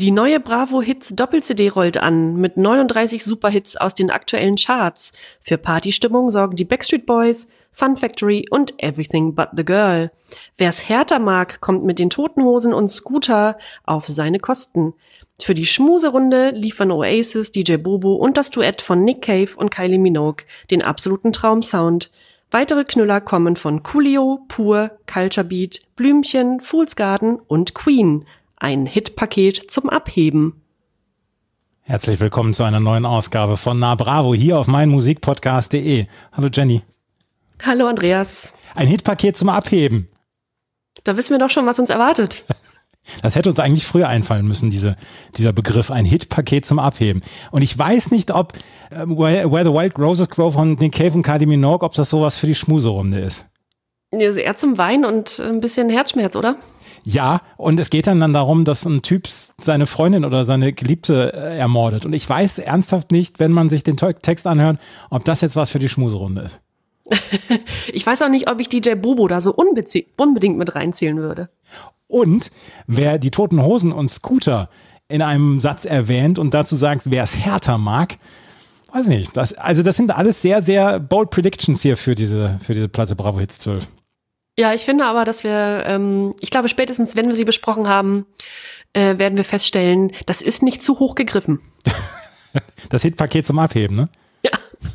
Die neue Bravo Hits Doppel-CD rollt an mit 39 Superhits aus den aktuellen Charts. Für Partystimmung sorgen die Backstreet Boys, Fun Factory und Everything But the Girl. Wer's härter mag, kommt mit den Toten Hosen und Scooter auf seine Kosten. Für die Schmuserunde liefern Oasis, DJ Bobo und das Duett von Nick Cave und Kylie Minogue den absoluten Traumsound. Weitere Knüller kommen von Coolio, Pur, Culture Beat, Blümchen, Fool's Garden und Queen. Ein Hitpaket zum Abheben. Herzlich willkommen zu einer neuen Ausgabe von Na Bravo hier auf meinmusikpodcast.de. Hallo Jenny. Hallo Andreas. Ein Hitpaket zum Abheben. Da wissen wir doch schon, was uns erwartet. Das hätte uns eigentlich früher einfallen müssen, diese, dieser Begriff, ein Hitpaket zum Abheben. Und ich weiß nicht, ob äh, Where, the Wild Roses Grow von Nick Cave und Cardi Minogue, ob das sowas für die Schmuserunde ist. Ja, also eher zum Weinen und ein bisschen Herzschmerz, oder? Ja, und es geht dann, dann darum, dass ein Typ seine Freundin oder seine Geliebte äh, ermordet. Und ich weiß ernsthaft nicht, wenn man sich den Text anhört, ob das jetzt was für die Schmuserunde ist. ich weiß auch nicht, ob ich DJ Bobo da so unbedingt mit reinzählen würde. Und wer die Toten Hosen und Scooter in einem Satz erwähnt und dazu sagt, wer es härter mag, weiß ich nicht. Das, also das sind alles sehr, sehr bold Predictions hier für diese, für diese Platte Bravo Hits 12. Ja, ich finde aber, dass wir, ähm, ich glaube, spätestens, wenn wir sie besprochen haben, äh, werden wir feststellen, das ist nicht zu hoch gegriffen. das Hitpaket zum Abheben, ne?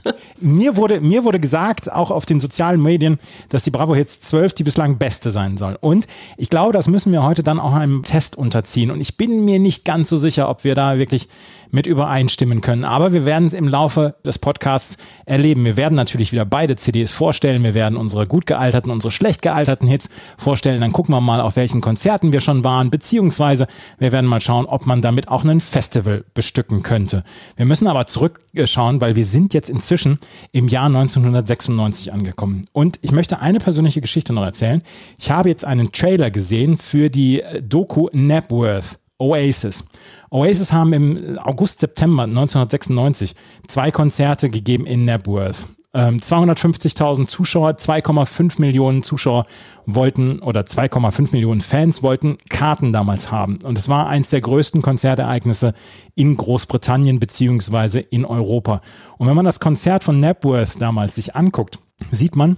mir wurde, mir wurde gesagt, auch auf den sozialen Medien, dass die Bravo Hits 12 die bislang beste sein soll. Und ich glaube, das müssen wir heute dann auch einem Test unterziehen. Und ich bin mir nicht ganz so sicher, ob wir da wirklich mit übereinstimmen können. Aber wir werden es im Laufe des Podcasts erleben. Wir werden natürlich wieder beide CDs vorstellen. Wir werden unsere gut gealterten, unsere schlecht gealterten Hits vorstellen. Dann gucken wir mal, auf welchen Konzerten wir schon waren. Beziehungsweise wir werden mal schauen, ob man damit auch ein Festival bestücken könnte. Wir müssen aber zurückschauen, weil wir sind jetzt inzwischen im Jahr 1996 angekommen. Und ich möchte eine persönliche Geschichte noch erzählen. Ich habe jetzt einen Trailer gesehen für die Doku Napworth. Oasis. Oasis haben im August, September 1996 zwei Konzerte gegeben in Napworth. 250.000 ähm, Zuschauer, 2,5 Millionen Zuschauer wollten oder 2,5 Millionen Fans wollten Karten damals haben. Und es war eins der größten Konzertereignisse in Großbritannien beziehungsweise in Europa. Und wenn man das Konzert von Napworth damals sich anguckt, sieht man,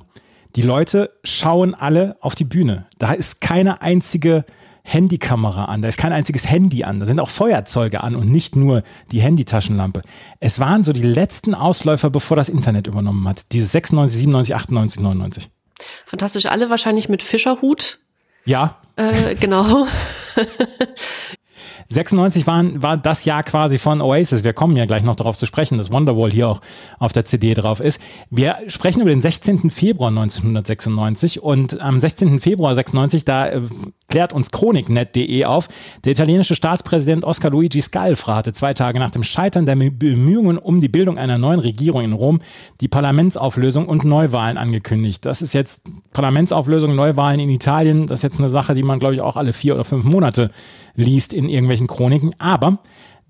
die Leute schauen alle auf die Bühne. Da ist keine einzige Handykamera an, da ist kein einziges Handy an, da sind auch Feuerzeuge an und nicht nur die Handytaschenlampe. Es waren so die letzten Ausläufer, bevor das Internet übernommen hat. Diese 96, 97, 98, 99. Fantastisch, alle wahrscheinlich mit Fischerhut. Ja. Äh, genau. 96 waren, war das Jahr quasi von Oasis. Wir kommen ja gleich noch darauf zu sprechen, dass Wonderwall hier auch auf der CD drauf ist. Wir sprechen über den 16. Februar 1996 und am 16. Februar 96, da äh, klärt uns chroniknet.de auf, der italienische Staatspräsident Oscar Luigi Scalfra hatte zwei Tage nach dem Scheitern der Bemühungen um die Bildung einer neuen Regierung in Rom die Parlamentsauflösung und Neuwahlen angekündigt. Das ist jetzt Parlamentsauflösung, Neuwahlen in Italien, das ist jetzt eine Sache, die man, glaube ich, auch alle vier oder fünf Monate liest in irgendwelchen Chroniken. Aber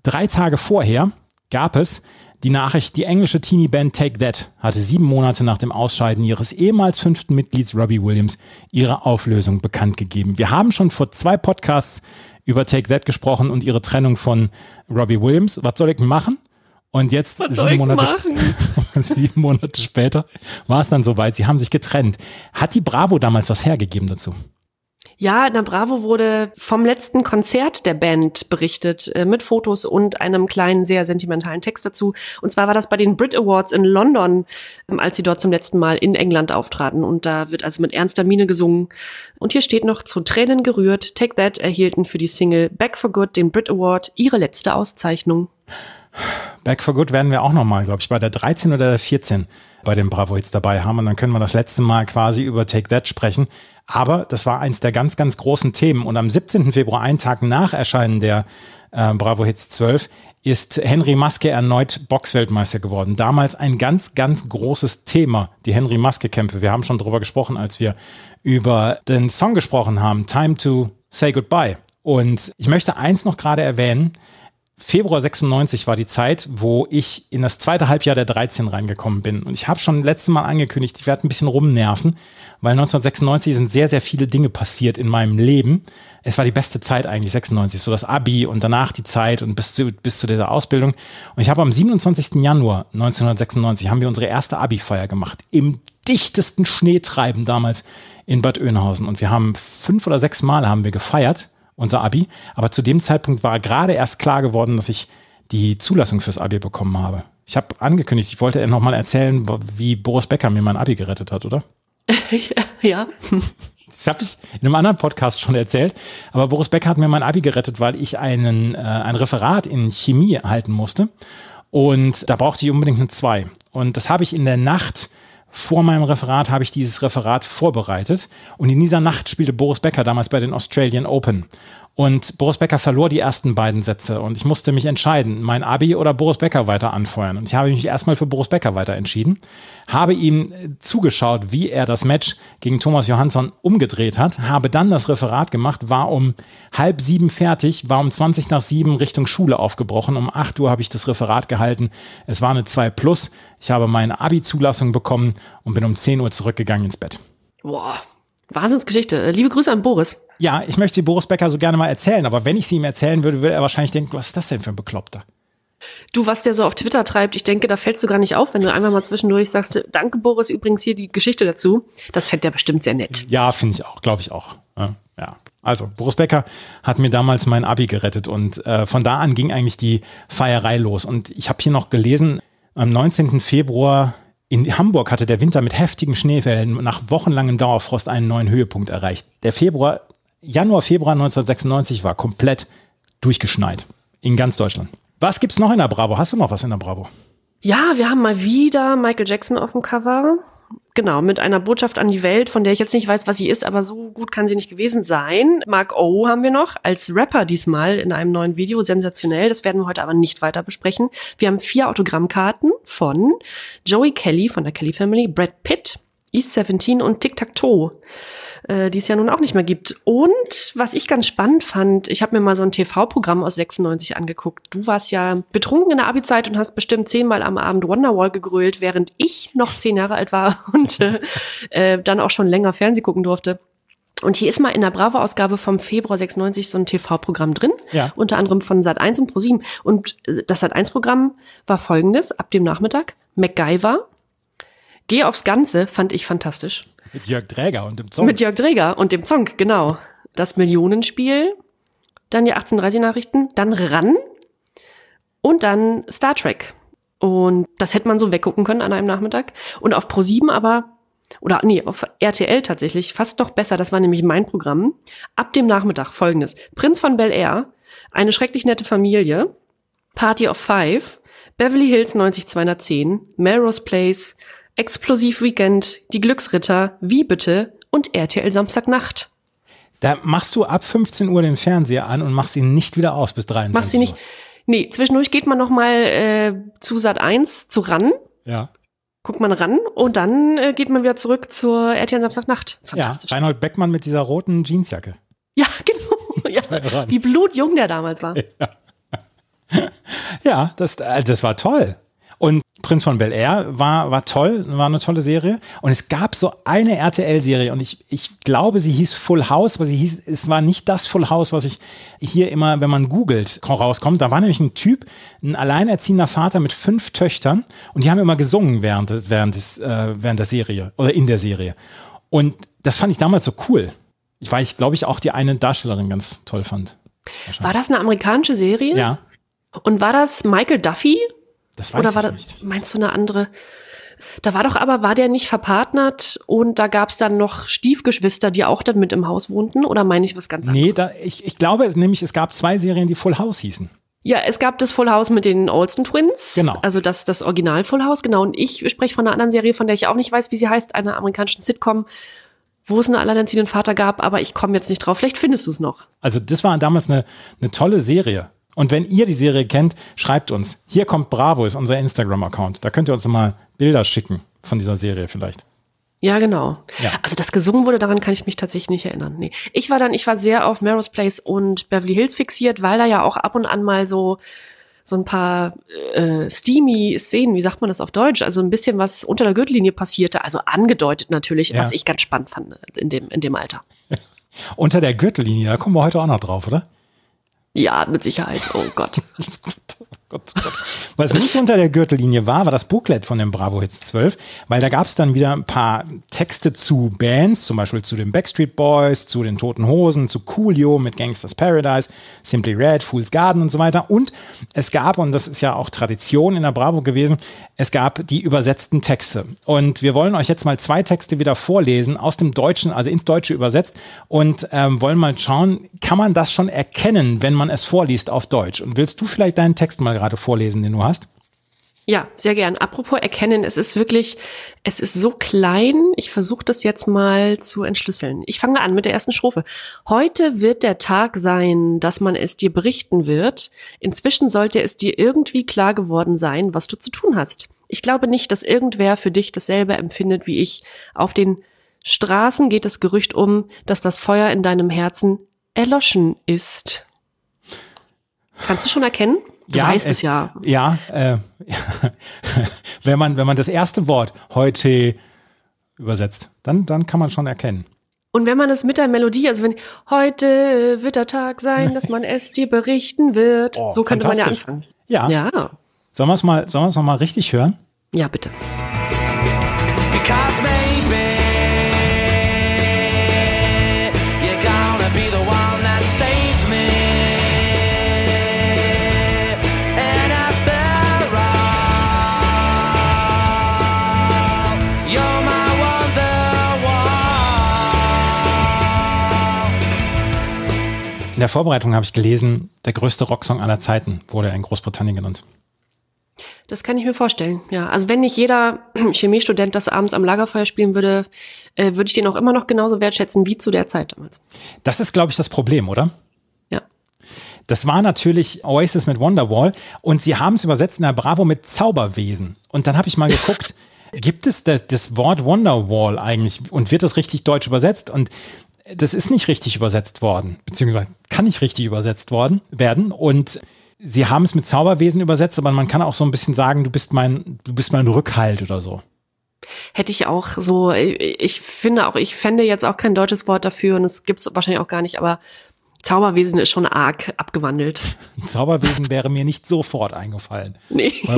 drei Tage vorher gab es die Nachricht, die englische Teenie-Band Take That hatte sieben Monate nach dem Ausscheiden ihres ehemals fünften Mitglieds Robbie Williams ihre Auflösung bekannt gegeben. Wir haben schon vor zwei Podcasts über Take That gesprochen und ihre Trennung von Robbie Williams. Was soll ich machen? Und jetzt sieben Monate, sieben Monate später war es dann soweit. Sie haben sich getrennt. Hat die Bravo damals was hergegeben dazu? Ja, der Bravo wurde vom letzten Konzert der Band berichtet, äh, mit Fotos und einem kleinen, sehr sentimentalen Text dazu. Und zwar war das bei den Brit Awards in London, ähm, als sie dort zum letzten Mal in England auftraten. Und da wird also mit ernster Miene gesungen. Und hier steht noch, zu Tränen gerührt, Take That erhielten für die Single Back for Good den Brit Award ihre letzte Auszeichnung. Back for Good werden wir auch nochmal, glaube ich, bei der 13 oder der 14 bei den Bravo Hits dabei haben. Und dann können wir das letzte Mal quasi über Take That sprechen. Aber das war eins der ganz, ganz großen Themen. Und am 17. Februar, einen Tag nach Erscheinen der äh, Bravo Hits 12, ist Henry Maske erneut Boxweltmeister geworden. Damals ein ganz, ganz großes Thema, die Henry Maske-Kämpfe. Wir haben schon drüber gesprochen, als wir über den Song gesprochen haben, Time to Say Goodbye. Und ich möchte eins noch gerade erwähnen. Februar 96 war die Zeit, wo ich in das zweite Halbjahr der 13 reingekommen bin. Und ich habe schon letztes Mal angekündigt, ich werde ein bisschen rumnerven, weil 1996 sind sehr, sehr viele Dinge passiert in meinem Leben. Es war die beste Zeit eigentlich, 96, so das Abi und danach die Zeit und bis zu, bis zu dieser Ausbildung. Und ich habe am 27. Januar 1996 haben wir unsere erste Abi-Feier gemacht. Im dichtesten Schneetreiben damals in Bad Oeynhausen. Und wir haben fünf oder sechs Mal haben wir gefeiert unser Abi. Aber zu dem Zeitpunkt war gerade erst klar geworden, dass ich die Zulassung fürs Abi bekommen habe. Ich habe angekündigt, ich wollte noch mal erzählen, wie Boris Becker mir mein Abi gerettet hat, oder? ja. Das habe ich in einem anderen Podcast schon erzählt. Aber Boris Becker hat mir mein Abi gerettet, weil ich einen, äh, ein Referat in Chemie halten musste. Und da brauchte ich unbedingt eine 2. Und das habe ich in der Nacht vor meinem Referat habe ich dieses Referat vorbereitet und in dieser Nacht spielte Boris Becker damals bei den Australian Open. Und Boris Becker verlor die ersten beiden Sätze und ich musste mich entscheiden, mein Abi oder Boris Becker weiter anfeuern. Und ich habe mich erstmal für Boris Becker weiter entschieden, habe ihm zugeschaut, wie er das Match gegen Thomas Johansson umgedreht hat, habe dann das Referat gemacht, war um halb sieben fertig, war um 20 nach sieben Richtung Schule aufgebrochen. Um acht Uhr habe ich das Referat gehalten. Es war eine 2 plus. Ich habe meine Abi-Zulassung bekommen und bin um 10 Uhr zurückgegangen ins Bett. Boah, Wahnsinnsgeschichte. Liebe Grüße an Boris. Ja, ich möchte Boris Becker so gerne mal erzählen, aber wenn ich sie ihm erzählen würde, würde er wahrscheinlich denken, was ist das denn für ein Bekloppter? Du, was der so auf Twitter treibt, ich denke, da fällst du gar nicht auf, wenn du einmal mal zwischendurch sagst, danke Boris, übrigens hier die Geschichte dazu. Das fände er bestimmt sehr nett. Ja, finde ich auch, glaube ich auch. Ja. Also, Boris Becker hat mir damals mein Abi gerettet und äh, von da an ging eigentlich die Feierei los. Und ich habe hier noch gelesen, am 19. Februar in Hamburg hatte der Winter mit heftigen Schneefällen nach wochenlangem Dauerfrost einen neuen Höhepunkt erreicht. Der Februar, Januar, Februar 1996 war komplett durchgeschneit. In ganz Deutschland. Was gibt's noch in der Bravo? Hast du noch was in der Bravo? Ja, wir haben mal wieder Michael Jackson auf dem Cover. Genau, mit einer Botschaft an die Welt, von der ich jetzt nicht weiß, was sie ist, aber so gut kann sie nicht gewesen sein. Mark O haben wir noch als Rapper diesmal in einem neuen Video, sensationell. Das werden wir heute aber nicht weiter besprechen. Wir haben vier Autogrammkarten von Joey Kelly von der Kelly Family, Brad Pitt, East 17 und Tic Tac Toe äh, die es ja nun auch nicht mehr gibt. Und was ich ganz spannend fand, ich habe mir mal so ein TV-Programm aus 96 angeguckt. Du warst ja betrunken in der Abi-Zeit und hast bestimmt zehnmal am Abend Wonderwall gegrölt, während ich noch zehn Jahre alt war und äh, äh, dann auch schon länger Fernseh gucken durfte. Und hier ist mal in der Bravo-Ausgabe vom Februar 96 so ein TV-Programm drin, ja. unter anderem von Sat1 und ProSieben. Und das Sat1-Programm war folgendes, ab dem Nachmittag, MacGyver, Geh aufs Ganze, fand ich fantastisch. Mit Jörg Dräger und dem Zong. Mit Jörg Dräger und dem Zong, genau. Das Millionenspiel, dann die 1830 Nachrichten, dann Ran und dann Star Trek. Und das hätte man so weggucken können an einem Nachmittag. Und auf Pro7 aber, oder nee, auf RTL tatsächlich, fast noch besser, das war nämlich mein Programm. Ab dem Nachmittag folgendes. Prinz von Bel Air, eine schrecklich nette Familie, Party of Five, Beverly Hills 90210, Melrose Place, Explosiv Weekend, Die Glücksritter, Wie bitte und RTL Samstagnacht. Da machst du ab 15 Uhr den Fernseher an und machst ihn nicht wieder aus bis 23 Machst sie nicht. Nee, zwischendurch geht man noch mal äh, zu Sat 1 zu ran. Ja. Guckt man ran und dann äh, geht man wieder zurück zur RTL Samstagnacht. Fantastisch. Ja, Reinhold Beckmann mit dieser roten Jeansjacke. Ja, genau. Ja, wie blutjung der damals war. Ja, ja das, äh, das war toll. Und Prinz von Bel Air war, war toll, war eine tolle Serie. Und es gab so eine RTL-Serie und ich, ich glaube, sie hieß Full House, aber sie hieß, es war nicht das Full House, was ich hier immer, wenn man googelt, rauskommt. Da war nämlich ein Typ, ein alleinerziehender Vater mit fünf Töchtern und die haben immer gesungen während, des, während, des, äh, während der Serie oder in der Serie. Und das fand ich damals so cool. Ich weil ich, glaube ich, auch die eine Darstellerin ganz toll fand. War das eine amerikanische Serie? Ja. Und war das Michael Duffy? Das weiß Oder ich war nicht. Das, meinst du eine andere? Da war doch aber, war der nicht verpartnert und da gab es dann noch Stiefgeschwister, die auch dann mit im Haus wohnten? Oder meine ich was ganz anderes? Nee, da, ich, ich glaube es, nämlich, es gab zwei Serien, die Full House hießen. Ja, es gab das Full House mit den Olsen Twins. Genau. Also das, das Original Full House, genau. Und ich spreche von einer anderen Serie, von der ich auch nicht weiß, wie sie heißt, einer amerikanischen Sitcom, wo es einen alleinerziehenden Vater gab, aber ich komme jetzt nicht drauf. Vielleicht findest du es noch. Also das war damals eine, eine tolle Serie. Und wenn ihr die Serie kennt, schreibt uns. Hier kommt Bravo, ist unser Instagram-Account. Da könnt ihr uns mal Bilder schicken von dieser Serie vielleicht. Ja, genau. Ja. Also das gesungen wurde, daran kann ich mich tatsächlich nicht erinnern. Nee. Ich war dann, ich war sehr auf Melrose Place und Beverly Hills fixiert, weil da ja auch ab und an mal so so ein paar äh, steamy Szenen, wie sagt man das auf Deutsch? Also ein bisschen was unter der Gürtellinie passierte, also angedeutet natürlich, Ja. was ich ganz spannend fand in dem in dem Alter. Unter der Gürtellinie, da kommen wir heute auch noch drauf, oder? Ja, mit Sicherheit. Oh Gott. Gott, Gott. Was nicht unter der Gürtellinie war, war das Booklet von dem Bravo Hits 12, weil da gab es dann wieder ein paar Texte zu Bands, zum Beispiel zu den Backstreet Boys, zu den Toten Hosen, zu Coolio mit Gangsters Paradise, Simply Red, Fool's Garden und so weiter. Und es gab, und das ist ja auch Tradition in der Bravo gewesen, es gab die übersetzten Texte. Und wir wollen euch jetzt mal zwei Texte wieder vorlesen, aus dem Deutschen, also ins Deutsche übersetzt, und ähm, wollen mal schauen, kann man das schon erkennen, wenn man es vorliest auf Deutsch? Und willst du vielleicht deinen Text mal gerade vorlesen, den du hast? Ja, sehr gern. Apropos erkennen, es ist wirklich, es ist so klein. Ich versuche das jetzt mal zu entschlüsseln. Ich fange an mit der ersten Strophe. Heute wird der Tag sein, dass man es dir berichten wird. Inzwischen sollte es dir irgendwie klar geworden sein, was du zu tun hast. Ich glaube nicht, dass irgendwer für dich dasselbe empfindet wie ich. Auf den Straßen geht das Gerücht um, dass das Feuer in deinem Herzen erloschen ist. Kannst du schon erkennen? Du weißt es, ja. Ja, äh, wenn man wenn man das erste Wort heute übersetzt, dann dann kann man schon erkennen. Und wenn man es mit der Melodie, also wenn heute wird der Tag sein, dass man es dir berichten wird, Oh, so könnte man ja anfangen. Ja. Ja, Sollen wir es mal sollen wir es noch mal richtig hören? ja, bitte. Because In der Vorbereitung habe ich gelesen, der größte Rocksong aller Zeiten wurde in Großbritannien genannt. Das kann ich mir vorstellen. Ja, also wenn nicht jeder Chemiestudent das abends am Lagerfeuer spielen würde, äh, würde ich den auch immer noch genauso wertschätzen wie zu der Zeit damals. Das ist glaube ich das Problem, oder? Ja. Das war natürlich Oasis mit Wonderwall und sie haben es übersetzt in der Bravo mit Zauberwesen. Und dann habe ich mal geguckt, gibt es das, das Wort Wonderwall eigentlich und wird das richtig deutsch übersetzt? Und das ist nicht richtig übersetzt worden, beziehungsweise kann nicht richtig übersetzt worden werden. Und sie haben es mit Zauberwesen übersetzt, aber man kann auch so ein bisschen sagen, du bist mein, du bist mein Rückhalt oder so. Hätte ich auch so, ich, ich finde auch, ich fände jetzt auch kein deutsches Wort dafür und es gibt es wahrscheinlich auch gar nicht, aber Zauberwesen ist schon arg abgewandelt. Zauberwesen wäre mir nicht sofort eingefallen. Nee.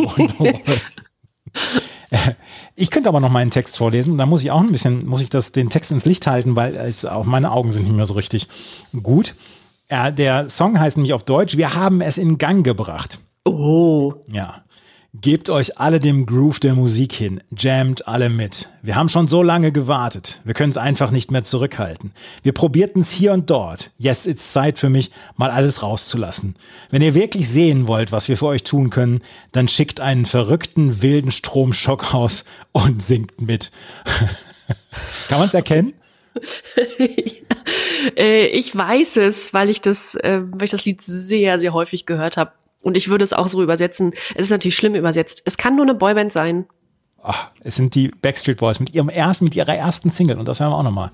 Ich könnte aber noch meinen Text vorlesen. Da muss ich auch ein bisschen, muss ich das, den Text ins Licht halten, weil es, auch meine Augen sind nicht mehr so richtig gut. Ja, der Song heißt nämlich auf Deutsch, wir haben es in Gang gebracht. Oh. Ja. Gebt euch alle dem Groove der Musik hin, jammt alle mit. Wir haben schon so lange gewartet. Wir können es einfach nicht mehr zurückhalten. Wir probierten es hier und dort. Yes, it's Zeit für mich, mal alles rauszulassen. Wenn ihr wirklich sehen wollt, was wir für euch tun können, dann schickt einen verrückten, wilden Stromschock aus und singt mit. Kann man es erkennen? Äh, ich weiß es, weil ich das, äh, weil ich das Lied sehr, sehr häufig gehört habe. Und ich würde es auch so übersetzen. Es ist natürlich schlimm übersetzt. Es kann nur eine Boyband sein. Ach, es sind die Backstreet Boys mit ihrem ersten, mit ihrer ersten Single und das hören wir auch nochmal.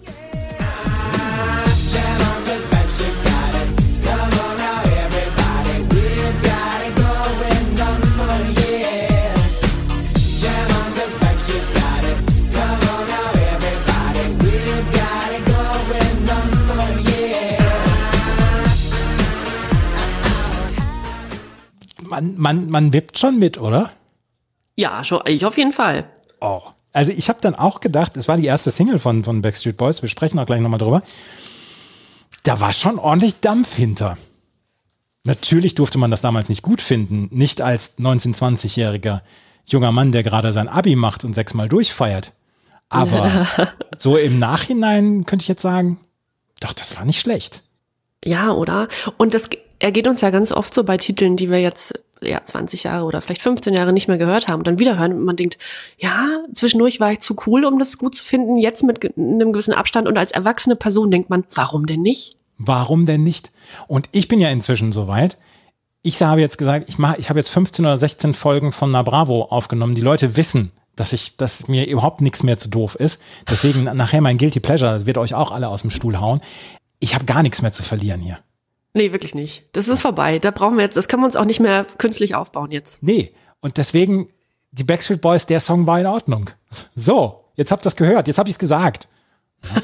Man, man, man wippt schon mit, oder? Ja, schon, ich auf jeden Fall. Oh. Also ich habe dann auch gedacht, es war die erste Single von, von Backstreet Boys, wir sprechen auch gleich nochmal drüber. Da war schon ordentlich Dampf hinter. Natürlich durfte man das damals nicht gut finden, nicht als 19-, 20-jähriger junger Mann, der gerade sein Abi macht und sechsmal durchfeiert. Aber so im Nachhinein könnte ich jetzt sagen, doch, das war nicht schlecht. Ja, oder? Und das, er geht uns ja ganz oft so bei Titeln, die wir jetzt ja 20 Jahre oder vielleicht 15 Jahre nicht mehr gehört haben dann wieder hören und man denkt, ja, zwischendurch war ich zu cool, um das gut zu finden, jetzt mit einem gewissen Abstand und als erwachsene Person denkt man, warum denn nicht? Warum denn nicht? Und ich bin ja inzwischen soweit. Ich habe jetzt gesagt, ich mache, ich habe jetzt 15 oder 16 Folgen von Na Bravo aufgenommen. Die Leute wissen, dass ich, dass mir überhaupt nichts mehr zu doof ist. Deswegen nachher mein Guilty Pleasure, wird euch auch alle aus dem Stuhl hauen. Ich habe gar nichts mehr zu verlieren hier. Nee, wirklich nicht. Das ist vorbei. Da brauchen wir jetzt, das können wir uns auch nicht mehr künstlich aufbauen jetzt. Nee. Und deswegen, die Backstreet Boys, der Song war in Ordnung. So, jetzt habt ihr das gehört, jetzt habe ich es gesagt.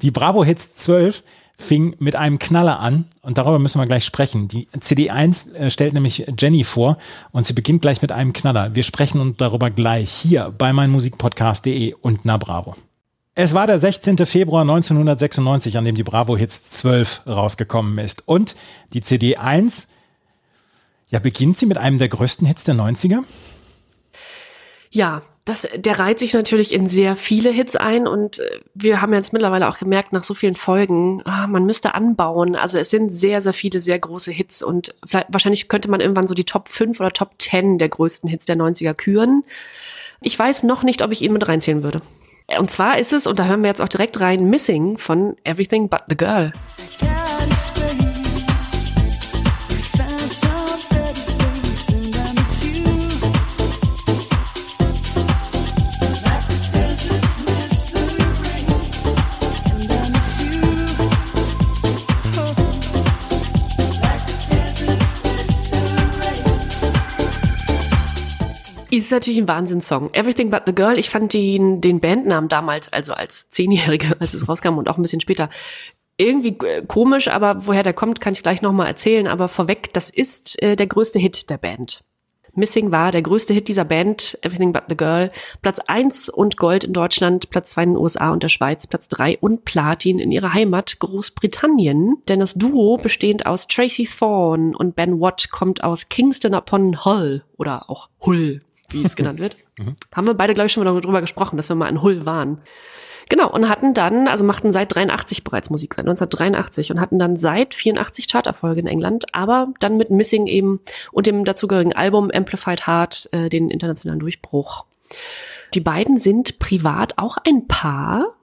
Die Bravo Hits 12 fing mit einem Knaller an und darüber müssen wir gleich sprechen. Die CD1 äh, stellt nämlich Jenny vor und sie beginnt gleich mit einem Knaller. Wir sprechen darüber gleich hier bei meinmusikpodcast.de und na Bravo. Es war der 16. Februar 1996, an dem die Bravo Hits 12 rausgekommen ist und die CD1 ja, beginnt sie mit einem der größten Hits der 90er? Ja, das, der reiht sich natürlich in sehr viele Hits ein und äh, wir haben jetzt mittlerweile auch gemerkt, nach so vielen Folgen, ah, man müsste anbauen. Also es sind sehr, sehr viele, sehr große Hits und wahrscheinlich könnte man irgendwann so die Top 5 oder Top 10 der größten Hits der 90er küren. Ich weiß noch nicht, ob ich ihn mit reinzählen würde. Und zwar ist es, und da hören wir jetzt auch direkt rein, Missing von Everything But the Girl. Ist natürlich ein Wahnsinnssong. Everything But the Girl, ich fand den, den Bandnamen damals, also als Zehnjährige, als es rauskam und auch ein bisschen später, irgendwie äh, komisch, aber woher der kommt, kann ich gleich nochmal erzählen. Aber vorweg, das ist äh, der größte Hit der Band. Missing war der größte Hit dieser Band, Everything But the Girl. Platz eins und Gold in Deutschland, Platz zwei in den USA und der Schweiz, Platz drei und Platin in ihrer Heimat Großbritannien. Denn das Duo, bestehend aus Tracy Thorn und Ben Watt, kommt aus Kingston upon Hull oder auch Hull, wie es genannt wird. Haben wir beide, glaube ich, schon mal darüber gesprochen, dass wir mal in Hull waren. Genau, und hatten dann, also machten seit 83 bereits Musik, seit 1983 und hatten dann seit 84 Charterfolge in England, aber dann mit Missing eben und dem dazugehörigen Album Amplified Heart äh, den internationalen Durchbruch. Die beiden sind privat auch ein Paar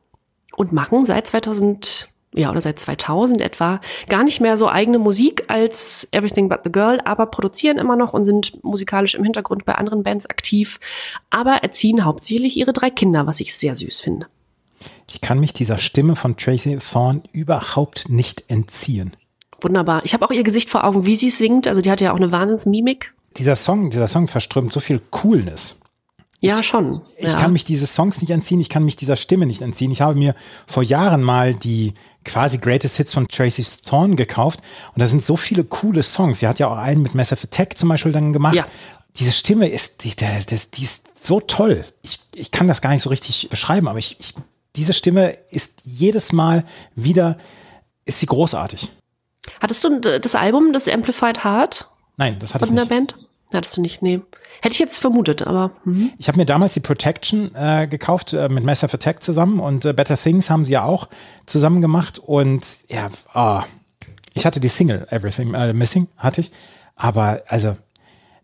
und machen seit 2000 ja, oder seit 2000 etwa, gar nicht mehr so eigene Musik als Everything But the Girl, aber produzieren immer noch und sind musikalisch im Hintergrund bei anderen Bands aktiv, aber erziehen hauptsächlich ihre drei Kinder, was ich sehr süß finde. Ich kann mich dieser Stimme von Tracy Thorn überhaupt nicht entziehen. Wunderbar. Ich habe auch ihr Gesicht vor Augen, wie sie singt. Also die hat ja auch eine Wahnsinnsmimik. Dieser Song, dieser Song verströmt so viel Coolness. Ja, schon. Ich ja. kann mich dieses Songs nicht entziehen, ich kann mich dieser Stimme nicht entziehen. Ich habe mir vor Jahren mal die quasi Greatest Hits von Tracy Thorn gekauft und da sind so viele coole Songs. Sie hat ja auch einen mit Massive Attack zum Beispiel dann gemacht. Ja. Diese Stimme ist, die, das, die ist so toll. Ich, ich kann das gar nicht so richtig beschreiben, aber ich, ich, diese Stimme ist jedes Mal wieder, ist sie großartig. Hattest du das Album, das Amplified Heart Nein, das hatte ich von der nicht. Band? Hattest du nicht, nee. Hätte ich jetzt vermutet, aber hm. Ich habe mir damals die Protection äh, gekauft äh, mit Massive Attack zusammen und äh, Better Things haben sie ja auch zusammen gemacht und ja, ah, ich hatte die Single Everything äh, Missing hatte ich, aber also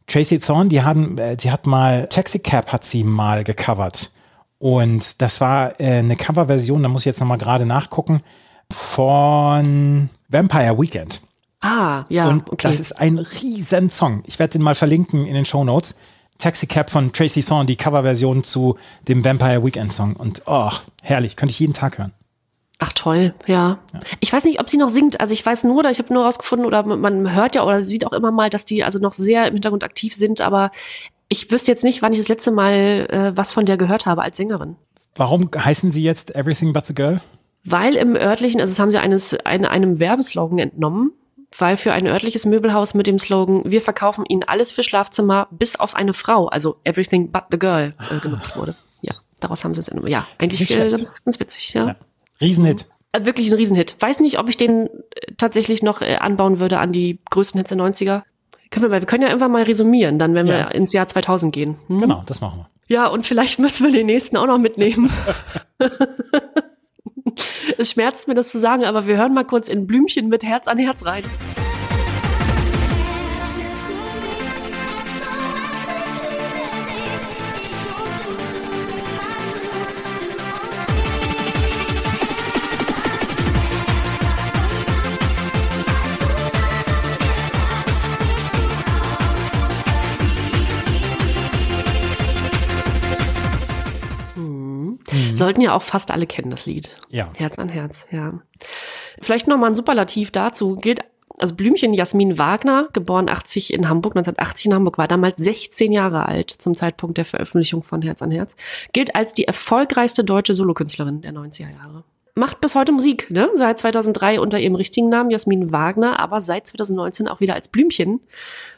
Tracy Thorn, die hatten, äh, die hat mal Taxi Cab hat sie mal gecovert und das war äh, eine Coverversion, da muss ich jetzt noch mal gerade nachgucken von Vampire Weekend. Ah, ja, Und okay. das ist ein riesen Song. Ich werde den mal verlinken in den Show Notes. Taxi Cab von Tracy Thorn, die Coverversion zu dem Vampire Weekend Song. Und oh, herrlich, könnte ich jeden Tag hören. Ach toll, ja. Ich weiß nicht, ob sie noch singt. Also ich weiß nur, oder ich habe nur rausgefunden, oder man hört ja oder sieht auch immer mal, dass die also noch sehr im Hintergrund aktiv sind, aber ich wüsste jetzt nicht, wann ich das letzte Mal äh, was von der gehört habe als Sängerin. Warum heißen sie jetzt Everything But the Girl? Weil im örtlichen, also das haben sie eines, ein, einem Werbeslogan entnommen, weil für ein örtliches Möbelhaus mit dem Slogan, wir verkaufen Ihnen alles für Schlafzimmer, bis auf eine Frau, also everything but the girl, äh, genutzt wurde. Ja, daraus haben sie es. Ja, eigentlich äh, ganz, ganz witzig, ja. Ja. Riesenhit. Äh, Wirklich ein Riesenhit. Weiß nicht, ob ich den äh, tatsächlich noch äh, anbauen würde an die größten Hits der 90er. Können wir, mal, wir können ja einfach mal resümieren, dann, wenn Ja. wir ins Jahr 2000 gehen. Hm? Genau, das machen wir. Ja, und vielleicht müssen wir den nächsten auch noch mitnehmen. Es schmerzt mir, das zu sagen, aber wir hören mal kurz in Blümchen mit Herz an Herz rein. Sollten ja auch fast alle kennen, das Lied. Ja. Herz an Herz, ja. Vielleicht nochmal ein Superlativ dazu. Gilt, also Blümchen Jasmin Wagner, geboren 80 in Hamburg, 1980 in Hamburg, war damals 16 Jahre alt zum Zeitpunkt der Veröffentlichung von Herz an Herz, gilt als die erfolgreichste deutsche Solokünstlerin der 90er Jahre. Macht bis heute Musik, ne? Seit 2003 unter ihrem richtigen Namen Jasmin Wagner, aber seit 2019 auch wieder als Blümchen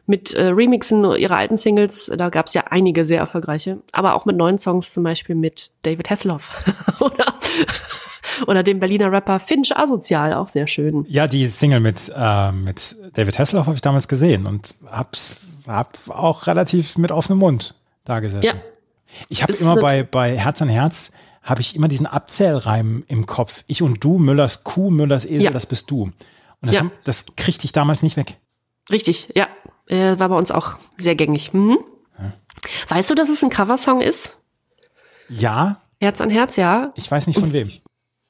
mit äh, Remixen ihrer alten Singles. Da gab es ja einige sehr erfolgreiche, aber auch mit neuen Songs, zum Beispiel mit David Hasselhoff oder, oder dem Berliner Rapper Finch Asozial, auch sehr schön. Ja, die Single mit, äh, mit David Hasselhoff habe ich damals gesehen und hab's hab auch relativ mit offenem Mund da gesessen. Ja. Ich habe immer bei, bei Herz an Herz habe ich immer diesen Abzählreim im Kopf. Ich und du, Müllers Kuh, Müllers Esel, Ja. das bist du. Und das, Ja. das kriegte ich damals nicht weg. Richtig, ja. Äh, war bei uns auch sehr gängig. Mhm. Weißt du, dass es ein Coversong ist? Ja, Herz an Herz, ja. ich weiß nicht von wem.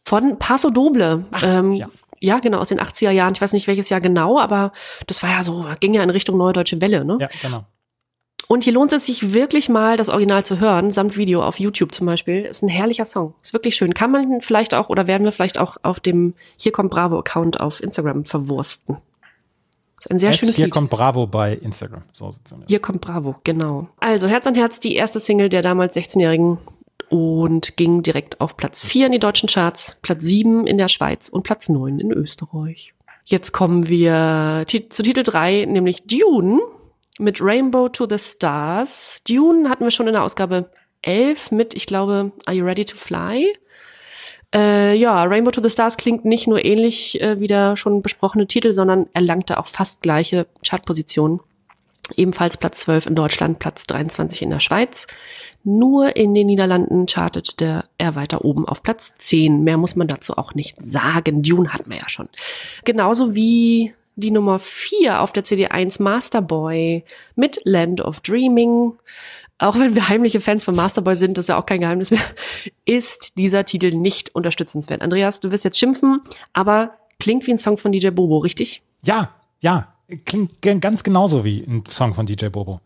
Von Paso Doble. ähm, ja. ja. genau, aus den 80er Jahren. Ich weiß nicht welches Jahr genau, aber das war ja so, ging ja in Richtung Neue Deutsche Welle, ne? Ja, genau. Und hier lohnt es sich wirklich mal, das Original zu hören, samt Video auf YouTube zum Beispiel. Ist ein herrlicher Song. Ist wirklich schön. Kann man vielleicht auch, oder werden wir vielleicht auch auf dem Hier kommt Bravo Account auf Instagram verwursten. Ist ein sehr At schönes hier Lied. kommt Bravo bei Instagram. So sieht's. Hier kommt Bravo, genau. Also Herz an Herz, die erste Single der damals 16-Jährigen und ging direkt auf Platz 4 in die deutschen Charts, Platz 7 in der Schweiz und Platz 9 in Österreich. Jetzt kommen wir zu Titel 3, nämlich Dune mit Rainbow to the Stars. Dune hatten wir schon in der Ausgabe 11 mit, ich glaube, Are You Ready to Fly? Äh, ja, Rainbow to the Stars klingt nicht nur ähnlich äh, wie der schon besprochene Titel, sondern erlangte auch fast gleiche Chartpositionen. Ebenfalls Platz 12 in Deutschland, Platz 23 in der Schweiz. Nur in den Niederlanden chartet der er weiter oben auf Platz 10. Mehr muss man dazu auch nicht sagen. Dune hatten wir ja schon. Genauso wie die Nummer 4 auf der CD1 Masterboy mit Land of Dreaming. Auch wenn wir heimliche Fans von Masterboy sind, das ist ja auch kein Geheimnis mehr, ist dieser Titel nicht unterstützenswert. Andreas, du wirst jetzt schimpfen, aber klingt wie ein Song von DJ Bobo, richtig? Ja, ja. Klingt ganz genauso wie ein Song von DJ Bobo.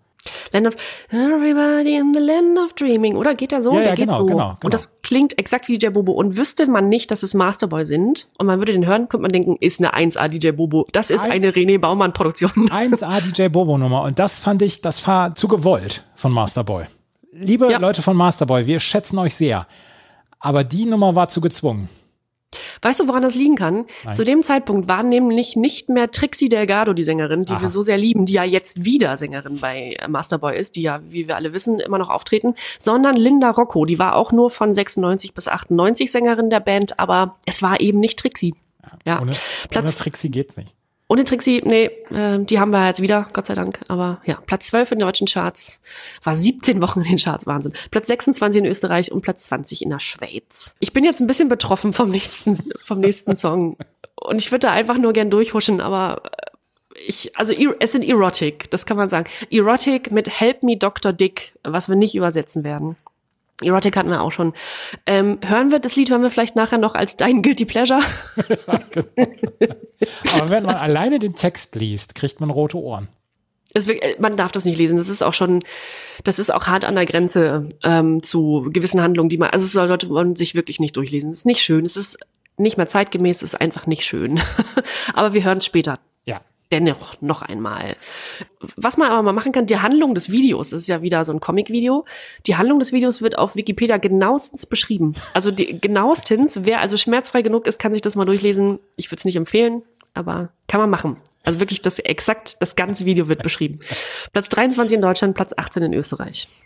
Land of Everybody in the Land of Dreaming, oder geht der so? Ja, der ja, geht genau, so. genau, genau. Und das klingt exakt wie DJ Bobo. Und wüsste man nicht, dass es Masterboy sind und man würde den hören, könnte man denken, ist eine 1A DJ Bobo. Das ist Eins- eine René Baumann Produktion. 1A DJ Bobo Nummer und das fand ich, das war zu gewollt von Masterboy. Liebe Ja. Leute von Masterboy, wir schätzen euch sehr. Aber die Nummer war zu gezwungen. Weißt du, woran das liegen kann? Nein. Zu dem Zeitpunkt war nämlich nicht mehr Trixie Delgado die Sängerin, die Aha. wir so sehr lieben, die ja jetzt wieder Sängerin bei Masterboy ist, die ja, wie wir alle wissen, immer noch auftreten, sondern Linda Rocco, die war auch nur von 96 bis 98 Sängerin der Band, aber es war eben nicht Trixie. Ja, Ohne, ohne Platz, Trixie geht's nicht. Ohne Trixie, nee, äh, die haben wir jetzt wieder, Gott sei Dank. Aber ja, Platz 12 in den deutschen Charts, war 17 Wochen in den Charts, Wahnsinn. Platz 26 in Österreich und Platz 20 in der Schweiz. Ich bin jetzt ein bisschen betroffen vom nächsten, vom nächsten Song. Und ich würde da einfach nur gern durchhuschen, aber äh, ich, also es sind Erotic, das kann man sagen. Erotic mit Help Me Dr. Dick, was wir nicht übersetzen werden. Erotic hatten wir auch schon. Ähm, hören wir, das Lied hören wir vielleicht nachher noch als dein Guilty Pleasure. Aber wenn man alleine den Text liest, kriegt man rote Ohren. Es, äh, man darf das nicht lesen. Das ist auch schon, das ist auch hart an der Grenze ähm, zu gewissen Handlungen, die man, also sollte man sich wirklich nicht durchlesen. Es ist nicht schön. Es ist nicht mehr zeitgemäß. Es ist einfach nicht schön. aber wir hören es später Ja. Dennoch noch einmal. Was man aber mal machen kann, die Handlung des Videos, das ist ja wieder so ein Comic-Video, die Handlung des Videos wird auf Wikipedia genauestens beschrieben. Also die, genauestens, wer also schmerzfrei genug ist, kann sich das mal durchlesen. Ich würde es nicht empfehlen, aber kann man machen. Also wirklich das exakt, das ganze Video wird beschrieben. Platz 23 in Deutschland, Platz 18 in Österreich.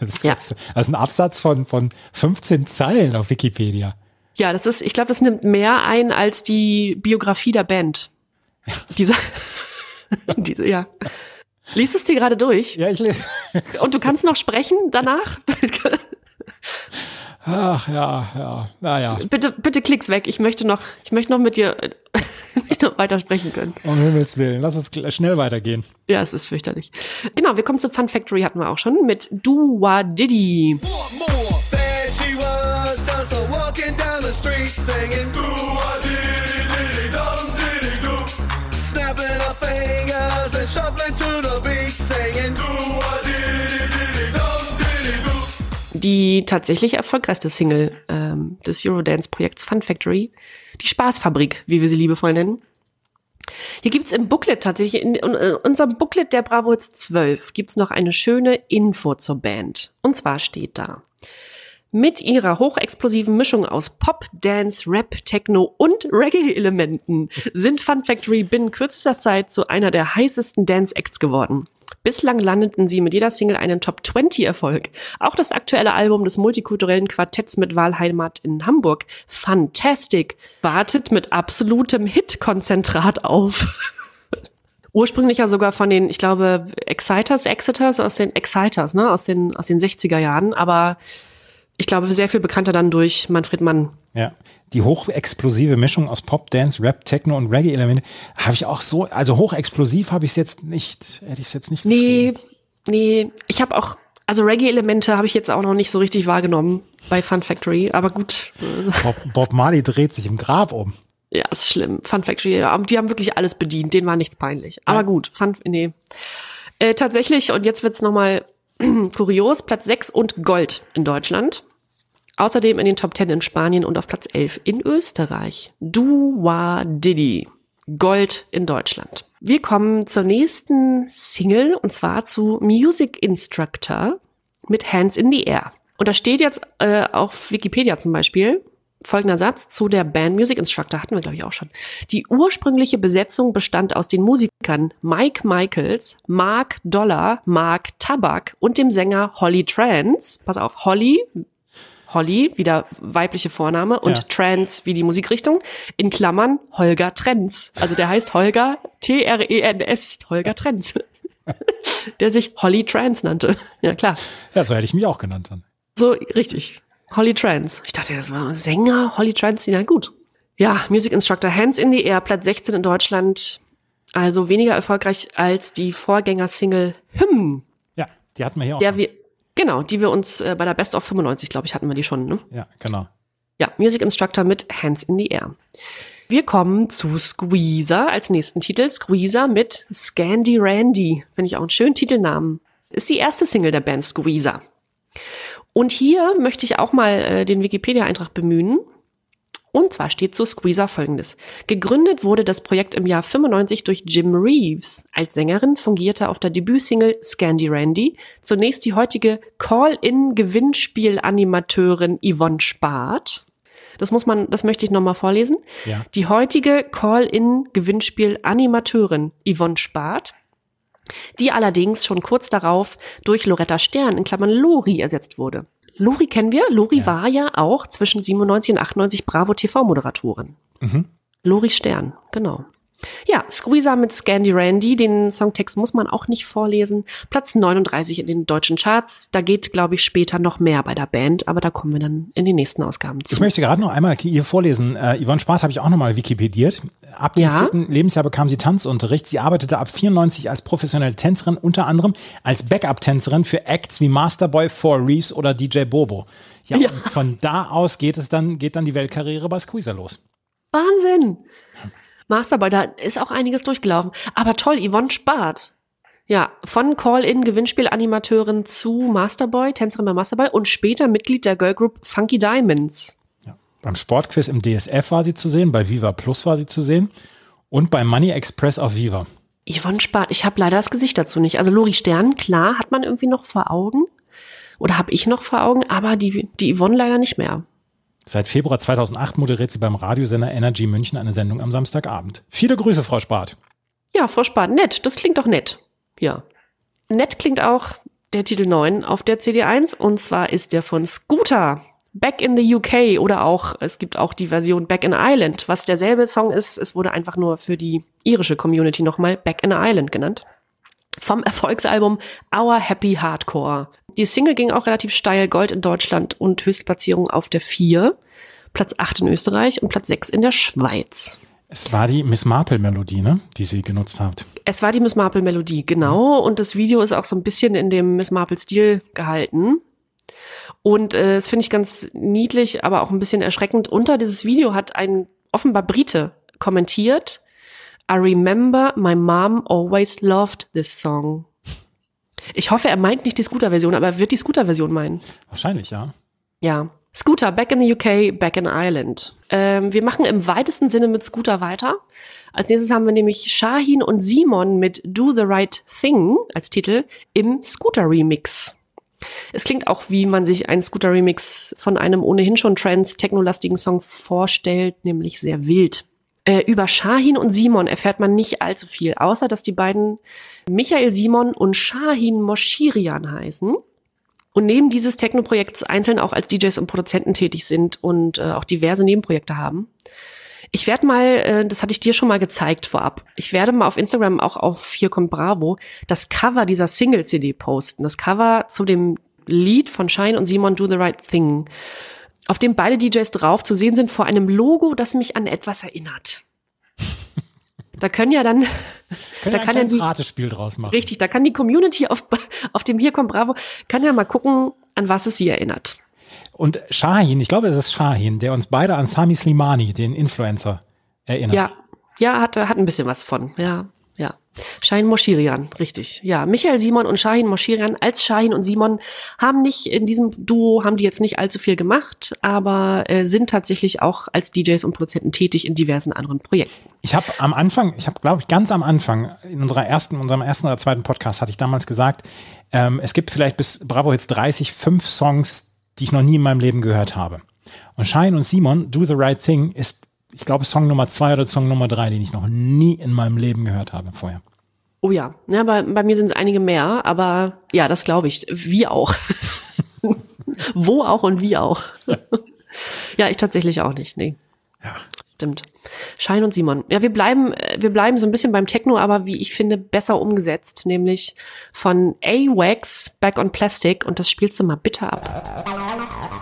Das, Ja. ist, ist ein Absatz von, von 15 Zeilen auf Wikipedia. Ja, das ist, ich glaube, das nimmt mehr ein als die Biografie der Band. Diese, diese, ja. Liest es dir gerade durch? Ja, ich lese. Und du kannst noch sprechen danach? Ach ja, ja, naja. Bitte, bitte klicks weg. Ich möchte noch, ich möchte noch mit dir ich möchte noch weiter sprechen können. Um Himmels Willen, lass uns schnell weitergehen. Ja, es ist fürchterlich. Genau, wir kommen zu Fun Factory hatten wir auch schon mit Do Wa Diddy. Want more. There she was, just a walking down the street singing do Die tatsächlich erfolgreichste Single ähm, des Eurodance-Projekts Fun Factory. Die Spaßfabrik, wie wir sie liebevoll nennen. Hier gibt's im Booklet tatsächlich, in, in unserem Booklet der Bravo Hits 12 gibt's noch eine schöne Info zur Band. Und zwar steht da. Mit ihrer hochexplosiven Mischung aus Pop, Dance, Rap, Techno und Reggae-Elementen sind Fun Factory binnen kürzester Zeit zu einer der heißesten Dance-Acts geworden. Bislang landeten sie mit jeder Single einen Top-20-Erfolg. Auch das aktuelle Album des multikulturellen Quartetts mit Wahlheimat in Hamburg, Fantastic, wartet mit absolutem Hit-Konzentrat auf. Ursprünglich ja sogar von den, ich glaube, Exciters, Exiters aus den Exciters, ne, aus den, aus den 60er Jahren, aber ich glaube, sehr viel bekannter dann durch Manfred Mann. Ja, die hochexplosive Mischung aus Pop, Dance, Rap, Techno und Reggae-Elemente habe ich auch so, also hochexplosiv habe ich es jetzt nicht, hätte ich es jetzt nicht Nee, nee, ich habe auch, also Reggae-Elemente habe ich jetzt auch noch nicht so richtig wahrgenommen bei Fun Factory, aber gut, Bob, Bob Marley dreht sich im Grab um. ja, ist schlimm. Fun Factory, ja, die haben wirklich alles bedient, denen war nichts peinlich. Aber Ja. gut, Fun, nee. Äh, tatsächlich, und jetzt wird's nochmal kurios, Platz 6 und Gold in Deutschland. Außerdem in den Top 10 in Spanien und auf Platz 11 in Österreich. Du Wa Diddy. Gold in Deutschland. Wir kommen zur nächsten Single und zwar zu Music Instructor mit Hands in the Air. Und da steht jetzt äh, auf Wikipedia zum Beispiel folgender Satz zu der Band Music Instructor hatten wir glaube ich auch schon. Die ursprüngliche Besetzung bestand aus den Musikern Mike Michaels, Mark Dollar, Mark Tabak und dem Sänger Holly Trance. Pass auf, Holly Holly, wieder weibliche Vorname, und Ja. Trans wie die Musikrichtung, in Klammern Holger Trends. Also der heißt Holger, T-R-E-N-S, Holger Trends. der sich Holly Trans nannte. Ja, klar. Ja, so hätte ich mich auch genannt dann. So, richtig. Holly Trans. Ich dachte, das war Sänger, Holly Trans, na gut. Ja, Music Instructor, Hands in the Air, Platz 16 in Deutschland. Also weniger erfolgreich als die Vorgängersingle Hymn, Ja, die hatten wir hier auch. der schon. wir, genau, die wir uns äh, bei der Best of 95, glaube ich, hatten wir die schon, ne? Ja, genau. Ja, Music Instructor mit Hands in the Air. Wir kommen zu Squeezer als nächsten Titel. Squeezer mit Scandy Randy. Finde ich auch einen schönen Titelnamen. Ist die erste Single der Band Squeezer. Und hier möchte ich auch mal äh, den Wikipedia-Eintrag bemühen. Und zwar steht zu Squeezer folgendes. Gegründet wurde das Projekt im Jahr 95 durch Jim Reeves. Als Sängerin fungierte auf der Debütsingle Scandy Randy zunächst die heutige Call-in-Gewinnspiel-Animateurin Yvonne Spart. Das muss man, das möchte ich nochmal vorlesen. Ja. Die heutige Call-in-Gewinnspiel-Animateurin Yvonne Spart, die allerdings schon kurz darauf durch Loretta Stern in Klammern Lori ersetzt wurde. Lori kennen wir. Lori Ja. war ja auch zwischen 97 und 98 Bravo TV-Moderatorin. Mhm. Lori Stern, genau. Ja, Squeezer mit Scandy Randy. Den Songtext muss man auch nicht vorlesen. Platz 39 in den deutschen Charts. Da geht, glaube ich, später noch mehr bei der Band, aber da kommen wir dann in den nächsten Ausgaben zu. Ich möchte gerade noch einmal hier vorlesen. Äh, Yvonne Spart habe ich auch nochmal wikipediert. Ab dem Ja. vierten Lebensjahr bekam sie Tanzunterricht. Sie arbeitete ab 94 als professionelle Tänzerin, unter anderem als Backup-Tänzerin für Acts wie Masterboy, Four Reeves oder DJ Bobo. Ja, Ja. Und von da aus geht es dann, geht dann die Weltkarriere bei Squeezer los. Wahnsinn! Masterboy, da ist auch einiges durchgelaufen. Aber toll, Yvonne Spart. Ja, von Call-In-Gewinnspiel-Animateurin zu Masterboy, Tänzerin bei Masterboy und später Mitglied der Girlgroup Funky Diamonds. Ja. Beim Sportquiz im DSF war sie zu sehen, bei Viva Plus war sie zu sehen und bei Money Express auf Viva. Yvonne Spart, ich habe leider das Gesicht dazu nicht. Also Lori Stern, klar, hat man irgendwie noch vor Augen. Oder habe ich noch vor Augen, aber die, die Yvonne leider nicht mehr. Seit Februar 2008 moderiert sie beim Radiosender Energy München eine Sendung am Samstagabend. Viele Grüße, Frau Spart. Ja, Frau Spart, nett. Das klingt doch nett. Ja. Nett klingt auch der Titel 9 auf der CD1 und zwar ist der von Scooter. Back in the UK oder auch, es gibt auch die Version Back in Ireland, was derselbe Song ist. Es wurde einfach nur für die irische Community nochmal Back in Ireland genannt. Vom Erfolgsalbum Our Happy Hardcore. Die Single ging auch relativ steil, Gold in Deutschland und Höchstplatzierung auf der 4, Platz 8 in Österreich und Platz 6 in der Schweiz. Es war die Miss Marple Melodie, ne, die sie genutzt hat. Es war die Miss Marple Melodie, genau. Und das Video ist auch so ein bisschen in dem Miss Marple Stil gehalten. Und äh, das finde ich ganz niedlich, aber auch ein bisschen erschreckend. Unter dieses Video hat ein offenbar Brite kommentiert. I remember my mom always loved this song. Ich hoffe, er meint nicht die Scooter-Version, aber er wird die Scooter-Version meinen. Wahrscheinlich, ja. Ja. Scooter, back in the UK, back in Ireland. Ähm, wir machen im weitesten Sinne mit Scooter weiter. Als nächstes haben wir nämlich Shahin und Simon mit Do the Right Thing als Titel im Scooter-Remix. Es klingt auch, wie man sich einen Scooter-Remix von einem ohnehin schon trans-technolastigen Song vorstellt, nämlich sehr wild. Äh, über Shahin und Simon erfährt man nicht allzu viel, außer dass die beiden Michael Simon und Shahin Moshirian heißen und neben dieses Techno-Projekts einzeln auch als DJs und Produzenten tätig sind und äh, auch diverse Nebenprojekte haben. Ich werde mal, äh, das hatte ich dir schon mal gezeigt vorab, ich werde mal auf Instagram auch auf Hier kommt Bravo das Cover dieser Single-CD posten. Das Cover zu dem Lied von Shine und Simon Do the Right Thing, auf dem beide DJs drauf zu sehen sind vor einem Logo, das mich an etwas erinnert. Da können ja dann, Können da ja ein kann ja die, Ratespiel draus machen. richtig, da kann die Community auf, auf dem Hier kommt Bravo, kann ja mal gucken, an was es sie erinnert. Und Shahin, ich glaube, es ist Shahin, der uns beide an Sami Slimani, den Influencer, erinnert. Ja, ja, hat, hat ein bisschen was von, ja. Shahin Moshirian, richtig. Ja, Michael Simon und Shahin Moshirian als Shahin und Simon haben nicht in diesem Duo haben die jetzt nicht allzu viel gemacht, aber äh, sind tatsächlich auch als DJs und Produzenten tätig in diversen anderen Projekten. Ich habe am Anfang, ich habe, glaube ich, ganz am Anfang in unserer ersten, unserem ersten oder zweiten Podcast hatte ich damals gesagt, ähm, es gibt vielleicht bis Bravo Hits 30 fünf Songs, die ich noch nie in meinem Leben gehört habe. Und Shine und Simon, Do the Right Thing, ist, ich glaube, Song Nummer zwei oder Song Nummer drei, den ich noch nie in meinem Leben gehört habe vorher. Oh ja, ja bei, bei mir sind es einige mehr, aber ja, das glaube ich. Wie auch. Wo auch und wie auch. ja, ich tatsächlich auch nicht. Nee. Ja. Stimmt. Schein und Simon. Ja, wir bleiben, äh, wir bleiben so ein bisschen beim Techno, aber wie ich finde, besser umgesetzt, nämlich von A-Wax Back on Plastic und das spielst du mal bitte ab.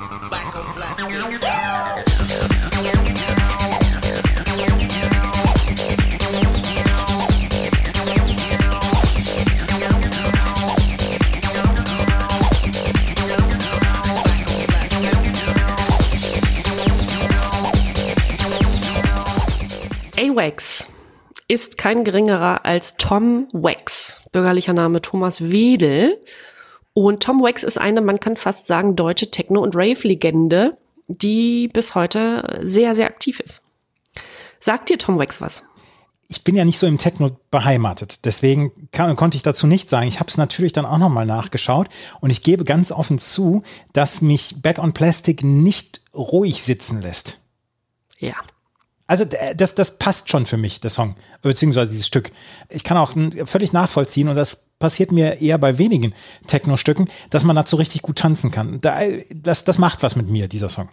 A-Wax ist kein geringerer als Tom Wax, bürgerlicher Name Thomas Wedel. Und Tom Wax ist eine, man kann fast sagen, deutsche Techno- und Rave-Legende, die bis heute sehr, sehr aktiv ist. Sagt dir Tom Wax was? ich bin ja nicht so im Techno beheimatet, deswegen kann, konnte ich dazu nichts sagen. Ich habe es natürlich dann auch nochmal nachgeschaut und ich gebe ganz offen zu, dass mich Back on Plastic nicht ruhig sitzen lässt. Ja. Also das, das passt schon für mich, der Song, beziehungsweise dieses Stück. Ich kann auch völlig nachvollziehen und das passiert mir eher bei wenigen Techno-Stücken, dass man dazu richtig gut tanzen kann. Da, das, das macht was mit mir, dieser Song.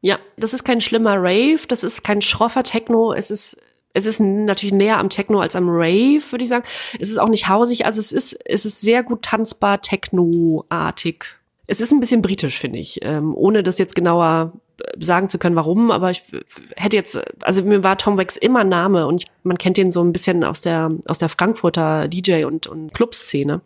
Ja, das ist kein schlimmer Rave, das ist kein schroffer Techno, es ist es ist natürlich näher am Techno als am Rave, würde ich sagen. Es ist auch nicht hausig, also es ist es ist sehr gut tanzbar Techno-artig. Es ist ein bisschen britisch, finde ich, ähm, ohne das jetzt genauer sagen zu können, warum, aber ich hätte jetzt, also mir war Tom Wax immer Name und ich, man kennt den so ein bisschen aus der aus der Frankfurter DJ und und Clubszene.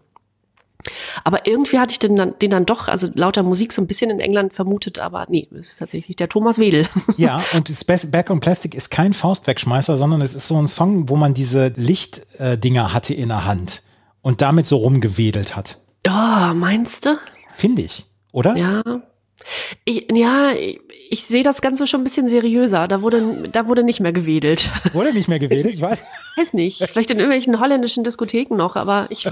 Aber irgendwie hatte ich den dann, den dann doch, also lauter Musik so ein bisschen in England vermutet, aber nee, es ist tatsächlich der Thomas Wedel. Ja, und das Back on Plastic ist kein Faustwegschmeißer, sondern es ist so ein Song, wo man diese Lichtdinger hatte in der Hand und damit so rumgewedelt hat. Ja, meinst du? Finde ich, oder? Ja. Ich, ja, ich, ich sehe das Ganze schon ein bisschen seriöser. Da wurde, da wurde nicht mehr gewedelt. Wurde nicht mehr gewedelt, ich weiß. Weiß nicht. Vielleicht in irgendwelchen holländischen Diskotheken noch, aber ich,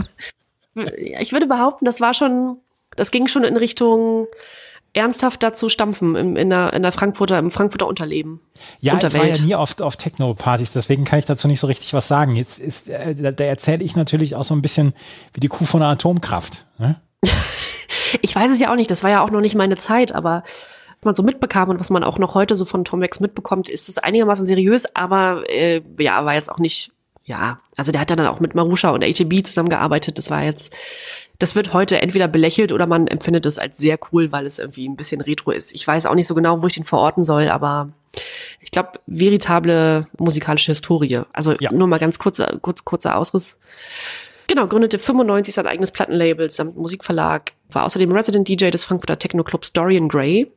ich würde behaupten, das war schon, das ging schon in Richtung ernsthaft dazu stampfen im, in, der, in der Frankfurter, im Frankfurter Unterleben. Ja, ich war Unterwelt. ja nie oft auf Techno-Partys, deswegen kann ich dazu nicht so richtig was sagen. Jetzt ist, äh, da, da erzähle ich natürlich auch so ein bisschen wie die Kuh von der Atomkraft. Ne? Ich weiß es ja auch nicht, das war ja auch noch nicht meine Zeit, aber was man so mitbekam und was man auch noch heute so von Tom Wax mitbekommt, ist es einigermaßen seriös, aber äh, ja, war jetzt auch nicht, ja, also der hat dann auch mit Marusha und ATB zusammengearbeitet. Das war jetzt, das wird heute entweder belächelt oder man empfindet es als sehr cool, weil es irgendwie ein bisschen retro ist. Ich weiß auch nicht so genau, wo ich den verorten soll, aber ich glaube, veritable musikalische Historie. Also Ja. nur mal ganz kurzer, kurz, kurzer Ausriss. Genau, gründete 95 sein eigenes Plattenlabel samt Musikverlag, war außerdem Resident DJ des Frankfurter Techno-Clubs Dorian Gray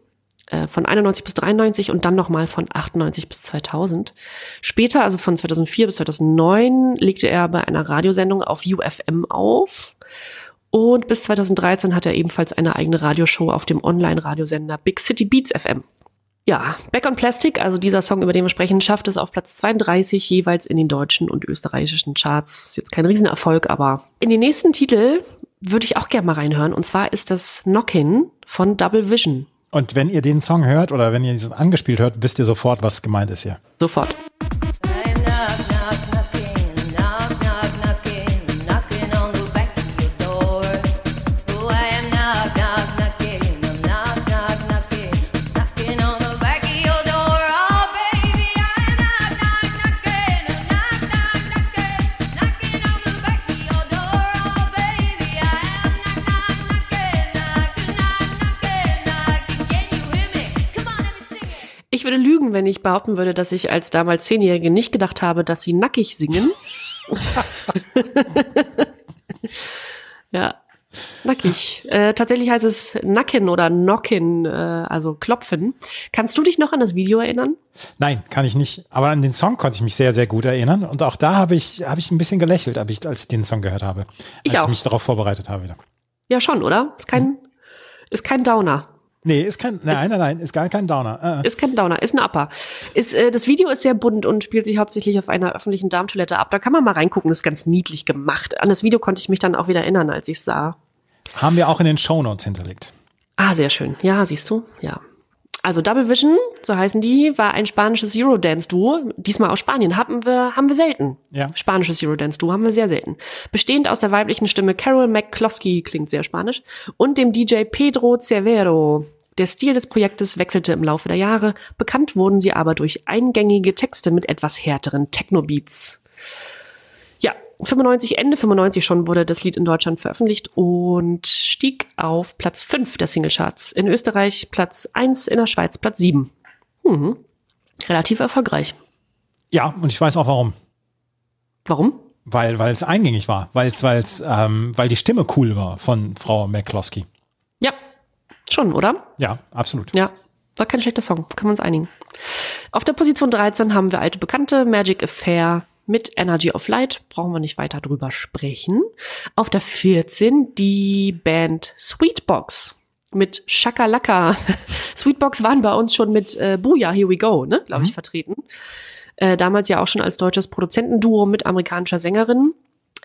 äh, von 91 bis 93 und dann nochmal von 98 bis 2000. Später, also von 2004 bis 2009, legte er bei einer Radiosendung auf UFM auf. Und bis 2013 hat er ebenfalls eine eigene Radioshow auf dem Online-Radiosender Big City Beats FM. Ja, Back on Plastic, also dieser Song, über den wir sprechen, schafft es auf Platz 32 jeweils in den deutschen und österreichischen Charts. Jetzt kein Riesenerfolg, aber in den nächsten Titel würde ich auch gerne mal reinhören. Und zwar ist das Knockin' von Double Vision. Und wenn ihr den Song hört oder wenn ihr dieses angespielt hört, wisst ihr sofort, was gemeint ist hier. Sofort. Lügen, wenn ich behaupten würde, dass ich als damals Zehnjährige nicht gedacht habe, dass sie nackig singen. ja, nackig. Äh, tatsächlich heißt es Nacken oder Nocken, äh, also klopfen. Kannst du dich noch an das Video erinnern? Nein, kann ich nicht. Aber an den Song konnte ich mich sehr, sehr gut erinnern. Und auch da habe ich, habe ich ein bisschen gelächelt, als ich, als ich den Song gehört habe. Ich als auch. ich mich darauf vorbereitet habe wieder. Ja, schon, oder? Ist kein, ist kein Downer. Nee, ist kein, nein, nein, nein, ist gar kein Downer. Äh, äh. Ist kein Downer, ist ein Upper. Ist, äh, das Video ist sehr bunt und spielt sich hauptsächlich auf einer öffentlichen Darmtoilette ab. Da kann man mal reingucken, ist ganz niedlich gemacht. An das Video konnte ich mich dann auch wieder erinnern, als ich es sah. Haben wir auch in den Shownotes hinterlegt. Ah, sehr schön. Ja, siehst du? Ja. Also Double Vision, so heißen die, war ein spanisches Eurodance-Duo. Diesmal aus Spanien. Haben wir, haben wir selten. Ja. Spanisches Eurodance-Duo haben wir sehr selten. Bestehend aus der weiblichen Stimme Carol McCloskey, klingt sehr spanisch, und dem DJ Pedro Cervero. Der Stil des Projektes wechselte im Laufe der Jahre. Bekannt wurden sie aber durch eingängige Texte mit etwas härteren Techno-Beats. Ja, 95, Ende 95 schon wurde das Lied in Deutschland veröffentlicht und stieg auf Platz 5 der Singlecharts. In Österreich Platz 1, in der Schweiz Platz 7. Mhm. Relativ erfolgreich. Ja, und ich weiß auch warum. Warum? Weil, weil es eingängig war. Weil es, weil es, ähm, weil die Stimme cool war von Frau McCloskey. Ja, schon, oder? Ja, absolut. Ja, war kein schlechter Song, können wir uns einigen. Auf der Position 13 haben wir alte Bekannte, Magic Affair mit Energy of Light, brauchen wir nicht weiter drüber sprechen. Auf der 14 die Band Sweetbox mit Shakalaka. Sweetbox waren bei uns schon mit äh, Booyah, Here We Go, ne, glaube ich, vertreten. Äh, damals ja auch schon als deutsches Produzentenduo mit amerikanischer Sängerin.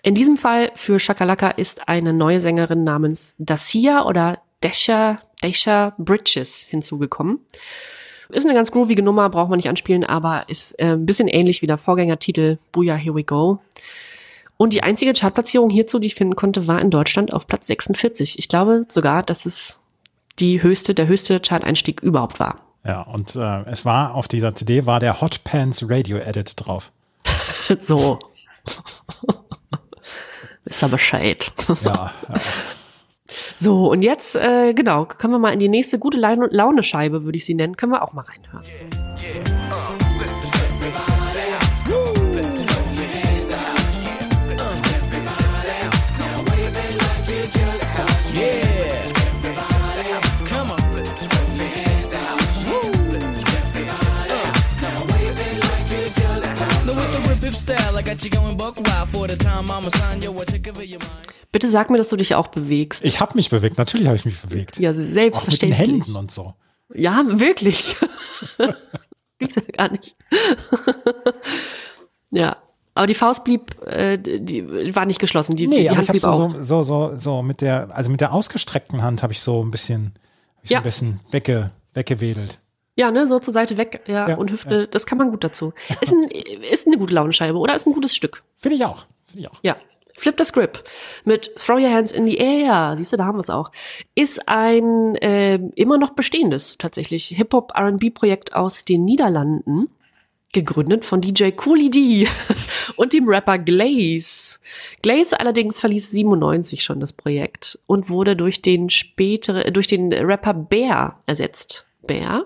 In diesem Fall für Shakalaka ist eine neue Sängerin namens Dacia oder Dasha, Dasha Bridges hinzugekommen. Ist eine ganz groovige Nummer, braucht man nicht anspielen, aber ist äh, ein bisschen ähnlich wie der Vorgängertitel Booyah, Here We Go. Und die einzige Chartplatzierung hierzu, die ich finden konnte, war in Deutschland auf Platz 46. Ich glaube sogar, dass es die höchste, der höchste Chart-Einstieg überhaupt war. Ja, und äh, es war auf dieser CD war der Hot Pants Radio Edit drauf. so. Ist aber Bescheid. Ja, ja. So, und jetzt, äh, genau, können wir mal in die nächste gute Laune- Laune-Scheibe, würde ich sie nennen, können wir auch mal reinhören. The rip hip style, I got you going buck wild for the time I'ma sign your tick of your mind. Bitte sag mir, dass du dich auch bewegst. Ich habe mich bewegt, natürlich habe ich mich bewegt. Ja, Auch mit den selbstverständlich. Händen und so. Ja, wirklich. Gibt's ja gar nicht. ja. Aber die Faust blieb, äh, die war nicht geschlossen. Die, Nee, die aber Hand ich habe so, so, so, so mit der, also mit der ausgestreckten Hand habe ich so ein bisschen, ich so Ja. ein bisschen wegge, weggewedelt. Ja, ne, so zur Seite weg, ja, Ja, und Hüfte, das kann man gut dazu. Ist, ein, ist eine gute Launenscheibe, oder? Ist ein gutes Stück. Finde ich auch. Finde ich auch. Ja. Flip the Script mit Throw Your Hands in the Air, siehst du, da haben wir es auch, ist ein äh, immer noch bestehendes tatsächlich Hip-Hop-R&B-Projekt aus den Niederlanden. gegründet von DJ Coolie D und dem Rapper Glaze. Glaze allerdings verließ 97 schon das Projekt und wurde durch den spätere, durch den Rapper Bear ersetzt. Bear,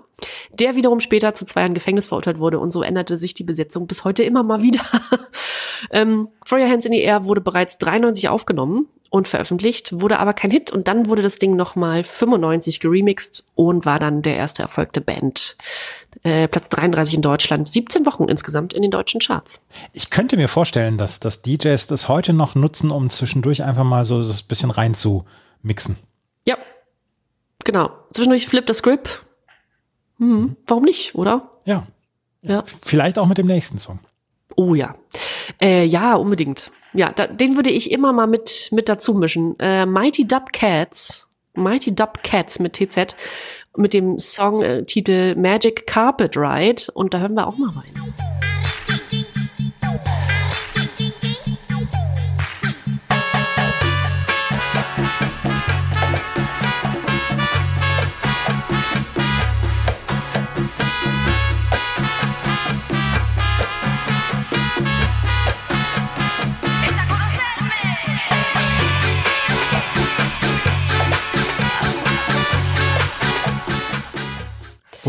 der wiederum später zu zwei Jahren Gefängnis verurteilt wurde und so änderte sich die Besetzung bis heute immer mal wieder. Ähm, Throw Your Hands in the Air wurde bereits 93 aufgenommen und veröffentlicht, wurde aber kein Hit und dann wurde das Ding nochmal 95 geremixed und war dann der erste Erfolg der Band. Äh, Platz 33 in Deutschland, 17 Wochen insgesamt in den deutschen Charts. Ich könnte mir vorstellen, dass, dass DJs das heute noch nutzen, um zwischendurch einfach mal so ein bisschen rein zu mixen. Ja, genau. Zwischendurch Flip the Script. Hm, warum nicht, oder? Ja. Ja. Vielleicht auch mit dem nächsten Song. Oh ja. Äh, ja, unbedingt. Ja, da, den würde ich immer mal mit, mit dazu mischen. Äh, Mighty Dub Cats. Mighty Dub Cats mit TZ. Mit dem Songtitel äh, Magic Carpet Ride. Und da hören wir auch mal rein.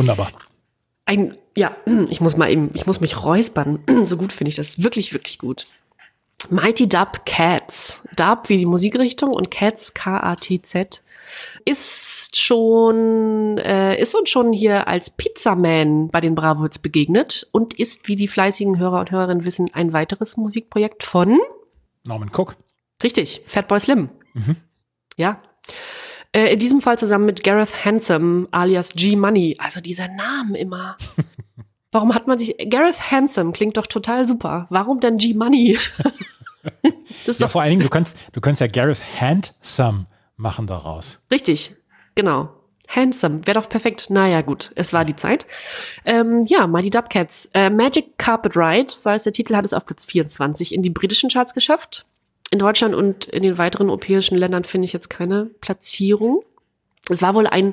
Wunderbar. Ein, ja, ich muss mal eben, ich muss mich räuspern. So gut finde ich das. Wirklich, wirklich gut. Mighty Dub Cats. Dub wie die Musikrichtung und Cats, K-A-T-Z, ist schon, äh, ist uns schon hier als Pizzaman bei den Bravo Hits begegnet und ist, wie die fleißigen Hörer und Hörerinnen wissen, ein weiteres Musikprojekt von, Norman Cook. richtig, Fatboy Slim. Ja. Äh, in diesem Fall zusammen mit Gareth Handsome alias G Money. Also dieser Name immer. Warum hat man sich. Gareth Handsome klingt doch total super. Warum denn G Money? das ist Ja, vor allen Dingen, du kannst, du kannst ja Gareth Handsome machen daraus. richtig. Genau. Handsome. Wäre doch perfekt. Naja, gut. Es war die Zeit. Ähm, ja, Mighty Dubcats. Äh, Magic Carpet Ride, so heißt der Titel, hat es auf Platz 24 in die britischen Charts geschafft. In Deutschland und in den weiteren europäischen Ländern finde ich jetzt keine Platzierung. Es war wohl ein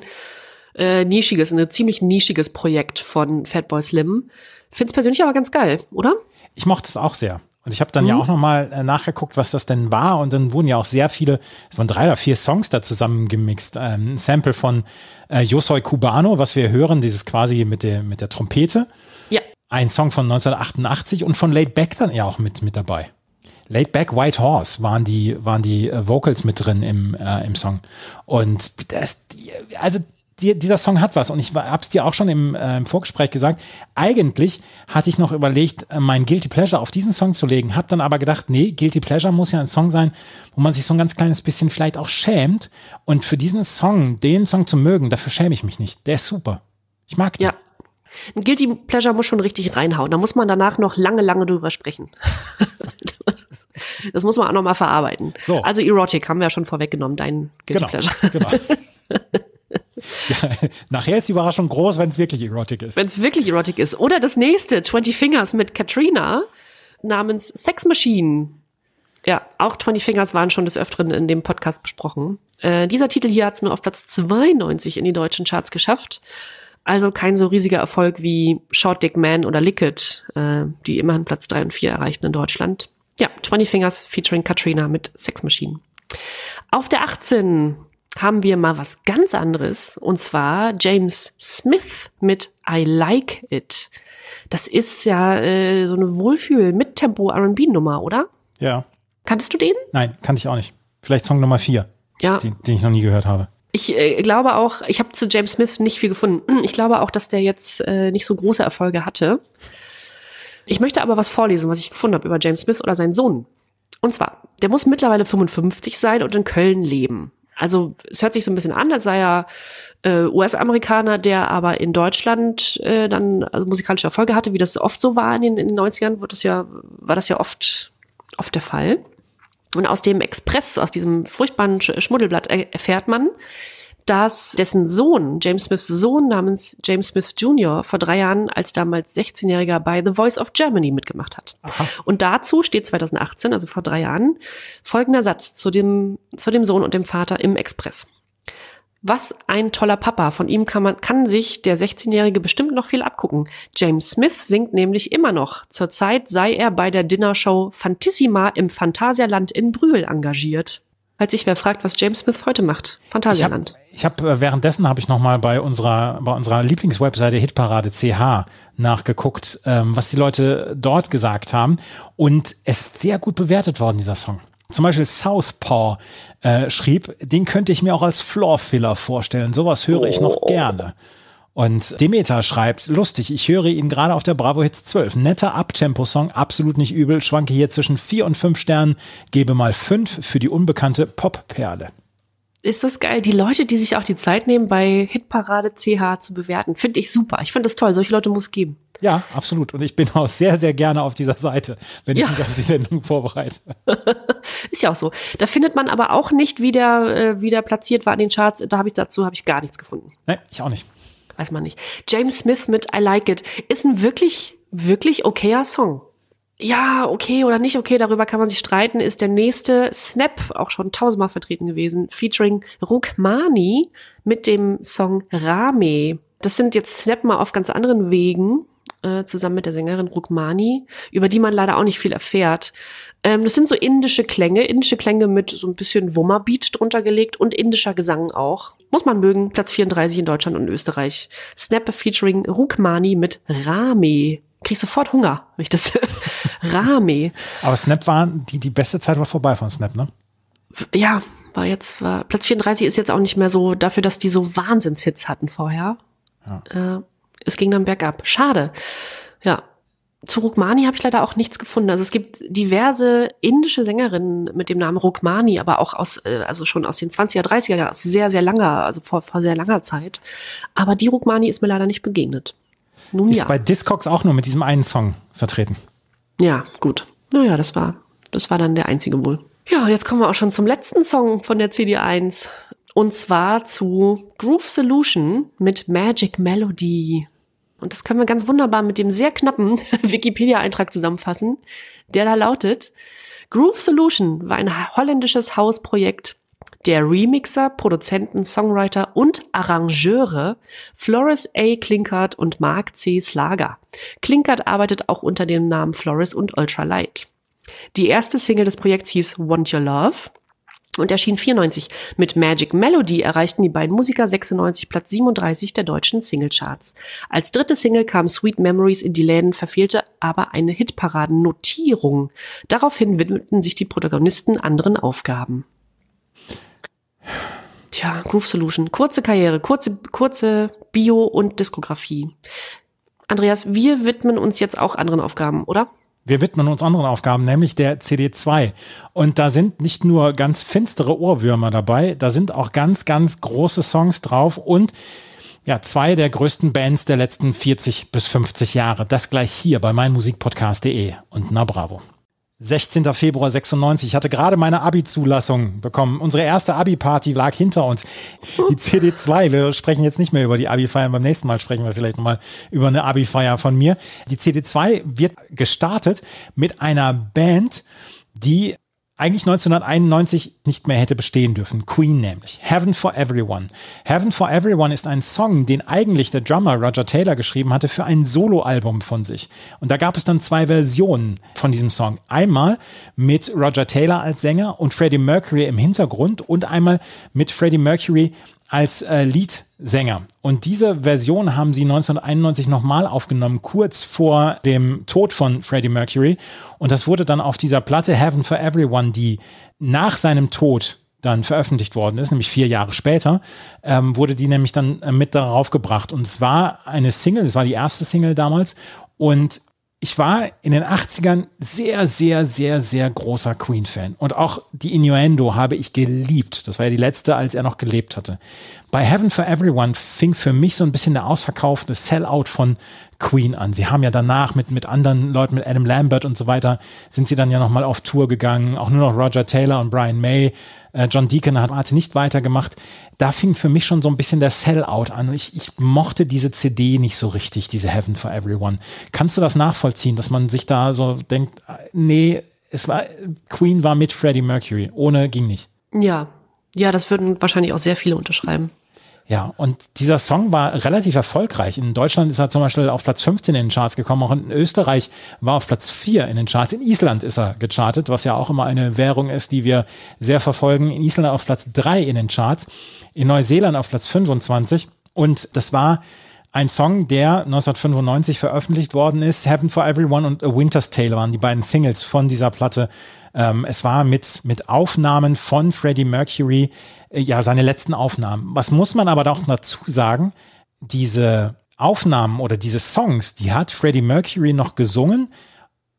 äh, nischiges, ein ziemlich nischiges Projekt von Fatboy Slim. Find's persönlich aber ganz geil, oder? Ich mochte es auch sehr. Und ich habe dann ja auch nochmal äh, nachgeguckt, was das denn war. Und dann wurden ja auch sehr viele, von drei oder vier Songs da zusammengemixt. Ähm, ein Sample von äh, Yo Soy Cubano, was wir hören, dieses quasi mit der, mit der Trompete. Ja. Ein Song von 1988 und von Laid Back dann ja auch mit, mit dabei. Laid Back White Horse waren die, waren die äh, Vocals mit drin im, äh, im Song. Und das, also die, dieser Song hat was. Und ich habe es dir auch schon im, äh, im Vorgespräch gesagt. Eigentlich hatte ich noch überlegt, äh, mein Guilty Pleasure auf diesen Song zu legen. Habe dann aber gedacht, nee, Guilty Pleasure muss ja ein Song sein, wo man sich so ein ganz kleines bisschen vielleicht auch schämt. Und für diesen Song, den Song zu mögen, dafür schäme ich mich nicht. Der ist super. Ich mag den. Ja. Ein Guilty Pleasure muss schon richtig reinhauen. Da muss man danach noch lange, lange drüber sprechen. das, ist, das muss man auch noch mal verarbeiten. So. Also Erotic haben wir ja schon vorweggenommen, dein Guilty Genau. Pleasure. genau. ja, nachher ist die Überraschung groß, wenn es wirklich erotic ist. Wenn es wirklich Erotic ist. Oder das nächste, 20 Fingers mit Katrina namens Sex Machine. Ja, auch 20 Fingers waren schon des Öfteren in dem Podcast besprochen. Äh, dieser Titel hier hat es nur auf Platz 92 in die deutschen Charts geschafft. Also kein so riesiger Erfolg wie Short Dick Man oder Liquid, äh, die immerhin Platz 3 und 4 erreichten in Deutschland. Ja, 20 Fingers featuring Katrina mit Sex Machine. Auf der 18 haben wir mal was ganz anderes und zwar James Smith mit I Like It. Das ist ja äh, so eine Wohlfühl mit Tempo R&B Nummer, oder? Ja. Kanntest du den? Nein, kannte ich auch nicht. Vielleicht Song Nummer vier, Ja. den, den ich noch nie gehört habe. Ich äh, glaube auch, ich habe zu James Smith nicht viel gefunden. Ich glaube auch, dass der jetzt äh, nicht so große Erfolge hatte. Ich möchte aber was vorlesen, was ich gefunden habe über James Smith oder seinen Sohn. Und zwar, der muss mittlerweile 55 sein und in Köln leben. Also es hört sich so ein bisschen an, als sei er äh, US-Amerikaner, der aber in Deutschland äh, dann also musikalische Erfolge hatte, wie das oft so war in den, in den 90ern, wird das ja, war das ja oft, oft der Fall. Und aus dem Express, aus diesem furchtbaren Sch Schmuddelblatt er erfährt man, dass dessen Sohn, James Smiths Sohn namens James Smith Jr., vor drei Jahren als damals 16-Jähriger bei The Voice of Germany mitgemacht hat. Und dazu steht 2018, also vor drei Jahren, folgender Satz zu dem, zu dem Sohn und dem Vater im Express. Was ein toller Papa. Von ihm kann man, kann sich der 16-Jährige bestimmt noch viel abgucken. James Smith singt nämlich immer noch. Zurzeit sei er bei der Dinnershow Fantissima im Phantasialand in Brühl engagiert. Falls sich wer fragt, was James Smith heute macht. Habe Phantasialand. ich hab, äh, währenddessen habe ich noch mal bei unserer bei unserer Lieblingswebseite Hitparade CH nachgeguckt, ähm, was die Leute dort gesagt haben und es ist sehr gut bewertet worden dieser Song. Zum Beispiel Southpaw äh, schrieb, den könnte ich mir auch als Floor-Filler vorstellen. Sowas höre ich noch gerne. Und Demeter schreibt, lustig, ich höre ihn gerade auf der Bravo Hits 12. Netter Abtempo-Song, absolut nicht übel. Schwanke hier zwischen vier und fünf Sternen, gebe mal fünf für die unbekannte Pop-Perle. Ist das geil? Die Leute, die sich auch die Zeit nehmen, bei Hitparade CH zu bewerten, finde ich super. Ich finde das toll. Solche Leute muss es geben. Ja, absolut. Und ich bin auch sehr, sehr gerne auf dieser Seite, wenn Ja. ich mich auf die Sendung vorbereite. Ist ja auch so. Da findet man aber auch nicht, wie der, äh, wie der platziert war in den Charts. Da habe ich dazu habe ich gar nichts gefunden. Nee, ich auch nicht. Weiß man nicht. James Smith mit I Like It ist ein wirklich, wirklich okayer Song. Ja, okay oder nicht okay, darüber kann man sich streiten, ist der nächste Snap, auch schon tausendmal vertreten gewesen, featuring Rukmani mit dem Song Rame. Das sind jetzt Snap mal auf ganz anderen Wegen, äh, zusammen mit der Sängerin Rukmani, über die man leider auch nicht viel erfährt. Ähm, das sind so indische Klänge, indische Klänge mit so ein bisschen Wummerbeat drunter gelegt und indischer Gesang auch. Muss man mögen, Platz 34 in Deutschland und Österreich. Snap featuring Rukmani mit Rame. Krieg sofort Hunger, wenn ich das Rame. Aber Snap war, die, die beste Zeit war vorbei von Snap, ne? Ja, war jetzt, war, Platz 34 ist jetzt auch nicht mehr so dafür, dass die so Wahnsinnshits hatten vorher. Äh, es ging dann bergab. Schade. Ja. Zu Rukmani habe ich leider auch nichts gefunden. Also es gibt diverse indische Sängerinnen mit dem Namen Rukmani, aber auch aus, äh, also schon aus den 20er, 30er Jahren, aus sehr, sehr langer, also vor, vor sehr langer Zeit. Aber die Rukmani ist mir leider nicht begegnet. Nun Ist ja. bei Discogs auch nur mit diesem einen Song vertreten. Ja, gut. Naja, das war, das war dann der einzige wohl. Ja, jetzt kommen wir auch schon zum letzten Song von der CD1. Und zwar zu Groove Solution mit Magic Melody. Und das können wir ganz wunderbar mit dem sehr knappen Wikipedia-Eintrag zusammenfassen, der da lautet, Groove Solution war ein holländisches Hausprojekt der Remixer, Produzenten, Songwriter und Arrangeure Flores A. Klinkert und Mark C. Slager. Klinkert arbeitet auch unter dem Namen Flores und Ultralight. Die erste Single des Projekts hieß Want Your Love und erschien 94. Mit Magic Melody erreichten die beiden Musiker 96 Platz 37 der deutschen Singlecharts. Als dritte Single kam Sweet Memories in die Läden, verfehlte aber eine Hitparadennotierung. Daraufhin widmeten sich die Protagonisten anderen Aufgaben. Tja, Groove Solution. Kurze Karriere, kurze, kurze Bio- und Diskografie. Andreas, wir widmen uns jetzt auch anderen Aufgaben, oder? Wir widmen uns anderen Aufgaben, nämlich der CD2. Und da sind nicht nur ganz finstere Ohrwürmer dabei, da sind auch ganz, ganz große Songs drauf und ja, zwei der größten Bands der letzten 40 bis 50 Jahre. Das gleich hier bei meinmusikpodcast.de und na bravo. 16. Februar 96. Ich hatte gerade meine Abi-Zulassung bekommen. Unsere erste Abi-Party lag hinter uns. Die CD2. Wir sprechen jetzt nicht mehr über die Abi-Feiern. Beim nächsten Mal sprechen wir vielleicht nochmal über eine Abi-Feier von mir. Die CD2 wird gestartet mit einer Band, die eigentlich 1991 nicht mehr hätte bestehen dürfen. Queen nämlich. Heaven for Everyone. Heaven for Everyone ist ein Song, den eigentlich der Drummer Roger Taylor geschrieben hatte für ein Soloalbum von sich. Und da gab es dann zwei Versionen von diesem Song. Einmal mit Roger Taylor als Sänger und Freddie Mercury im Hintergrund und einmal mit Freddie Mercury als äh, Leadsänger. Und diese Version haben sie 1991 nochmal aufgenommen, kurz vor dem Tod von Freddie Mercury. Und das wurde dann auf dieser Platte Heaven for Everyone, die nach seinem Tod dann veröffentlicht worden ist, nämlich vier Jahre später, ähm, wurde die nämlich dann äh, mit darauf gebracht. Und es war eine Single, es war die erste Single damals. Und ich war in den 80ern sehr, sehr, sehr, sehr großer Queen-Fan. Und auch die Innuendo habe ich geliebt. Das war ja die letzte, als er noch gelebt hatte. Bei Heaven for Everyone fing für mich so ein bisschen der ausverkaufte Sellout von Queen an. Sie haben ja danach mit, mit anderen Leuten, mit Adam Lambert und so weiter, sind sie dann ja nochmal auf Tour gegangen. Auch nur noch Roger Taylor und Brian May. Äh, John Deacon hat, hat nicht weitergemacht. Da fing für mich schon so ein bisschen der Sellout an. Ich, ich mochte diese CD nicht so richtig, diese Heaven for Everyone. Kannst du das nachvollziehen, dass man sich da so denkt, äh, nee, es war, Queen war mit Freddie Mercury. Ohne ging nicht. Ja. Ja, das würden wahrscheinlich auch sehr viele unterschreiben. Ja, und dieser Song war relativ erfolgreich. In Deutschland ist er zum Beispiel auf Platz 15 in den Charts gekommen, auch in Österreich war auf Platz 4 in den Charts. In Island ist er gechartet, was ja auch immer eine Währung ist, die wir sehr verfolgen. In Island auf Platz 3 in den Charts, in Neuseeland auf Platz 25. Und das war ein Song, der 1995 veröffentlicht worden ist. Heaven for Everyone und A Winter's Tale waren die beiden Singles von dieser Platte. Ähm, es war mit, mit Aufnahmen von Freddie Mercury, äh, ja, seine letzten Aufnahmen. Was muss man aber auch dazu sagen? Diese Aufnahmen oder diese Songs, die hat Freddie Mercury noch gesungen,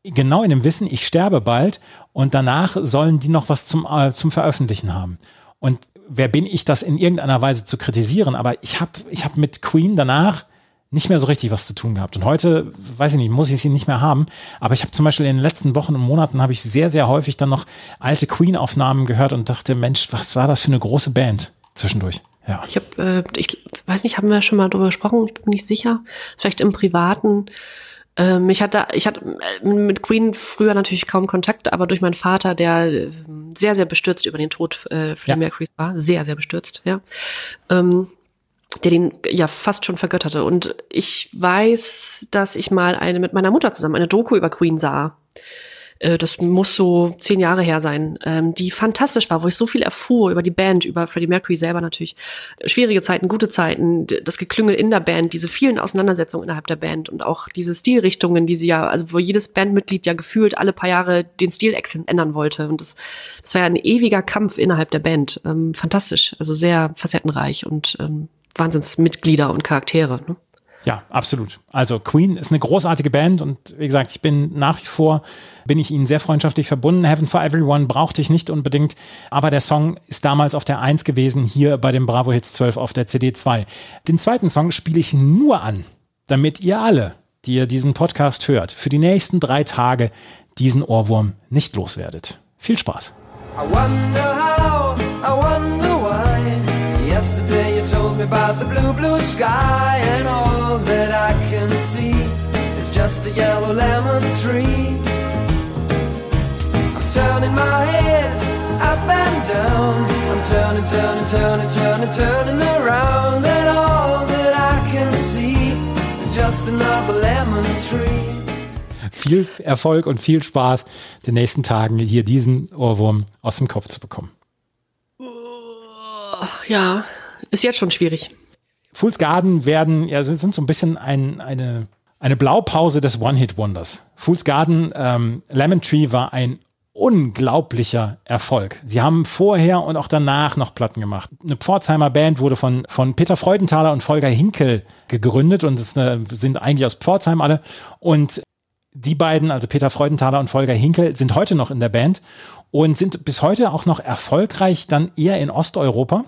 genau in dem Wissen, ich sterbe bald und danach sollen die noch was zum, äh, zum Veröffentlichen haben. Und wer bin ich, das in irgendeiner Weise zu kritisieren? Aber ich habe ich hab mit Queen danach nicht mehr so richtig was zu tun gehabt. Und heute, weiß ich nicht, muss ich sie nicht mehr haben. Aber ich habe zum Beispiel in den letzten Wochen und Monaten habe ich sehr, sehr häufig dann noch alte Queen-Aufnahmen gehört und dachte, Mensch, was war das für eine große Band zwischendurch? Ja. Ich habe, äh, ich weiß nicht, haben wir schon mal drüber gesprochen? Ich bin nicht sicher. Vielleicht im Privaten. Ähm, ich hatte, ich hatte äh, mit Queen früher natürlich kaum Kontakt, aber durch meinen Vater, der äh, sehr, sehr bestürzt über den Tod äh, Freddie Ja. Mercury war, sehr, sehr bestürzt, ja. Ähm, der den ja fast schon vergötterte. Und ich weiß, dass ich mal eine mit meiner Mutter zusammen eine Doku über Queen sah. Äh, Das muss so zehn Jahre her sein, ähm, die fantastisch war, wo ich so viel erfuhr über die Band, über Freddie Mercury selber natürlich. Schwierige Zeiten, gute Zeiten, das Geklüngel in der Band, diese vielen Auseinandersetzungen innerhalb der Band und auch diese Stilrichtungen, die sie ja, also wo jedes Bandmitglied ja gefühlt alle paar Jahre den Stil ändern wollte. Und das, das war ja ein ewiger Kampf innerhalb der Band. Ähm, fantastisch, also sehr facettenreich und ähm, Wahnsinnsmitglieder und Charaktere. Ne? Ja, absolut. Also Queen ist eine großartige Band und wie gesagt, ich bin nach wie vor, bin ich ihnen sehr freundschaftlich verbunden. Heaven for Everyone brauchte ich nicht unbedingt, aber der Song ist damals auf der 1 gewesen, hier bei dem Bravo Hits 12 auf der CD 2. Den zweiten Song spiele ich nur an, damit ihr alle, die ihr diesen Podcast hört, für die nächsten drei Tage diesen Ohrwurm nicht loswerdet. Viel Spaß. I wonder how, I wonder why. Yesterday you told me about the blue, blue sky, and all just a yellow lemon tree. I'm turning my head up and down. I'm turning, turning, turning, turning, turning around, and all that I can see is just another lemon tree. Viel Erfolg und viel Spaß, den nächsten Tagen hier diesen Ohrwurm aus dem Kopf zu bekommen. Ja, ist jetzt schon schwierig. Fool's Garden werden, ja, sind, sind so ein bisschen ein, eine, eine Blaupause des One-Hit-Wonders. Fool's Garden, ähm, Lemon Tree war ein unglaublicher Erfolg. Sie haben vorher und auch danach noch Platten gemacht. Eine Pforzheimer Band wurde von, von Peter Freudenthaler und Volker Hinkel gegründet und es eine, sind eigentlich aus Pforzheim alle. Und die beiden, also Peter Freudenthaler und Volker Hinkel, sind heute noch in der Band und sind bis heute auch noch erfolgreich dann eher in Osteuropa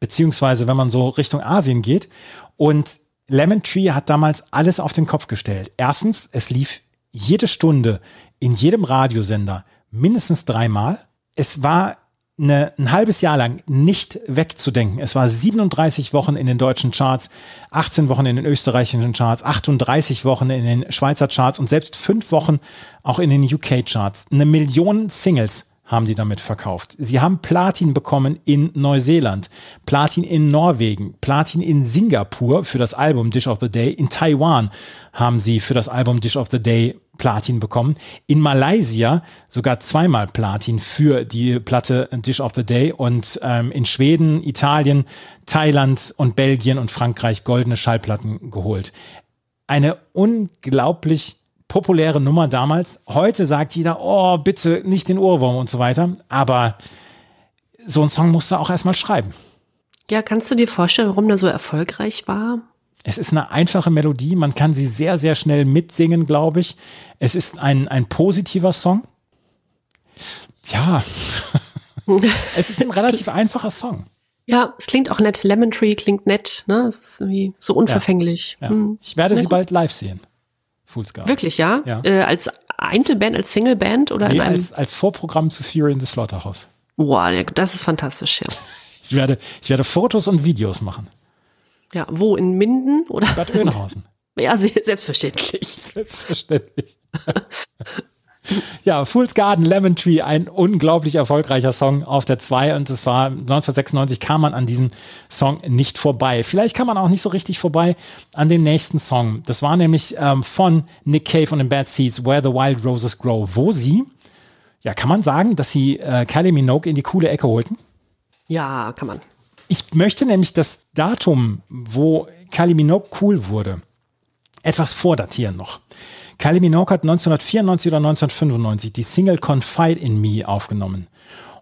beziehungsweise wenn man so Richtung Asien geht. Und Lemon Tree hat damals alles auf den Kopf gestellt. Erstens, es lief jede Stunde in jedem Radiosender mindestens dreimal. Es war eine, ein halbes Jahr lang nicht wegzudenken. Es war 37 Wochen in den deutschen Charts, 18 Wochen in den österreichischen Charts, 38 Wochen in den Schweizer Charts und selbst fünf Wochen auch in den UK-Charts. Eine Million Singles haben die damit verkauft. Sie haben Platin bekommen in Neuseeland, Platin in Norwegen, Platin in Singapur für das Album Dish of the Day, in Taiwan haben sie für das Album Dish of the Day Platin bekommen, in Malaysia sogar zweimal Platin für die Platte Dish of the Day und ähm, in Schweden, Italien, Thailand und Belgien und Frankreich goldene Schallplatten geholt. Eine unglaublich populäre Nummer damals. Heute sagt jeder, oh, bitte nicht den Ohrwurm und so weiter. Aber so ein Song musst du auch erstmal schreiben. Ja, kannst du dir vorstellen, warum der so erfolgreich war? Es ist eine einfache Melodie, man kann sie sehr, sehr schnell mitsingen, glaube ich. Es ist ein, ein positiver Song. Ja, es ist ein relativ einfacher Song. Ja, es klingt auch nett. Lemon Tree klingt nett, ne? Es ist irgendwie so unverfänglich. Ja. Hm. Ich werde Na sie gut. bald live sehen. Fool's Garden. Wirklich, ja? Ja. Äh, als Einzelband, als Singleband oder Nee, in als, als Vorprogramm zu Fury in the Slaughterhouse. Ja, das ist fantastisch, ja. Ich werde, ich werde Fotos und Videos machen. Ja, wo? In Minden oder? Bad Oeynhausen. Ja, se- selbstverständlich. Selbstverständlich. Ja, Fool's Garden, Lemon Tree, ein unglaublich erfolgreicher Song auf der 2 und es war 1996 kam man an diesem Song nicht vorbei. Vielleicht kam man auch nicht so richtig vorbei an dem nächsten Song. Das war nämlich ähm, von Nick Cave und den Bad Seeds, Where the Wild Roses Grow, wo sie, ja, kann man sagen, dass sie äh, Kylie Minogue in die coole Ecke holten? Ja, kann man. Ich möchte nämlich das Datum, wo Kylie Minogue cool wurde, etwas vordatieren noch. Kylie Minogue hat 1994 oder 1995 die Single Confide in Me aufgenommen.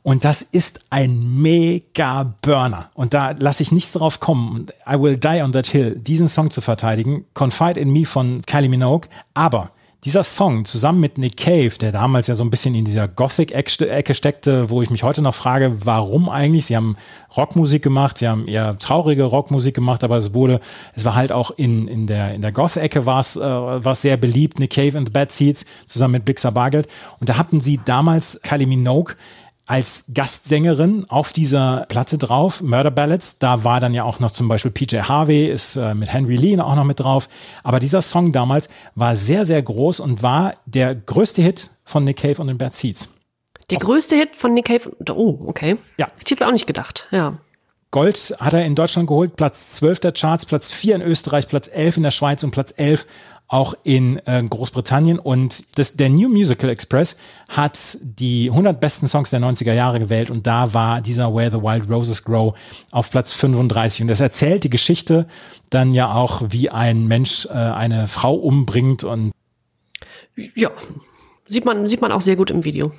Und das ist ein mega Burner. Und da lasse ich nichts drauf kommen. I Will Die on That Hill, diesen Song zu verteidigen. Confide in Me von Kylie Minogue. Aber dieser Song zusammen mit Nick Cave, der damals ja so ein bisschen in dieser Gothic-Ecke steckte, wo ich mich heute noch frage, warum eigentlich? Sie haben Rockmusik gemacht, sie haben eher traurige Rockmusik gemacht, aber es wurde, es war halt auch in, in der, in der Goth-Ecke war es, äh, sehr beliebt, Nick Cave and the Bad Seeds zusammen mit Bixer Bargeld. Und da hatten sie damals Kylie Minogue als Gastsängerin auf dieser Platte drauf, Murder Ballads. Da war dann ja auch noch zum Beispiel PJ Harvey, ist äh, mit Henry Lee auch noch mit drauf. Aber dieser Song damals war sehr, sehr groß und war der größte Hit von Nick Cave und den Bad Seeds. Der größte Hit von Nick Cave. Oh, okay. Ja. Hätte ich jetzt auch nicht gedacht. Ja. Gold hat er in Deutschland geholt, Platz 12 der Charts, Platz 4 in Österreich, Platz 11 in der Schweiz und Platz 11 auch in äh, Großbritannien. Und das, der New Musical Express hat die 100 besten Songs der 90er Jahre gewählt und da war dieser Where the Wild Roses Grow auf Platz 35. Und das erzählt die Geschichte dann ja auch, wie ein Mensch äh, eine Frau umbringt und Ja. Sieht man, sieht man auch sehr gut im Video.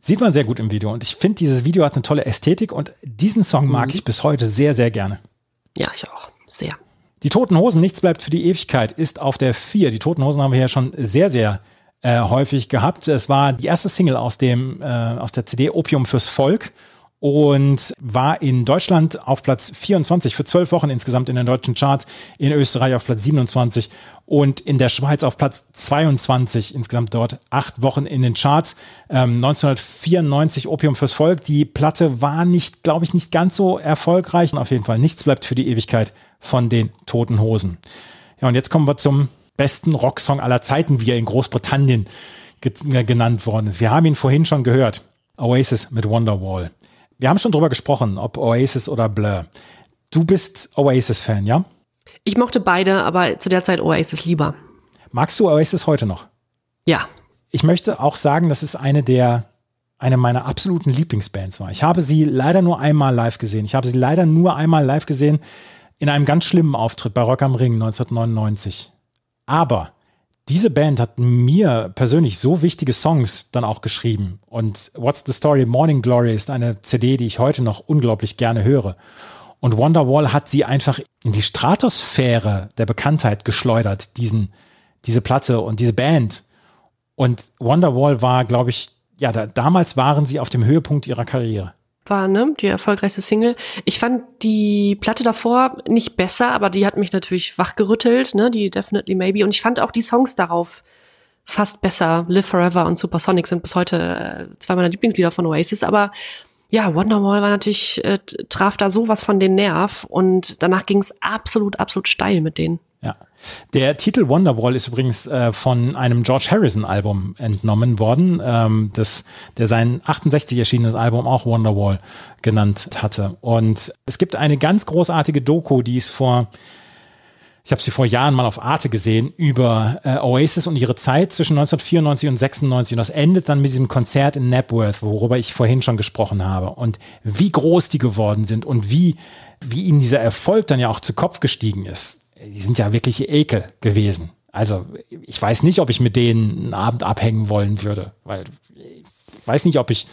sieht man sehr gut im Video. Und ich finde, dieses Video hat eine tolle Ästhetik und diesen Song mag ich bis heute sehr, sehr gerne. Ja, ich auch. Sehr. Die Toten Hosen, nichts bleibt für die Ewigkeit, ist auf der 4. Die Toten Hosen haben wir ja schon sehr, sehr äh, häufig gehabt. Es war die erste Single aus, dem, äh, aus der CD Opium fürs Volk und war in Deutschland auf Platz 24 für zwölf Wochen insgesamt in den deutschen Charts, in Österreich auf Platz 27 und in der Schweiz auf Platz 22 insgesamt dort acht Wochen in den Charts. Ähm, 1994 Opium fürs Volk. Die Platte war nicht, glaube ich, nicht ganz so erfolgreich. Und auf jeden Fall nichts bleibt für die Ewigkeit von den Toten Hosen. Ja, und jetzt kommen wir zum besten Rocksong aller Zeiten, wie er in Großbritannien ge genannt worden ist. Wir haben ihn vorhin schon gehört. Oasis mit Wonderwall. Wir haben schon drüber gesprochen, ob Oasis oder Blur. Du bist Oasis-Fan, ja? Ich mochte beide, aber zu der Zeit Oasis lieber. Magst du Oasis heute noch? Ja. Ich möchte auch sagen, dass es eine der eine meiner absoluten Lieblingsbands war. Ich habe sie leider nur einmal live gesehen. Ich habe sie leider nur einmal live gesehen in einem ganz schlimmen Auftritt bei Rock am Ring 1999. Aber diese Band hat mir persönlich so wichtige Songs dann auch geschrieben. Und What's the Story Morning Glory ist eine CD, die ich heute noch unglaublich gerne höre. Und Wonderwall hat sie einfach in die Stratosphäre der Bekanntheit geschleudert, diesen, diese Platte und diese Band. Und Wonderwall war, glaube ich, ja, da, damals waren sie auf dem Höhepunkt ihrer Karriere. War, ne, die erfolgreichste Single. Ich fand die Platte davor nicht besser, aber die hat mich natürlich wachgerüttelt, ne, die Definitely Maybe. Und ich fand auch die Songs darauf fast besser. Live Forever und Supersonic sind bis heute äh, zwei meiner Lieblingslieder von Oasis, aber ja, Wonderwall war natürlich, äh, traf da sowas von den Nerv und danach ging es absolut, absolut steil mit denen. Ja. Der Titel Wonderwall ist übrigens äh, von einem George Harrison Album entnommen worden, ähm, das, der sein 68 erschienenes Album auch Wonderwall genannt hatte. Und es gibt eine ganz großartige Doku, die ist vor, ich habe sie vor Jahren mal auf Arte gesehen, über äh, Oasis und ihre Zeit zwischen 1994 und 96. Und das endet dann mit diesem Konzert in Napworth, worüber ich vorhin schon gesprochen habe. Und wie groß die geworden sind und wie, wie ihnen dieser Erfolg dann ja auch zu Kopf gestiegen ist die sind ja wirklich Ekel gewesen. Also ich weiß nicht, ob ich mit denen einen Abend abhängen wollen würde, weil ich weiß nicht, ob ich,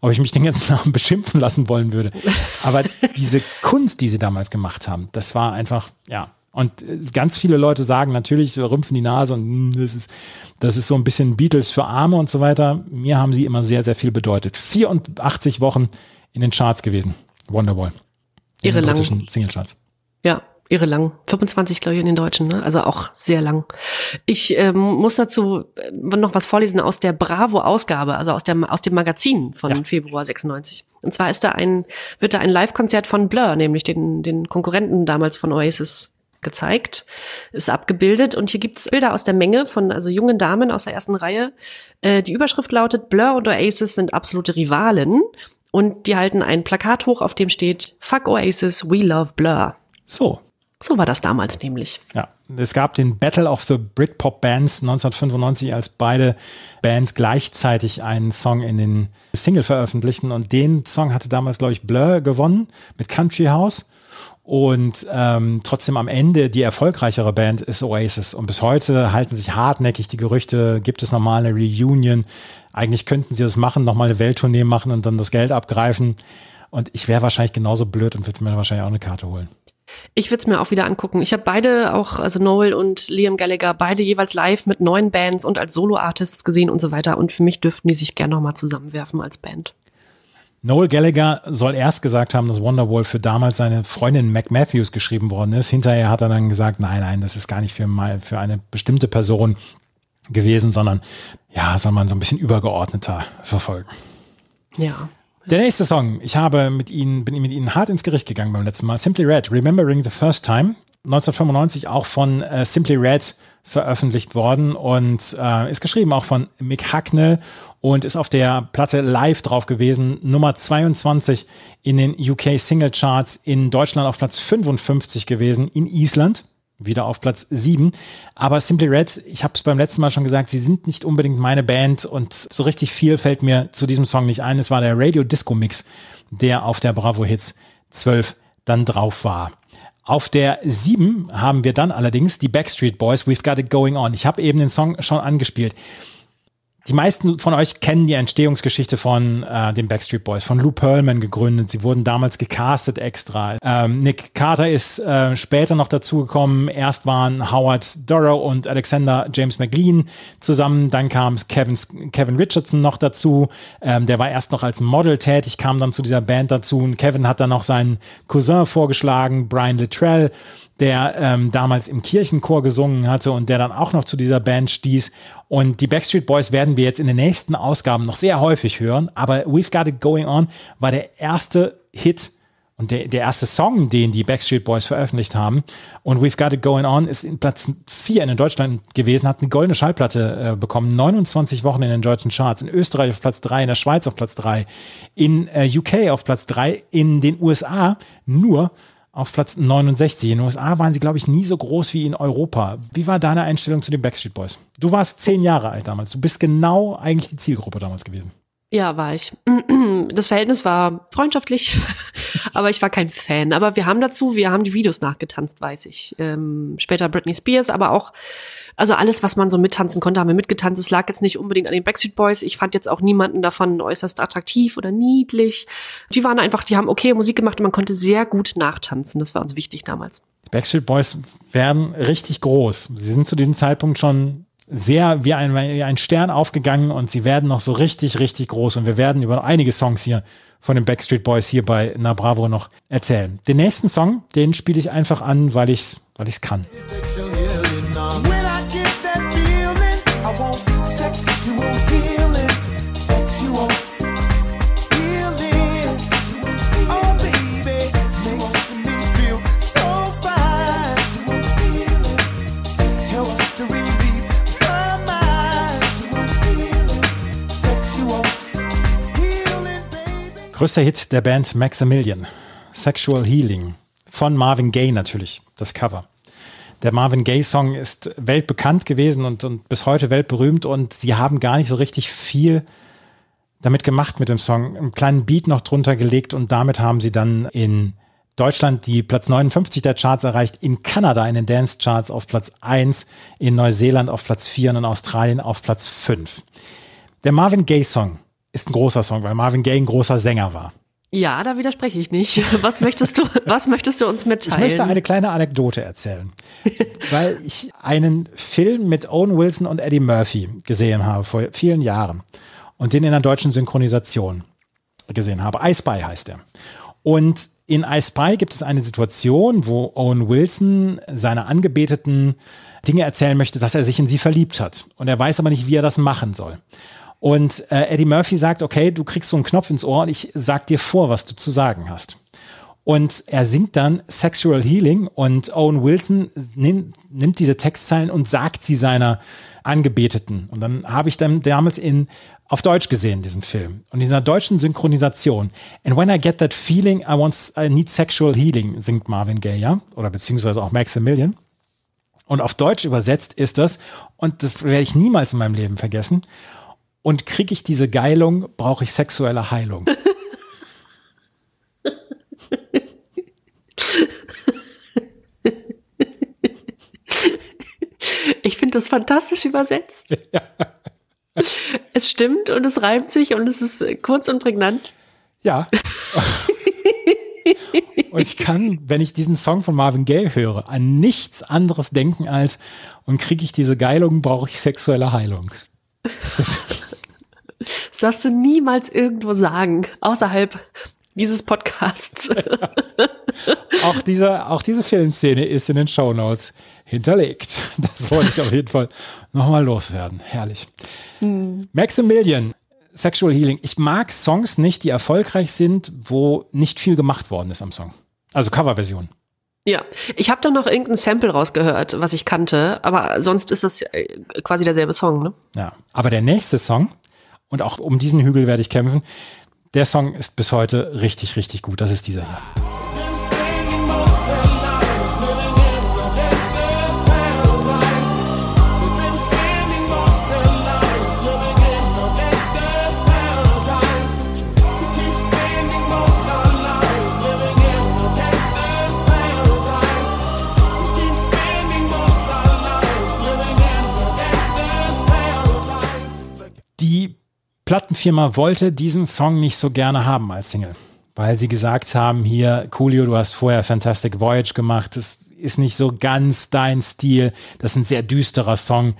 ob ich mich den ganzen Abend beschimpfen lassen wollen würde. Aber diese Kunst, die sie damals gemacht haben, das war einfach, ja. Und äh, ganz viele Leute sagen natürlich, rümpfen die Nase und hm, das ist, das ist so ein bisschen Beatles für Arme und so weiter. Mir haben sie immer sehr, sehr viel bedeutet. 84 Wochen in den Charts gewesen. Wonderwall. Irre den lang. britischen Singlecharts. Ja, irre lang. 25, glaube ich, in den Deutschen, ne? Also auch sehr lang. Ich ähm, muss dazu äh, noch was vorlesen aus der Bravo-Ausgabe, also aus, der, aus dem Magazin von Ja. Februar 96. Und zwar ist da ein, wird da ein Live-Konzert von Blur, nämlich den, den Konkurrenten damals von Oasis, gezeigt, ist abgebildet und hier gibt's Bilder aus der Menge von also jungen Damen aus der ersten Reihe. Äh, die Überschrift lautet Blur und Oasis sind absolute Rivalen und die halten ein Plakat hoch, auf dem steht Fuck Oasis, we love Blur. So, So war das damals nämlich. Ja, es gab den Battle of the Britpop Bands 1995, als beide Bands gleichzeitig einen Song in den Single veröffentlichten. Und den Song hatte damals, glaube ich, Blur gewonnen mit Country House. Und ähm, trotzdem am Ende die erfolgreichere Band ist Oasis. Und bis heute halten sich hartnäckig die Gerüchte, gibt es nochmal eine Reunion, eigentlich könnten sie das machen, nochmal eine Welttournee machen und dann das Geld abgreifen. Und ich wäre wahrscheinlich genauso blöd und würde mir wahrscheinlich auch eine Karte holen. Ich würde es mir auch wieder angucken. Ich habe beide auch, also Noel und Liam Gallagher, beide jeweils live mit neuen Bands und als Solo-Artists gesehen und so weiter. Und für mich dürften die sich gerne nochmal zusammenwerfen als Band. Noel Gallagher soll erst gesagt haben, dass Wonderwall für damals seine Freundin Mac Matthews geschrieben worden ist. Hinterher hat er dann gesagt, nein, nein, das ist gar nicht für, mal, für eine bestimmte Person gewesen, sondern ja, soll man so ein bisschen übergeordneter verfolgen. Ja. Der nächste Song, ich habe mit ihnen, bin mit ihnen hart ins Gericht gegangen beim letzten Mal. Simply Red, Remembering the First Time. 1995 auch von äh, Simply Red veröffentlicht worden und äh, ist geschrieben auch von Mick Hucknall und ist auf der Platte live drauf gewesen. Nummer 22 in den UK Single Charts, in Deutschland auf Platz 55 gewesen, in Island wieder auf Platz 7. Aber Simply Red, ich habe es beim letzten Mal schon gesagt, sie sind nicht unbedingt meine Band und so richtig viel fällt mir zu diesem Song nicht ein. Es war der Radio Disco Mix, der auf der Bravo Hits 12 dann drauf war. Auf der 7 haben wir dann allerdings die Backstreet Boys, We've Got It Going On. Ich habe eben den Song schon angespielt. Die meisten von euch kennen die Entstehungsgeschichte von äh, den Backstreet Boys, von Lou Pearlman gegründet. Sie wurden damals gecastet extra. Ähm, Nick Carter ist äh, später noch dazugekommen. Erst waren Howard Dorrow und Alexander James McLean zusammen. Dann kam Kevin, Kevin Richardson noch dazu. Ähm, der war erst noch als Model tätig, kam dann zu dieser Band dazu. Und Kevin hat dann noch seinen Cousin vorgeschlagen, Brian Littrell der ähm, damals im Kirchenchor gesungen hatte und der dann auch noch zu dieser Band stieß. Und die Backstreet Boys werden wir jetzt in den nächsten Ausgaben noch sehr häufig hören. Aber We've Got It Going On war der erste Hit und der, der erste Song, den die Backstreet Boys veröffentlicht haben. Und We've Got It Going On ist in Platz 4 in Deutschland gewesen, hat eine goldene Schallplatte äh, bekommen, 29 Wochen in den deutschen Charts, in Österreich auf Platz 3, in der Schweiz auf Platz 3, in äh, UK auf Platz 3, in den USA nur auf Platz 69. In den USA waren sie, glaube ich, nie so groß wie in Europa. Wie war deine Einstellung zu den Backstreet Boys? Du warst zehn Jahre alt damals. Du bist genau eigentlich die Zielgruppe damals gewesen. Ja, war ich. Das Verhältnis war freundschaftlich, aber ich war kein Fan. Aber wir haben dazu, wir haben die Videos nachgetanzt, weiß ich. Ähm, später Britney Spears, aber auch, also alles, was man so mittanzen konnte, haben wir mitgetanzt. Es lag jetzt nicht unbedingt an den Backstreet Boys. Ich fand jetzt auch niemanden davon äußerst attraktiv oder niedlich. Die waren einfach, die haben okay Musik gemacht und man konnte sehr gut nachtanzen. Das war uns wichtig damals. Die Backstreet Boys werden richtig groß. Sie sind zu diesem Zeitpunkt schon sehr wie ein, wie ein Stern aufgegangen und sie werden noch so richtig, richtig groß. Und wir werden über einige Songs hier von den Backstreet Boys hier bei Na Bravo noch erzählen. Den nächsten Song, den spiele ich einfach an, weil ich es weil ich's kann. When Größter Hit der Band Maximilian. Sexual Healing. Von Marvin Gaye natürlich, das Cover. Der Marvin Gaye-Song ist weltbekannt gewesen und, und bis heute weltberühmt und sie haben gar nicht so richtig viel damit gemacht mit dem Song. Einen kleinen Beat noch drunter gelegt und damit haben sie dann in Deutschland die Platz 59 der Charts erreicht, in Kanada in den Dance Charts auf Platz 1, in Neuseeland auf Platz 4 und in Australien auf Platz 5. Der Marvin Gaye-Song ist ein großer Song, weil Marvin Gaye ein großer Sänger war. Ja, da widerspreche ich nicht. Was möchtest du, was möchtest du uns Ich mitteilen? möchte eine kleine Anekdote erzählen, weil ich einen Film mit Owen Wilson und Eddie Murphy gesehen habe vor vielen Jahren und den in einer deutschen Synchronisation gesehen habe. I Spy heißt er. Und in I Spy gibt es eine Situation, wo Owen Wilson seiner Angebeteten Dinge erzählen möchte, dass er sich in sie verliebt hat. Und er weiß aber nicht, wie er das machen soll. Und äh, Eddie Murphy sagt, okay, du kriegst so einen Knopf ins Ohr und ich sag dir vor, was du zu sagen hast. Und er singt dann Sexual Healing und Owen Wilson nimmt, nimmt diese Textzeilen und sagt sie seiner Angebeteten. Und dann habe ich dann damals in auf Deutsch gesehen, diesen Film. Und in dieser deutschen Synchronisation. And when I get that feeling, I want, I need sexual healing, singt Marvin Gaye, ja? Oder beziehungsweise auch Maximilian. Und auf Deutsch übersetzt ist das, und das werde ich niemals in meinem Leben vergessen. Und kriege ich diese Geilung, brauche ich sexuelle Heilung. Ich finde das fantastisch übersetzt. Es stimmt und es reimt sich und es ist kurz und prägnant. Ja. und ich kann, wenn ich diesen Song von Marvin Gaye höre, an nichts anderes denken als, und kriege ich diese Geilung, brauche ich sexuelle Heilung. Das, Das darfst du niemals irgendwo sagen, außerhalb dieses Podcasts. auch, diese, auch diese Filmszene ist in den Shownotes hinterlegt. Das wollte ich auf jeden Fall nochmal loswerden. Herrlich. Maximilian, Sexual Healing. Ich mag Songs nicht, die erfolgreich sind, wo nicht viel gemacht worden ist am Song. Also Coverversion. Ja, ich habe da noch irgendein Sample rausgehört, was ich kannte, aber sonst ist das äh, quasi derselbe Song, ne? Ja. Aber der nächste Song, und auch um diesen Hügel werde ich kämpfen, der Song ist bis heute richtig, richtig gut. Das ist dieser hier. Plattenfirma wollte diesen Song nicht so gerne haben als Single, weil sie gesagt haben, hier, Coolio, du hast vorher Fantastic Voyage gemacht, das ist nicht so ganz dein Stil, das ist ein sehr düsterer Song.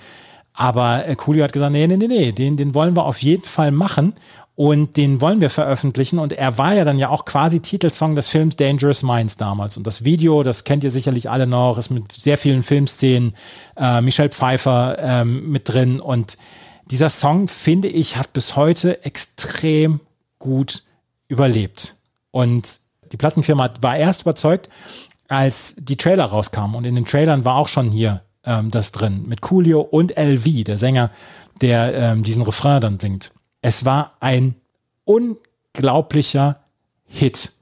Aber äh, Coolio hat gesagt, nee, nee, nee, nee, den, den wollen wir auf jeden Fall machen und den wollen wir veröffentlichen. Und er war ja dann ja auch quasi Titelsong des Films Dangerous Minds damals. Und das Video, das kennt ihr sicherlich alle noch, ist mit sehr vielen Filmszenen, äh, Michelle Pfeiffer ähm, mit drin und dieser Song, finde ich, hat bis heute extrem gut überlebt. Und die Plattenfirma war erst überzeugt, als die Trailer rauskamen. Und in den Trailern war auch schon hier ähm, das drin. Mit Coolio und LV, der Sänger, der ähm, diesen Refrain dann singt. Es war ein unglaublicher Hit.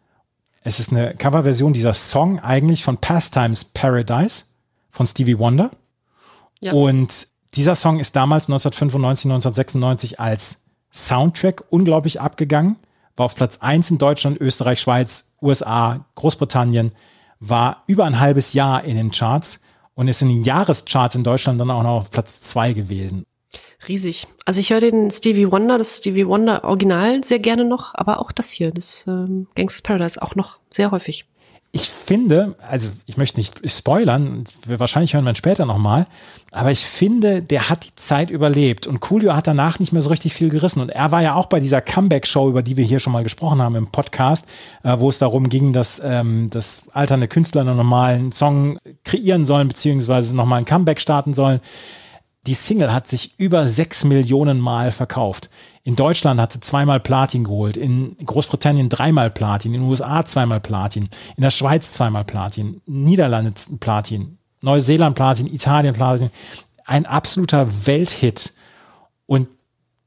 Es ist eine Coverversion dieser Song eigentlich von Pastimes Paradise von Stevie Wonder. Ja. Und dieser Song ist damals 1995, 1996 als Soundtrack unglaublich abgegangen. War auf Platz 1 in Deutschland, Österreich, Schweiz, USA, Großbritannien. War über ein halbes Jahr in den Charts und ist in den Jahrescharts in Deutschland dann auch noch auf Platz 2 gewesen. Riesig. Also ich höre den Stevie Wonder, das Stevie Wonder Original sehr gerne noch, aber auch das hier, das ähm, Gangsters Paradise auch noch sehr häufig. Ich finde, also ich möchte nicht spoilern, wahrscheinlich hören wir ihn später nochmal, aber ich finde, der hat die Zeit überlebt und Coolio hat danach nicht mehr so richtig viel gerissen und er war ja auch bei dieser Comeback-Show, über die wir hier schon mal gesprochen haben im Podcast, äh, wo es darum ging, dass, ähm, dass alternde Künstler einen normalen Song kreieren sollen, beziehungsweise nochmal ein Comeback starten sollen. Die Single hat sich über sechs Millionen Mal verkauft. In Deutschland hat sie zweimal Platin geholt, in Großbritannien dreimal Platin, in den USA zweimal Platin, in der Schweiz zweimal Platin, Niederlande Platin, Neuseeland Platin, Italien Platin. Ein absoluter Welthit. Und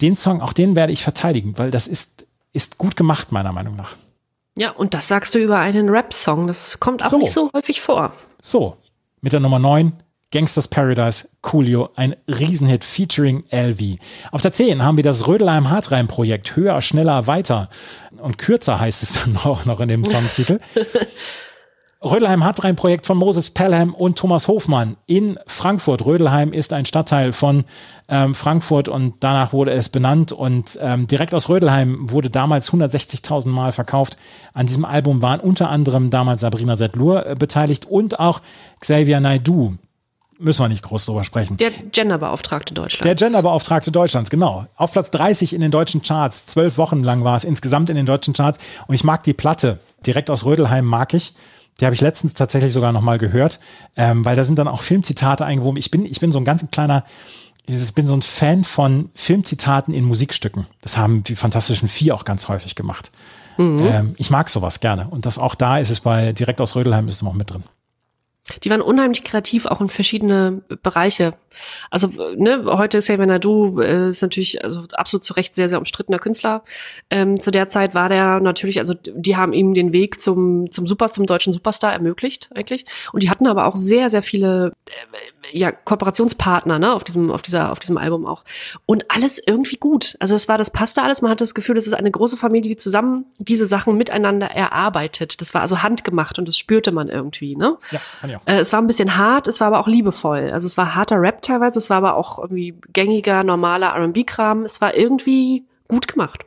den Song, auch den werde ich verteidigen, weil das ist, ist gut gemacht, meiner Meinung nach. Ja, und das sagst du über einen Rap-Song. Das kommt auch So. nicht so häufig vor. So, mit der Nummer 9, Gangsters Paradise, Coolio, ein Riesenhit featuring LV. Auf der 10 haben wir das Rödelheim Hartreim Projekt, höher, schneller, weiter und kürzer heißt es dann auch noch in dem Songtitel. Rödelheim Hartreim Projekt von Moses Pelham und Thomas Hofmann in Frankfurt. Rödelheim ist ein Stadtteil von ähm, Frankfurt und danach wurde es benannt und ähm, direkt aus Rödelheim wurde damals 160.000 Mal verkauft. An diesem Album waren unter anderem damals Sabrina Setlur äh, beteiligt und auch Xavier Naidoo. Müssen wir nicht groß drüber sprechen. Der Genderbeauftragte Deutschlands. Der Genderbeauftragte Deutschlands, genau. Auf Platz 30 in den deutschen Charts. Zwölf Wochen lang war es insgesamt in den deutschen Charts. Und ich mag die Platte. Direkt aus Rödelheim mag ich. Die habe ich letztens tatsächlich sogar nochmal gehört, ähm, weil da sind dann auch Filmzitate eingewoben. Ich bin, ich bin so ein ganz kleiner, ich bin so ein Fan von Filmzitaten in Musikstücken. Das haben die Fantastischen Vier auch ganz häufig gemacht. Ähm, ich mag sowas gerne. Und das auch da ist es bei direkt aus Rödelheim ist es noch mit drin. Die waren unheimlich kreativ, auch in verschiedene Bereiche. Also, ne, heute Xavier Nadu äh, ist natürlich also absolut zu Recht sehr, sehr umstrittener Künstler. Ähm, zu der Zeit war der natürlich, also die haben ihm den Weg zum, zum Super, zum deutschen Superstar ermöglicht, eigentlich. Und die hatten aber auch sehr, sehr viele äh, ja, Kooperationspartner, ne, auf diesem, auf dieser, auf diesem Album auch. Und alles irgendwie gut. Also es war, das passte alles. Man hatte das Gefühl, das ist eine große Familie, die zusammen diese Sachen miteinander erarbeitet. Das war also handgemacht und das spürte man irgendwie, ne? Ja, auch. Äh, es war ein bisschen hart, es war aber auch liebevoll. Also es war harter Rap teilweise, es war aber auch irgendwie gängiger, normaler R&B-Kram. Es war irgendwie gut gemacht.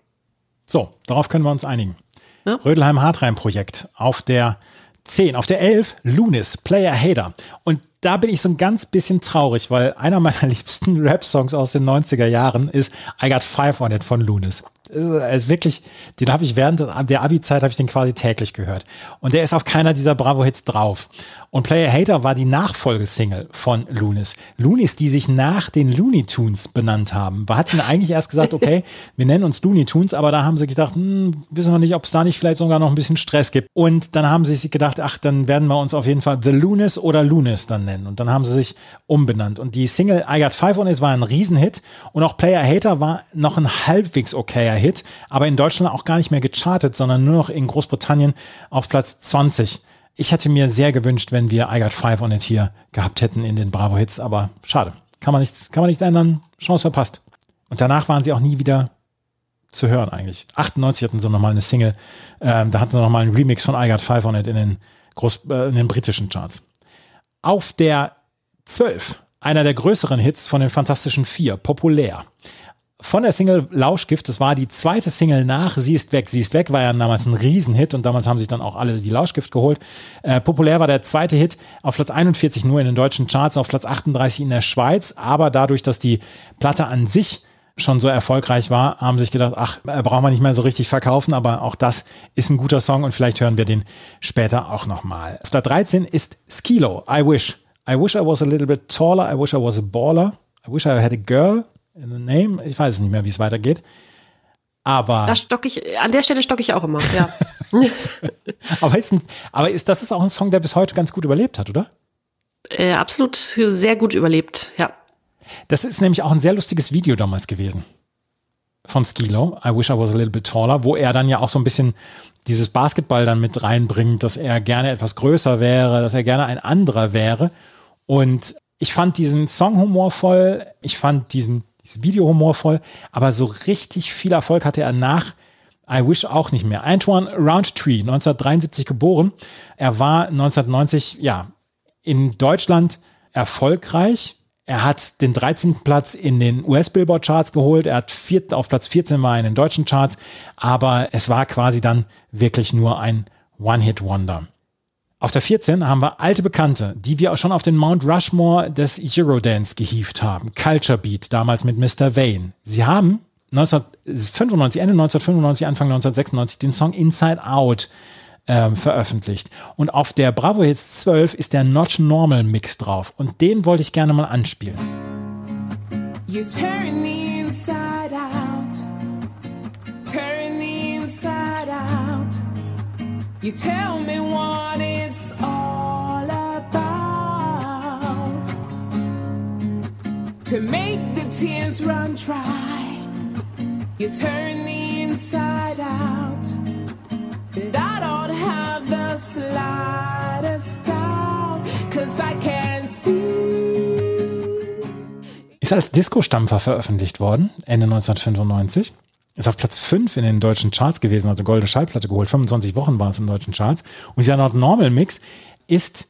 So, darauf können wir uns einigen. Ja. Rödelheim Hartreim Projekt auf der 10, auf der 11 Lunis, Player Hater. Und da bin ich so ein ganz bisschen traurig, weil einer meiner liebsten Rap-Songs aus den 90er Jahren ist I Got Five on It von Lunis. Ist wirklich, den habe ich während der Abi-Zeit habe ich den quasi täglich gehört. Und der ist auf keiner dieser Bravo-Hits drauf. Und Player Hater war die Nachfolgesingle von Lunis. Lunis, die sich nach den Looney Tunes benannt haben. Wir hatten eigentlich erst gesagt, okay, wir nennen uns Looney Tunes, aber da haben sie gedacht, hm, wissen wir nicht, ob es da nicht vielleicht sogar noch ein bisschen Stress gibt. Und dann haben sie sich gedacht, ach, dann werden wir uns auf jeden Fall The Lunis oder Lunis dann nennen. Und dann haben sie sich umbenannt. Und die Single I Got Five on It war ein Riesenhit. Und auch Player Hater war noch ein halbwegs okayer Hit, aber in Deutschland auch gar nicht mehr gechartet, sondern nur noch in Großbritannien auf Platz 20. Ich hätte mir sehr gewünscht, wenn wir I Got Five on It hier gehabt hätten in den Bravo Hits, aber schade. Kann man nicht, kann man nicht ändern. Chance verpasst. Und danach waren sie auch nie wieder zu hören eigentlich. 98 hatten sie nochmal eine Single, ähm, da hatten sie nochmal einen Remix von I Got Five on It in den, Groß, äh, in den britischen Charts. Auf der 12, einer der größeren Hits von den Fantastischen Vier, populär. Von der Single Lauschgift, das war die zweite Single nach Sie ist weg, sie ist weg, war ja damals ein Riesenhit und damals haben sich dann auch alle die Lauschgift geholt. Äh, populär war der zweite Hit auf Platz 41 nur in den deutschen Charts, auf Platz 38 in der Schweiz, aber dadurch, dass die Platte an sich schon so erfolgreich war, haben sich gedacht, ach, äh, brauchen wir nicht mehr so richtig verkaufen, aber auch das ist ein guter Song und vielleicht hören wir den später auch nochmal. Auf der 13 ist Skilo, I Wish. I wish I was a little bit taller, I wish I was a baller, I wish I had a girl in the name. Ich weiß es nicht mehr, wie es weitergeht. Aber, Da stock ich, an der Stelle stocke ich auch immer, ja. aber, ist ein, aber ist, das ist auch ein Song, der bis heute ganz gut überlebt hat, oder? äh, absolut sehr gut überlebt, ja. Das ist nämlich auch ein sehr lustiges Video damals gewesen. Von Skilo, I Wish I Was a Little Bit Taller, wo er dann ja auch so ein bisschen dieses Basketball dann mit reinbringt, dass er gerne etwas größer wäre, dass er gerne ein anderer wäre. Und ich fand diesen Song humorvoll, ich fand diesen, dieses Video humorvoll, aber so richtig viel Erfolg hatte er nach I Wish auch nicht mehr. Antoine Roundtree, 1973 geboren. Er war 1990, ja, in Deutschland erfolgreich. Er hat den 13. Platz in den US-Billboard-Charts geholt. Er hat vier, auf Platz 14 war in den deutschen Charts. Aber es war quasi dann wirklich nur ein One-Hit-Wonder. Auf der 14 haben wir alte Bekannte, die wir auch schon auf den Mount Rushmore des Eurodance gehievt haben. Culture Beat, damals mit Mr. Vane. Sie haben 1995, Ende 1995, Anfang 1996 den Song Inside Out ähm, veröffentlicht. Und auf der Bravo Hits 12 ist der Not Normal Mix drauf. Und den wollte ich gerne mal anspielen. You turn the inside out. You tell me what it's all about. To make the tears run dry. You turn the inside out. And I don't have the slightest doubt. Cause I can see. Ist als Disco-Stampfer veröffentlicht worden, Ende 1995. Ist auf Platz 5 in den deutschen Charts gewesen, hat eine goldene Schallplatte geholt. 25 Wochen war es in den deutschen Charts. Und dieser Not Normal Mix ist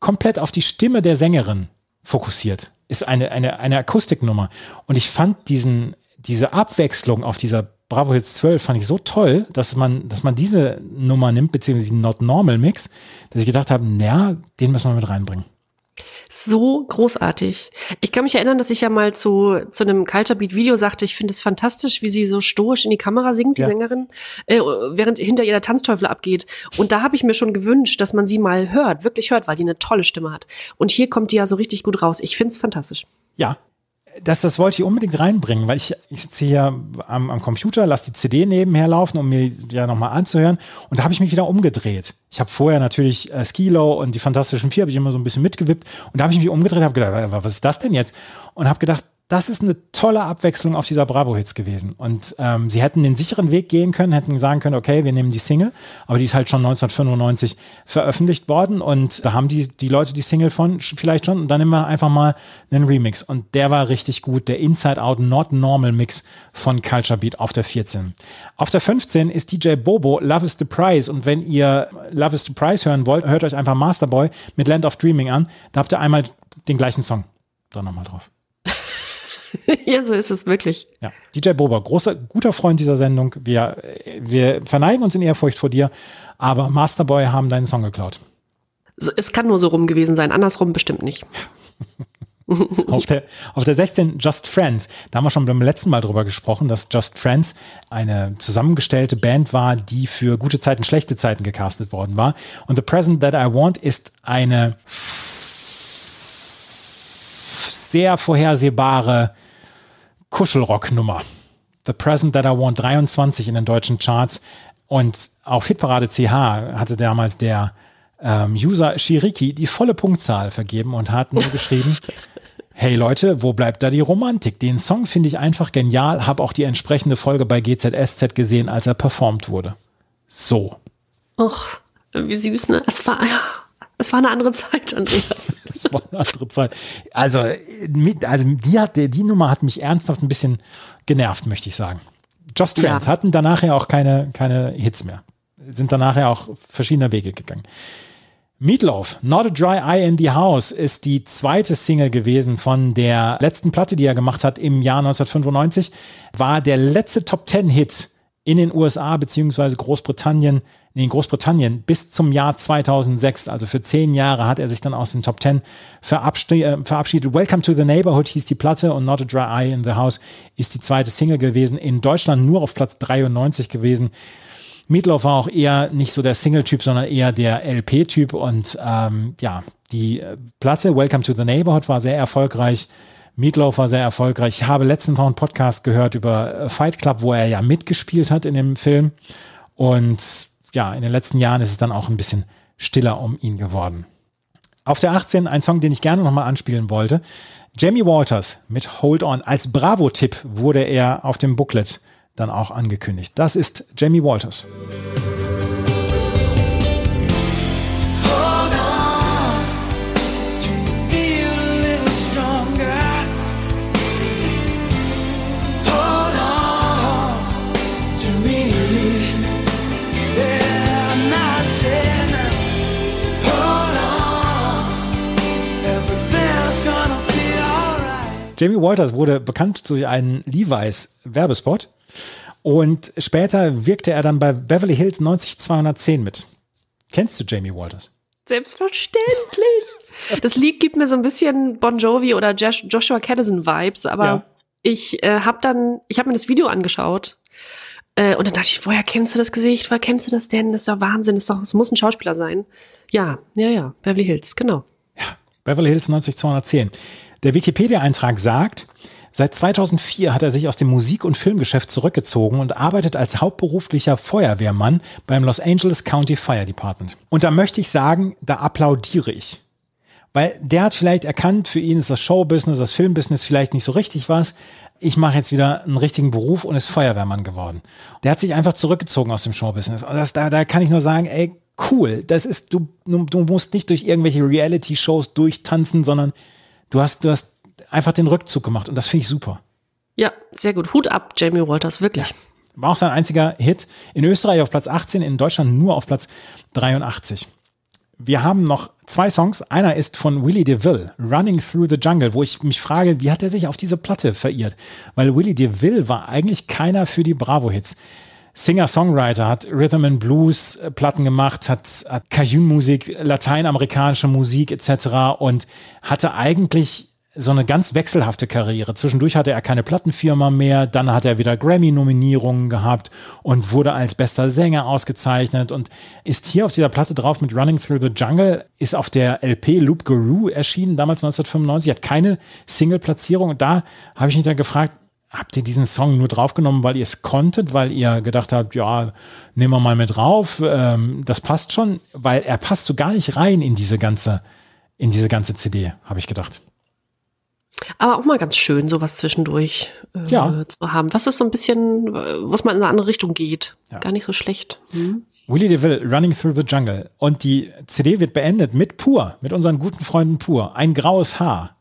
komplett auf die Stimme der Sängerin fokussiert. Ist eine, eine, eine Akustiknummer. Und ich fand diesen, diese Abwechslung auf dieser Bravo Hits 12 fand ich so toll, dass man, dass man diese Nummer nimmt, beziehungsweise den Not Normal Mix, dass ich gedacht habe, naja, den müssen wir mit reinbringen. So großartig. Ich kann mich erinnern, dass ich ja mal zu, zu einem Culture Beat Video sagte, ich finde es fantastisch, wie sie so stoisch in die Kamera singt, die Ja. Sängerin, äh, während hinter ihr der Tanzteufel abgeht. Und da habe ich mir schon gewünscht, dass man sie mal hört, wirklich hört, weil die eine tolle Stimme hat. Und hier kommt die ja so richtig gut raus. Ich finde es fantastisch. Ja, das, das wollte ich unbedingt reinbringen, weil ich, ich sitze hier am, am Computer, lasse die CD nebenher laufen, um mir ja nochmal anzuhören. Und da habe ich mich wieder umgedreht. Ich habe vorher natürlich äh, Skilo und die Fantastischen Vier habe ich immer so ein bisschen mitgewippt. Und da habe ich mich umgedreht, habe gedacht, was ist das denn jetzt? Und habe gedacht, das ist eine tolle Abwechslung auf dieser Bravo-Hits gewesen. Und ähm, sie hätten den sicheren Weg gehen können, hätten sagen können, okay, wir nehmen die Single, aber die ist halt schon 1995 veröffentlicht worden und da haben die, die Leute die Single von vielleicht schon und dann nehmen wir einfach mal einen Remix. Und der war richtig gut, der Inside Out Not Normal Mix von Culture Beat auf der 14. Auf der 15 ist DJ Bobo Love is the Prize und wenn ihr Love is the Prize hören wollt, hört euch einfach Masterboy mit Land of Dreaming an. Da habt ihr einmal den gleichen Song. Da nochmal drauf. ja, so ist es wirklich. Ja, DJ Bober, großer, guter Freund dieser Sendung. Wir, wir verneigen uns in Ehrfurcht vor dir, aber Masterboy haben deinen Song geklaut. Es kann nur so rum gewesen sein, andersrum bestimmt nicht. auf, der, auf der 16 Just Friends. Da haben wir schon beim letzten Mal drüber gesprochen, dass Just Friends eine zusammengestellte Band war, die für gute Zeiten, schlechte Zeiten gecastet worden war. Und The Present That I Want ist eine sehr vorhersehbare Kuschelrock-Nummer. The Present That I Want 23 in den deutschen Charts und auf Hitparade CH hatte damals der ähm, User Shiriki die volle Punktzahl vergeben und hat nur geschrieben, hey Leute, wo bleibt da die Romantik? Den Song finde ich einfach genial, habe auch die entsprechende Folge bei GZSZ gesehen, als er performt wurde. So. Och, wie süß, ne? Es war, ja, es war eine andere Zeit, Andreas. Das war eine andere Zeit. Also, mit, also die, hat, die Nummer hat mich ernsthaft ein bisschen genervt, möchte ich sagen. Just Friends Ja. hatten danach ja auch keine, keine Hits mehr. Sind danach ja auch verschiedener Wege gegangen. Meatloaf, Not a Dry Eye in the House ist die zweite Single gewesen von der letzten Platte, die er gemacht hat im Jahr 1995. War der letzte Top Ten Hit in den USA beziehungsweise Großbritannien, nee, in Großbritannien bis zum Jahr 2006. Also für zehn Jahre hat er sich dann aus den Top Ten äh, verabschiedet. Welcome to the Neighborhood hieß die Platte und Not a Dry Eye in the House ist die zweite Single gewesen. In Deutschland nur auf Platz 93 gewesen. Meatloaf war auch eher nicht so der Single-Typ, sondern eher der LP-Typ. Und ähm, ja, die äh, Platte Welcome to the Neighborhood war sehr erfolgreich. Meatloaf war sehr erfolgreich. Ich habe letztens noch einen Podcast gehört über äh, Fight Club, wo er ja mitgespielt hat in dem Film. Und ja, in den letzten Jahren ist es dann auch ein bisschen stiller um ihn geworden. Auf der 18 ein Song, den ich gerne nochmal anspielen wollte. Jamie Walters mit Hold On. Als Bravo-Tipp wurde er auf dem Booklet dann auch angekündigt. Das ist Jamie Walters. Hold Jamie Walters wurde bekannt durch einen Levi's Werbespot und später wirkte er dann bei Beverly Hills 90210 mit. Kennst du Jamie Walters? Selbstverständlich. Das Lied gibt mir so ein bisschen Bon Jovi oder Josh, Joshua Caddison Vibes, aber Ja. ich äh, habe dann, ich habe mir das Video angeschaut äh, und dann dachte ich, woher kennst du das Gesicht? Woher kennst du das denn? Das ist doch Wahnsinn. Das, ist doch, das muss ein Schauspieler sein. Ja, ja, ja. Beverly Hills, genau. Beverly Hills 90210. Der Wikipedia-Eintrag sagt, seit 2004 hat er sich aus dem Musik- und Filmgeschäft zurückgezogen und arbeitet als hauptberuflicher Feuerwehrmann beim Los Angeles County Fire Department. Und da möchte ich sagen, da applaudiere ich. Weil der hat vielleicht erkannt, für ihn ist das Showbusiness, das Filmbusiness vielleicht nicht so richtig was. Ich mache jetzt wieder einen richtigen Beruf und ist Feuerwehrmann geworden. Der hat sich einfach zurückgezogen aus dem Showbusiness. Und das, da, da kann ich nur sagen, ey, cool. Das ist, du, du du musst nicht durch irgendwelche Reality-Shows durchtanzen, sondern du hast, du hast einfach den Rückzug gemacht und das finde ich super. Ja, sehr gut. Hut ab, Jamie Walters, wirklich. War auch sein einziger Hit. In Österreich auf Platz 18, in Deutschland nur auf Platz 83. Wir haben noch zwei Songs. Einer ist von Willie DeVille, Running Through the Jungle, wo ich mich frage, wie hat er sich auf diese Platte verirrt? Weil Willie DeVille war eigentlich keiner für die Bravo-Hits. Singer-Songwriter, hat Rhythm and Blues äh, Platten gemacht, hat, hat Cajun-Musik, lateinamerikanische Musik etc. und hatte eigentlich so eine ganz wechselhafte Karriere. Zwischendurch hatte er keine Plattenfirma mehr, dann hat er wieder Grammy-Nominierungen gehabt und wurde als bester Sänger ausgezeichnet und ist hier auf dieser Platte drauf mit Running Through the Jungle, ist auf der LP Loop Guru erschienen, damals 1995, hat keine Single-Platzierung und da habe ich mich dann gefragt, habt ihr diesen Song nur draufgenommen, weil ihr es konntet, weil ihr gedacht habt, ja, nehmen wir mal mit drauf, ähm, das passt schon, weil er passt so gar nicht rein in diese ganze, in diese ganze CD, habe ich gedacht. Aber auch mal ganz schön, sowas zwischendurch äh, Ja. zu haben. Was ist so ein bisschen, was mal in eine andere Richtung geht. Ja. Gar nicht so schlecht. Hm? Willie DeVille, Running Through the Jungle. Und die CD wird beendet mit Pur, mit unseren guten Freunden Pur. Ein graues Haar.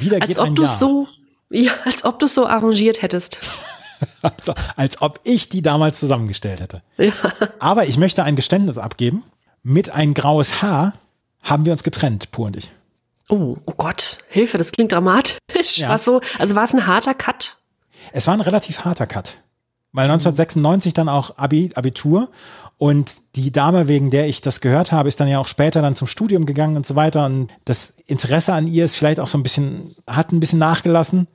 Wieder Als geht ob ein Jahr. so, ja, als ob du es so arrangiert hättest. Also, als ob ich die damals zusammengestellt hätte. Aber ich möchte ein Geständnis abgeben. Mit ein graues Haar haben wir uns getrennt, Pur und ich. Oh, oh Gott, Hilfe, das klingt dramatisch. Ja. War so, also war es ein harter Cut? Es war ein relativ harter Cut. Weil 1996 dann auch Abi, Abitur und die Dame, wegen der ich das gehört habe, ist dann ja auch später dann zum Studium gegangen und so weiter. Und das Interesse an ihr ist vielleicht auch so ein bisschen, hat ein bisschen nachgelassen.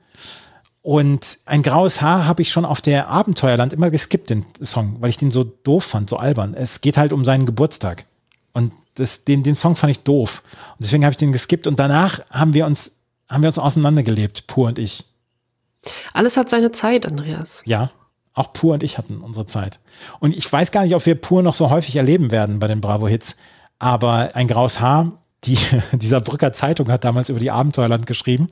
Und ein graues Haar habe ich schon auf der Abenteuerland immer geskippt, den Song, weil ich den so doof fand, so albern. Es geht halt um seinen Geburtstag. Und das, den, den Song fand ich doof. Und deswegen habe ich den geskippt. Und danach haben wir uns, haben wir uns auseinandergelebt, Pur und ich. Alles hat seine Zeit, Andreas. Ja, auch Pur und ich hatten unsere Zeit. Und ich weiß gar nicht, ob wir Pur noch so häufig erleben werden bei den Bravo-Hits. Aber ein graues Haar, die, dieser Brücker Zeitung hat damals über die Abenteuerland geschrieben.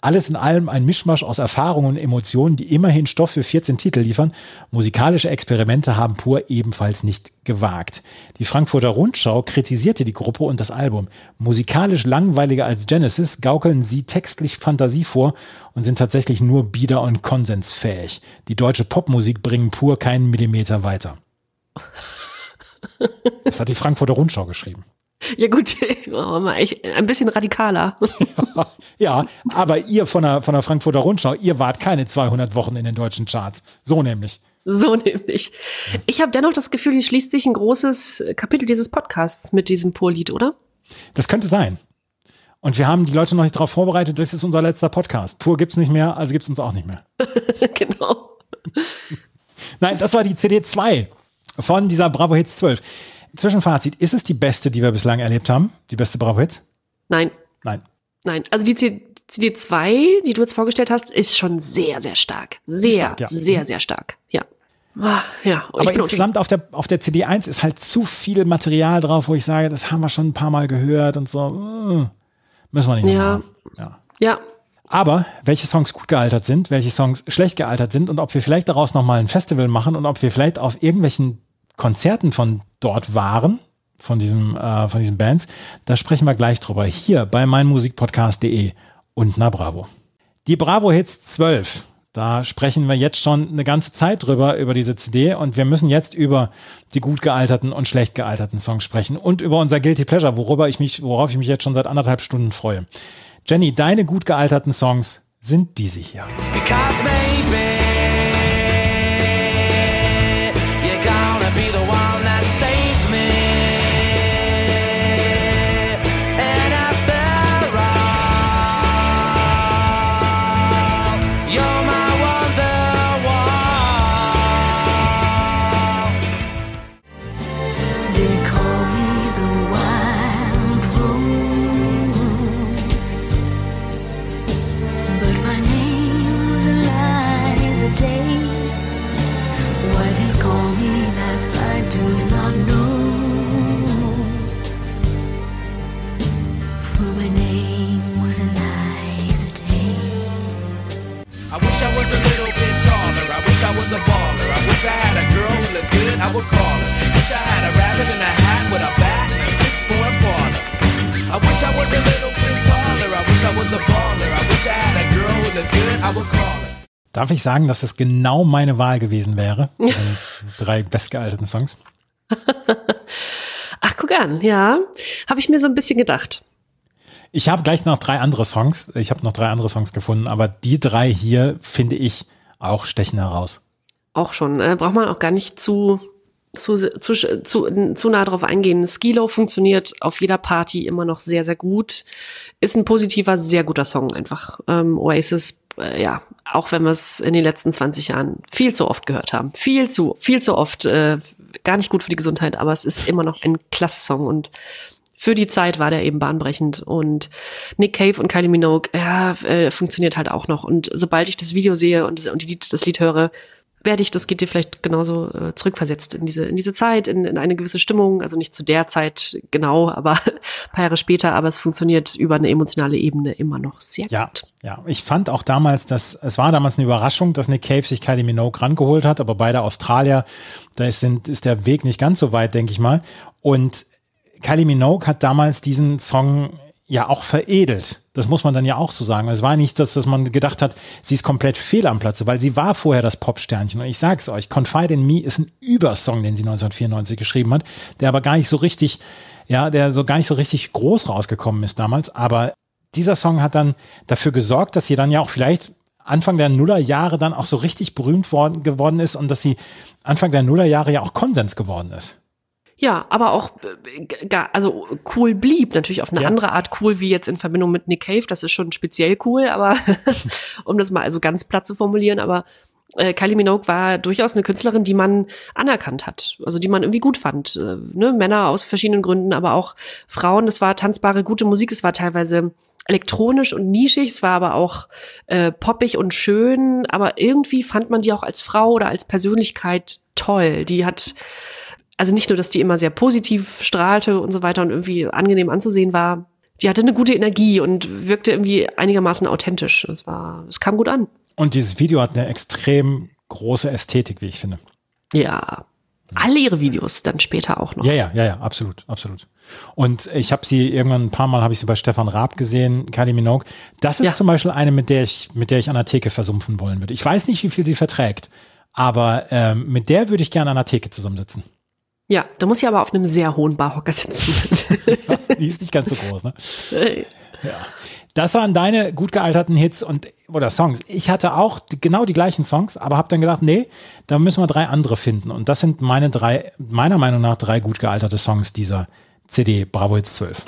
Alles in allem ein Mischmasch aus Erfahrungen und Emotionen, die immerhin Stoff für 14 Titel liefern. Musikalische Experimente haben Pur ebenfalls nicht gewagt. Die Frankfurter Rundschau kritisierte die Gruppe und das Album. Musikalisch langweiliger als Genesis gaukeln sie textlich Fantasie vor und sind tatsächlich nur bieder und konsensfähig. Die deutsche Popmusik bringen Pur keinen Millimeter weiter. Das hat die Frankfurter Rundschau geschrieben. Ja gut, ein bisschen radikaler. Ja, aber ihr von der, von der Frankfurter Rundschau, ihr wart keine 200 Wochen in den deutschen Charts. So nämlich. So nämlich. Ich habe dennoch das Gefühl, hier schließt sich ein großes Kapitel dieses Podcasts mit diesem Pur-Lied, oder? Das könnte sein. Und wir haben die Leute noch nicht darauf vorbereitet, das ist unser letzter Podcast. Pur gibt's nicht mehr, also gibt's uns auch nicht mehr. genau. Nein, das war die CD 2 von dieser Bravo Hits 12. Zwischenfazit, ist es die beste, die wir bislang erlebt haben? Die beste Bravo Hits? Nein, Nein. nein. Also die C- CD2, die du jetzt vorgestellt hast, ist schon sehr, sehr stark. Sehr, Stark, ja. sehr, sehr stark. Ja. Ah, Ja, Aber insgesamt auf der, auf der CD 1 ist halt zu viel Material drauf, wo ich sage, das haben wir schon ein paar Mal gehört und so. äh, Müssen wir nicht Ja. haben. Ja. Ja, Aber welche Songs gut gealtert sind, welche Songs schlecht gealtert sind und ob wir vielleicht daraus nochmal ein Festival machen und ob wir vielleicht auf irgendwelchen Konzerten von dort waren, von diesem, äh, von diesen Bands, da sprechen wir gleich drüber. Hier bei meinmusikpodcast.de und na Bravo. Die Bravo Hits 12. Da sprechen wir jetzt schon eine ganze Zeit drüber, über diese CD. Und wir müssen jetzt über die gut gealterten und schlecht gealterten Songs sprechen und über unser Guilty Pleasure, worüber ich mich, worauf ich mich jetzt schon seit anderthalb Stunden freue. Jenny, deine gut gealterten Songs sind diese hier. Because would call her. Wish I had a rabbit in a hat with a bat and a six foot baller. I wish I was a little bit taller. I wish I was a baller. I wish I had a girl who looked good, I would call her. Darf ich sagen, dass das genau meine Wahl gewesen wäre? zu den drei bestgealterten Songs. Ach, guck an, ja. Habe ich mir so ein bisschen gedacht. Ich habe gleich noch drei andere Songs. Ich habe noch drei andere Songs gefunden, aber die drei hier finde ich auch stechen heraus. Auch schon. Äh, braucht man auch gar nicht zu zu, zu, zu, zu nah drauf eingehen. Skilo funktioniert auf jeder Party immer noch sehr, sehr gut. Ist ein positiver, sehr guter Song einfach. Ähm, Oasis, äh, ja, auch wenn wir es in den letzten 20 Jahren viel zu oft gehört haben. Viel zu, viel zu oft. Äh, gar nicht gut für die Gesundheit, aber es ist immer noch ein klasse Song und für die Zeit war der eben bahnbrechend und Nick Cave und Kylie Minogue, ja, äh, funktioniert halt auch noch und sobald ich das Video sehe und, und Lied- das Lied höre, werde ich, das geht dir vielleicht genauso äh, zurückversetzt in diese, in diese Zeit, in, in eine gewisse Stimmung, also nicht zu der Zeit genau, aber ein paar Jahre später, aber es funktioniert über eine emotionale Ebene immer noch sehr Ja, gut. ja. Ich fand auch damals, dass es war damals eine Überraschung, dass Nick Cave sich Kylie Minogue rangeholt hat, aber beide Australier, da ist, sind, ist der Weg nicht ganz so weit, denke ich mal. Und Kylie Minogue hat damals diesen Song ja auch veredelt. Das muss man dann ja auch so sagen. Es war nicht das, dass man gedacht hat, sie ist komplett fehl am Platze, weil sie war vorher das Popsternchen. Und ich sag's euch, Confide in Me ist ein Übersong, den sie 1994 geschrieben hat, der aber gar nicht so richtig, ja, der so gar nicht so richtig groß rausgekommen ist damals. Aber dieser Song hat dann dafür gesorgt, dass sie dann ja auch vielleicht Anfang der Nullerjahre dann auch so richtig berühmt worden, geworden ist und dass sie Anfang der Nullerjahre ja auch Konsens geworden ist. Ja, aber auch äh, also cool blieb natürlich auf eine Ja. andere Art cool wie jetzt in Verbindung mit Nick Cave. Das ist schon speziell cool, aber um das mal also ganz platt zu formulieren, aber äh, Kylie Minogue war durchaus eine Künstlerin, die man anerkannt hat, also die man irgendwie gut fand. Äh, ne? Männer aus verschiedenen Gründen, aber auch Frauen. Das war tanzbare, gute Musik. Es war teilweise elektronisch und nischig. Es war aber auch äh, poppig und schön. Aber irgendwie fand man die auch als Frau oder als Persönlichkeit toll. Die hat also nicht nur, dass die immer sehr positiv strahlte und so weiter und irgendwie angenehm anzusehen war, die hatte eine gute Energie und wirkte irgendwie einigermaßen authentisch. Es war, es kam gut an. Und dieses Video hat eine extrem große Ästhetik, wie ich finde. Ja. Alle ihre Videos dann später auch noch. Ja, ja, ja, ja, absolut, absolut. Und ich habe sie irgendwann ein paar Mal habe ich sie bei Stefan Raab gesehen, Kylie Minogue. Das ist Ja. zum Beispiel eine, mit der ich, mit der ich an der Theke versumpfen wollen würde. Ich weiß nicht, wie viel sie verträgt, aber ähm, mit der würde ich gerne an der Theke zusammensitzen. Ja, da muss ich aber auf einem sehr hohen Barhocker sitzen. Die ist nicht ganz so groß, ne? Das waren deine gut gealterten Hits und oder Songs. Ich hatte auch genau die gleichen Songs, aber habe dann gedacht, nee, da müssen wir drei andere finden. Und das sind meine drei, meiner Meinung nach drei gut gealterte Songs dieser CD Bravo Hits 12.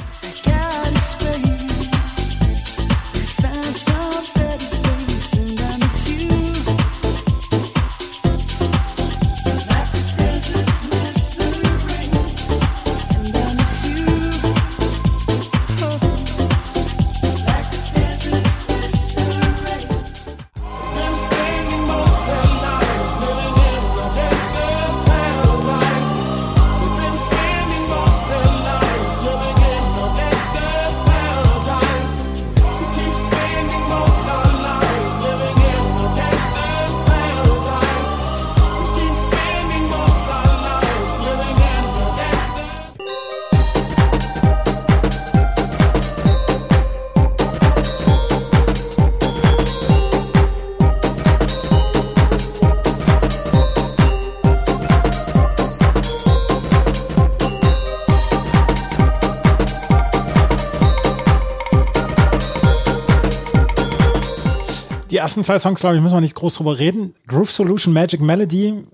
Die ersten zwei Songs, glaube ich, müssen wir nicht groß drüber reden. Groove Solution, Magic Melody,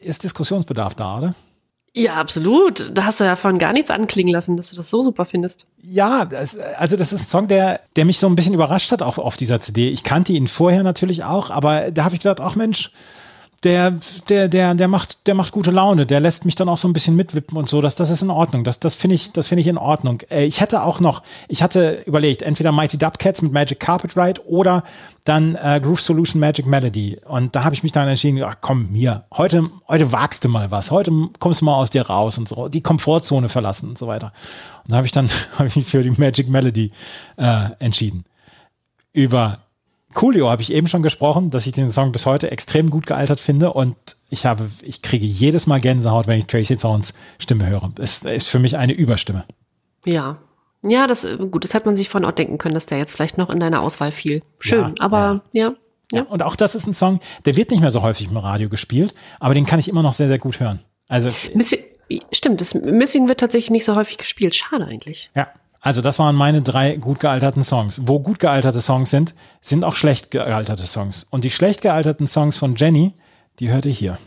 ist Diskussionsbedarf da, oder? ja, absolut. Da hast du ja von gar nichts anklingen lassen, dass du das so super findest. Ja, das, also das ist ein Song, der, der mich so ein bisschen überrascht hat auf, auf dieser CD. Ich kannte ihn vorher natürlich auch, aber da habe ich gedacht, ach Mensch, der, der, der, der macht, der macht gute Laune, der lässt mich dann auch so ein bisschen mitwippen und so. Das, das ist in Ordnung. Das, das finde ich, das finde ich in Ordnung. Äh, ich hätte auch noch, ich hatte überlegt, entweder Mighty Dubcats mit Magic Carpet Ride oder dann äh, Groove Solution Magic Melody. Und da habe ich mich dann entschieden, ach komm, hier, heute, heute wagst du mal was, heute kommst du mal aus dir raus und so, die Komfortzone verlassen und so weiter. Und da habe ich dann habe ich mich für die Magic Melody äh, entschieden. Über Coolio habe ich eben schon gesprochen, dass ich den Song bis heute extrem gut gealtert finde und ich habe, ich kriege jedes Mal Gänsehaut, wenn ich Tracy Thorns Stimme höre. Es ist für mich eine Überstimme. Ja. Ja, das, gut, das hätte man sich von Ort denken können, dass der jetzt vielleicht noch in deine Auswahl fiel. Schön, Ja, aber ja. Ja. Und auch das ist ein Song, der wird nicht mehr so häufig im Radio gespielt, aber den kann ich immer noch sehr, sehr gut hören. Also, Missing, stimmt, das Missing wird tatsächlich nicht so häufig gespielt. Schade eigentlich. ja. Also das waren meine drei gut gealterten Songs. Wo gut gealterte Songs sind, sind auch schlecht gealterte Songs. Und die schlecht gealterten Songs von Jenny, die hört ihr hier.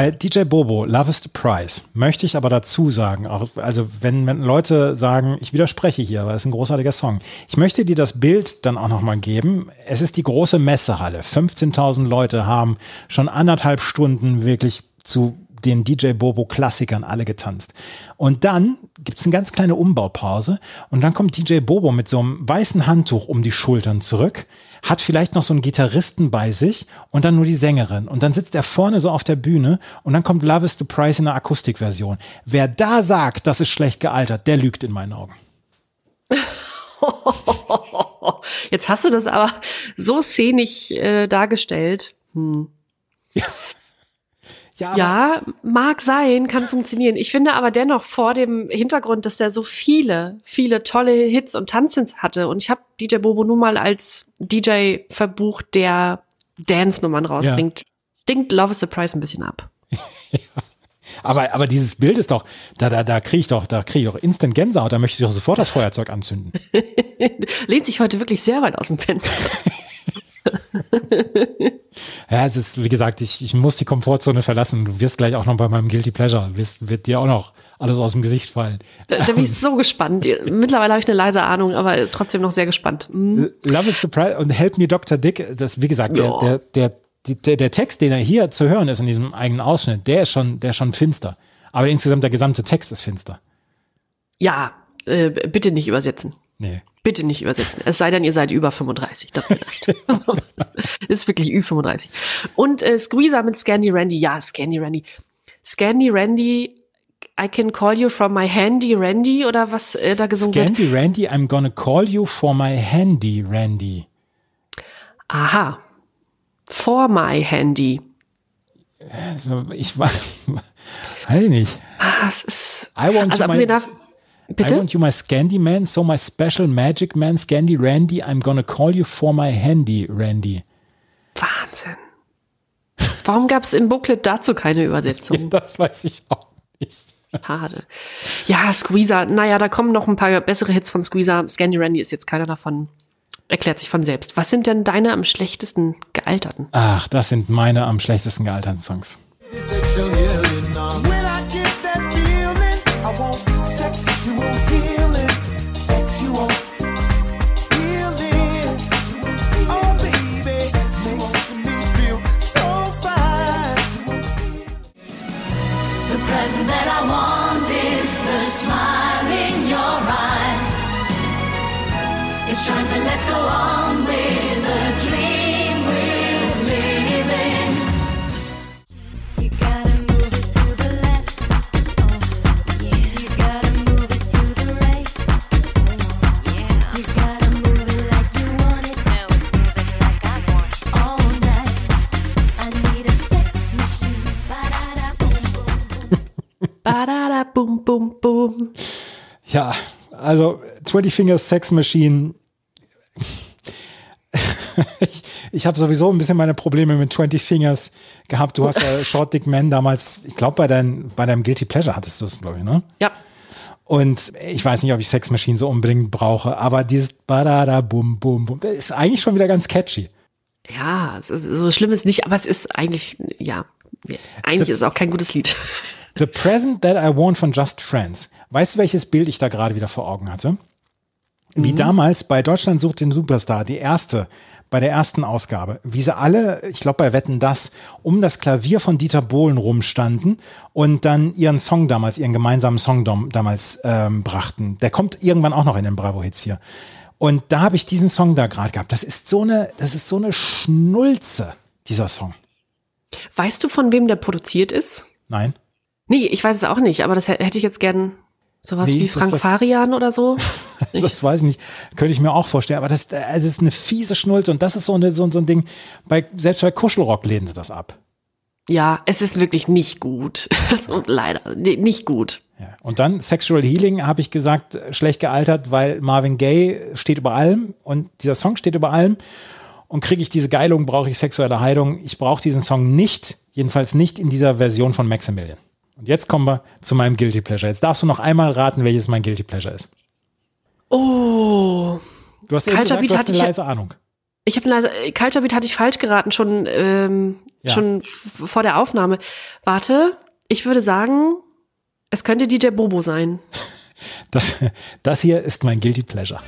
Bei DJ Bobo, Love is the Price, möchte ich aber dazu sagen, auch, also wenn, wenn Leute sagen, ich widerspreche hier, weil es ist ein großartiger Song. Ich möchte dir das Bild dann auch nochmal geben. Es ist die große Messehalle. 15.000 Leute haben schon anderthalb Stunden wirklich zu den DJ Bobo Klassikern alle getanzt. Und dann gibt's eine ganz kleine Umbaupause und dann kommt DJ Bobo mit so einem weißen Handtuch um die Schultern zurück, hat vielleicht noch so einen Gitarristen bei sich und dann nur die Sängerin. Und dann sitzt er vorne so auf der Bühne und dann kommt Love is the Price in der Akustikversion. Wer da sagt, das ist schlecht gealtert, der lügt in meinen Augen. Jetzt hast du das aber so szenisch äh, dargestellt. Ja, Ja, mag sein, kann funktionieren. Ich finde aber dennoch vor dem Hintergrund, dass der so viele, viele tolle Hits und Tanzhits hatte. Und ich habe DJ Bobo nun mal als DJ verbucht, der Dance-Nummern rausbringt. Stinkt Love is the Price ein bisschen ab. aber, aber dieses Bild ist doch, da, da, da kriege ich doch, da kriege ich doch instant Gänsehaut, da möchte ich doch sofort das Feuerzeug anzünden. Lehnt sich heute wirklich sehr weit aus dem Fenster. Ja, es ist, wie gesagt, ich, ich muss die Komfortzone verlassen. Du wirst gleich auch noch bei meinem Guilty Pleasure, wirst, wird dir auch noch alles aus dem Gesicht fallen. Da, da bin ich so gespannt. Mittlerweile habe ich eine leise Ahnung, aber trotzdem noch sehr gespannt. Hm. Love is the Price und Help Me Dr. Dick, das, wie gesagt, der, der, der, der, der Text, den er hier zu hören ist in diesem eigenen Ausschnitt, der ist schon, der ist schon finster. Aber insgesamt der gesamte Text ist finster. Ja, äh, bitte nicht übersetzen. Nee. Bitte nicht übersetzen. Es sei denn, ihr seid über 35. Das vielleicht. ist wirklich Ü35. Und äh, Squeezer mit Scandy Randy. Ja, Scandy Randy. Scandy Randy, I can call you from my handy Randy oder was äh, da gesungen wird. Scandy Randy, I'm gonna call you for my handy Randy. Aha. For my handy. Ich war, weiß nicht. Ah, es ist. I want Also my, davon. I Bitte? want you my Scandy Man, so my special magic man, Scandy Randy, I'm gonna call you for my handy Randy. Wahnsinn. Warum gab es im Booklet dazu keine Übersetzung? Das weiß ich auch nicht. Schade. Ja, Squeezer. Naja, da kommen noch ein paar bessere Hits von Squeezer. Scandy Randy ist jetzt keiner davon. Erklärt sich von selbst. Was sind denn deine am schlechtesten gealterten? Ach, das sind meine am schlechtesten gealterten Songs. Sexual It shines and let's go on with the dream we're living. You gotta move it to the left. Oh, yeah. You gotta move it to the right. Oh, yeah. You gotta move it like you want it. No, move it like I want it. All night. I need a sex machine. Ba-da-da, boom, boom, boom. Badada, bum, bum, bum. Ja, also 20 Fingers Sex Machine. Ich ich habe sowieso ein bisschen meine Probleme mit 20 Fingers gehabt. Du hast ja Short Dick Man damals, ich glaube, bei, dein, bei deinem Guilty Pleasure hattest du es, glaube ich, ne? Ja. Und ich weiß nicht, ob ich Sex Machine so unbedingt brauche, aber dieses Badada Bum Bum Bum ist eigentlich schon wieder ganz catchy. Ja, ist, so schlimm ist nicht, aber es ist eigentlich, ja, eigentlich ist es auch kein gutes Lied. The Present That I Want von Just Friends. Weißt du, welches Bild ich da gerade wieder vor Augen hatte? Wie damals bei Deutschland sucht den Superstar, die erste, bei der ersten Ausgabe, wie sie alle, ich glaube bei Wetten das, um das Klavier von Dieter Bohlen rumstanden und dann ihren Song damals, ihren gemeinsamen Song dam- damals ähm, brachten. Der kommt irgendwann auch noch in den Bravo-Hits hier. Und da habe ich diesen Song da gerade gehabt. Das ist so eine, das ist so eine Schnulze, dieser Song. Weißt du, von wem der produziert ist? Nein? Nee, ich weiß es auch nicht, aber das hä- hätte ich jetzt gern sowas Nee, wie das- Frank das- Farian oder so. Das weiß ich nicht. Könnte ich mir auch vorstellen. Aber das, also es ist eine fiese Schnulze und das ist so, eine, so, so ein Ding. Bei, selbst bei Kuschelrock lehnen sie das ab. Ja, es ist wirklich nicht gut. Also, leider, nicht gut. Ja. Und dann Sexual Healing habe ich gesagt, schlecht gealtert, weil Marvin Gaye steht über allem und dieser Song steht über allem. und kriege ich diese Geilung, brauche ich sexuelle Heilung. Ich brauche diesen Song nicht, jedenfalls nicht in dieser Version von Maximilian. Und jetzt kommen wir zu meinem Guilty Pleasure. Jetzt darfst du noch einmal raten, welches mein Guilty Pleasure ist. Oh, Du hast eben gesagt, Beat du hast hatte eine ich- leise Ahnung. ich habe leise, Culture Beat hatte ich falsch geraten, schon, ähm, Ja. schon vor der Aufnahme. Warte, ich würde sagen, es könnte DJ Bobo sein. Das, das hier ist mein Guilty Pleasure.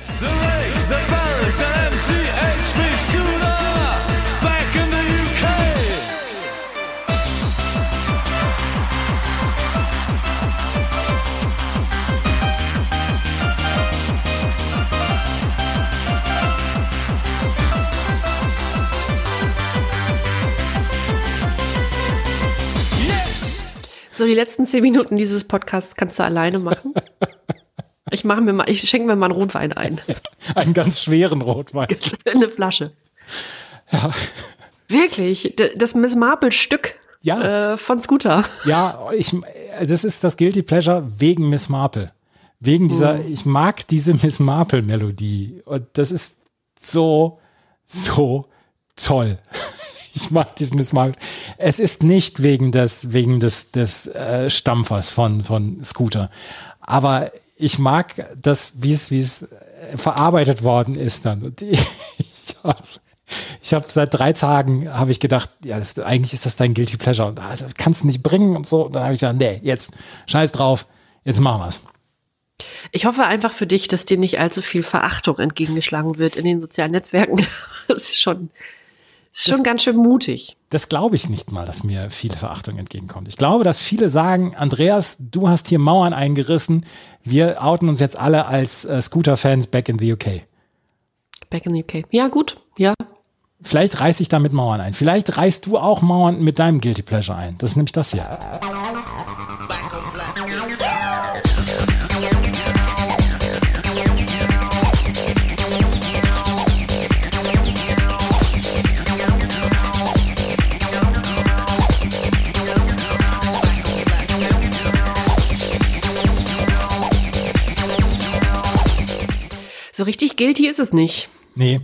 So, die letzten zehn Minuten dieses Podcasts kannst du alleine machen. Ich mache mir mal, ich schenke mir mal einen Rotwein ein. Einen ganz schweren Rotwein. Eine Flasche. Ja. Wirklich, das Miss Marple Stück Ja. äh, von Scooter. Ja, ich, das ist das Guilty Pleasure wegen Miss Marple. Wegen dieser, ich mag diese Miss Marple Melodie. Und das ist so, so toll. Ich mag diese Miss Marple. Es ist nicht wegen des, wegen des, des äh, Stampfers von, von Scooter. Aber ich mag das, wie es, wie es äh, verarbeitet worden ist dann. Und ich, ich habe hab seit drei Tagen habe ich gedacht, ja, das, eigentlich ist das dein Guilty Pleasure. Und also, kannst du nicht bringen und so. Und dann habe ich gedacht, nee, jetzt scheiß drauf, jetzt machen wir's. Ich hoffe einfach für dich, dass dir nicht allzu viel Verachtung entgegengeschlagen wird in den sozialen Netzwerken. Das ist schon, ist schon Das- ganz schön mutig. Das glaube ich nicht mal, dass mir viel Verachtung entgegenkommt. Ich glaube, dass viele sagen, Andreas, du hast hier Mauern eingerissen. Wir outen uns jetzt alle als äh, Scooter-Fans back in the UK. Back in the UK. Ja, gut. Ja. Vielleicht reiß ich damit Mauern ein. Vielleicht reißt du auch Mauern mit deinem Guilty Pleasure ein. Das ist nämlich das hier. So richtig guilty ist es nicht. Nee,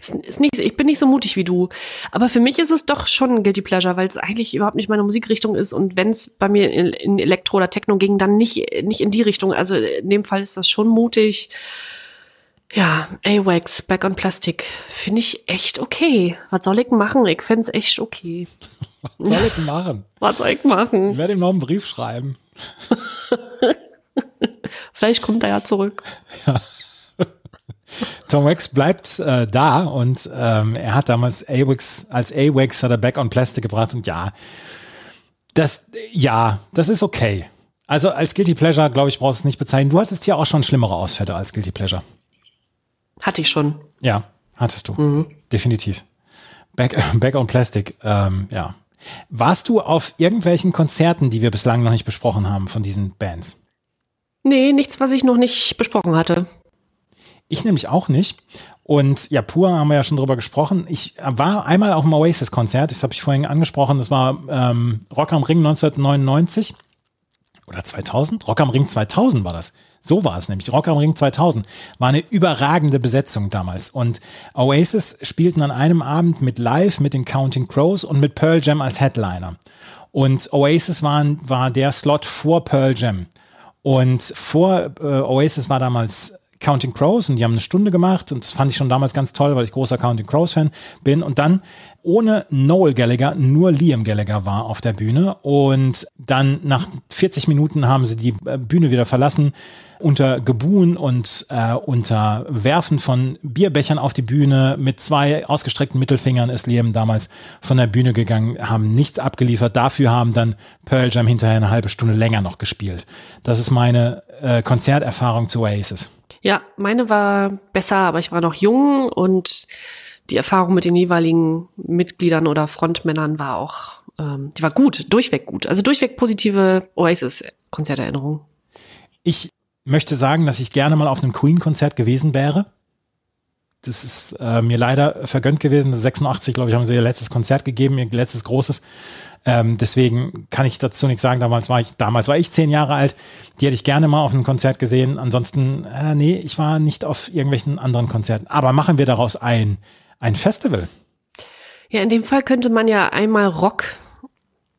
Ist, ist nicht, ich bin nicht so mutig wie du. Aber für mich ist es doch schon ein Guilty Pleasure, weil es eigentlich überhaupt nicht meine Musikrichtung ist. Und wenn es bei mir in, in Elektro oder Techno ging, dann nicht, nicht in die Richtung. Also in dem Fall ist das schon mutig. Ja, A-Wax, Back on Plastic. Finde ich echt okay. Was soll ich machen? Ich fände es echt okay. was soll ich machen? Was soll ich Ich machen? werde ihm noch einen Brief schreiben. Vielleicht kommt er ja zurück. Tom Wax bleibt äh, da und ähm, er hat damals AWAX, als AWAX hat er Back on Plastic gebracht und ja, das, ja, das ist okay. Also als Guilty Pleasure, glaube ich, brauchst du es nicht bezeichnen. Du hattest hier auch schon schlimmere Ausfälle als Guilty Pleasure. Hatte ich schon. Ja, hattest du. Definitiv. Back, Back on Plastic, ähm, ja. Warst du auf irgendwelchen Konzerten, die wir bislang noch nicht besprochen haben, von diesen Bands? Nee, nichts, was ich noch nicht besprochen hatte. Ich nämlich auch nicht. Und ja, Pur haben wir ja schon drüber gesprochen. Ich war einmal auf dem Oasis-Konzert, das habe ich vorhin angesprochen, das war ähm, Rock am Ring 1999 oder 2000? Rock am Ring 2000 war das. So war es nämlich. Rock am Ring 2000 war eine überragende Besetzung damals. Und Oasis spielten an einem Abend mit Live, mit den Counting Crows und mit Pearl Jam als Headliner. Und Oasis waren, war der Slot vor Pearl Jam. Und vor äh, Oasis war damals Counting Crows und die haben eine Stunde gemacht und das fand ich schon damals ganz toll, weil ich großer Counting Crows Fan bin und dann ohne Noel Gallagher nur Liam Gallagher war auf der Bühne und dann nach 40 Minuten haben sie die äh, Bühne wieder verlassen unter Gebuhen und äh, unter Werfen von Bierbechern auf die Bühne mit zwei ausgestreckten Mittelfingern ist Liam damals von der Bühne gegangen, haben nichts abgeliefert. Dafür haben dann Pearl Jam hinterher eine halbe Stunde länger noch gespielt. Das ist meine äh, Konzerterfahrung zu Oasis. Ja, meine war besser, aber ich war noch jung und die Erfahrung mit den jeweiligen Mitgliedern oder Frontmännern war auch, ähm, die war gut, durchweg gut. Also durchweg positive Oasis-Konzerterinnerungen. Ich möchte sagen, dass ich gerne mal auf einem Queen-Konzert gewesen wäre. Das ist äh, mir leider vergönnt gewesen. 86, glaube ich, haben sie ihr letztes Konzert gegeben, ihr letztes großes. Ähm, deswegen kann ich dazu nichts sagen. Damals war ich, damals war ich zehn Jahre alt. Die hätte ich gerne mal auf einem Konzert gesehen. Ansonsten, äh, nee, ich war nicht auf irgendwelchen anderen Konzerten. Aber machen wir daraus ein, Ein Festival. Ja, in dem Fall könnte man ja einmal Rock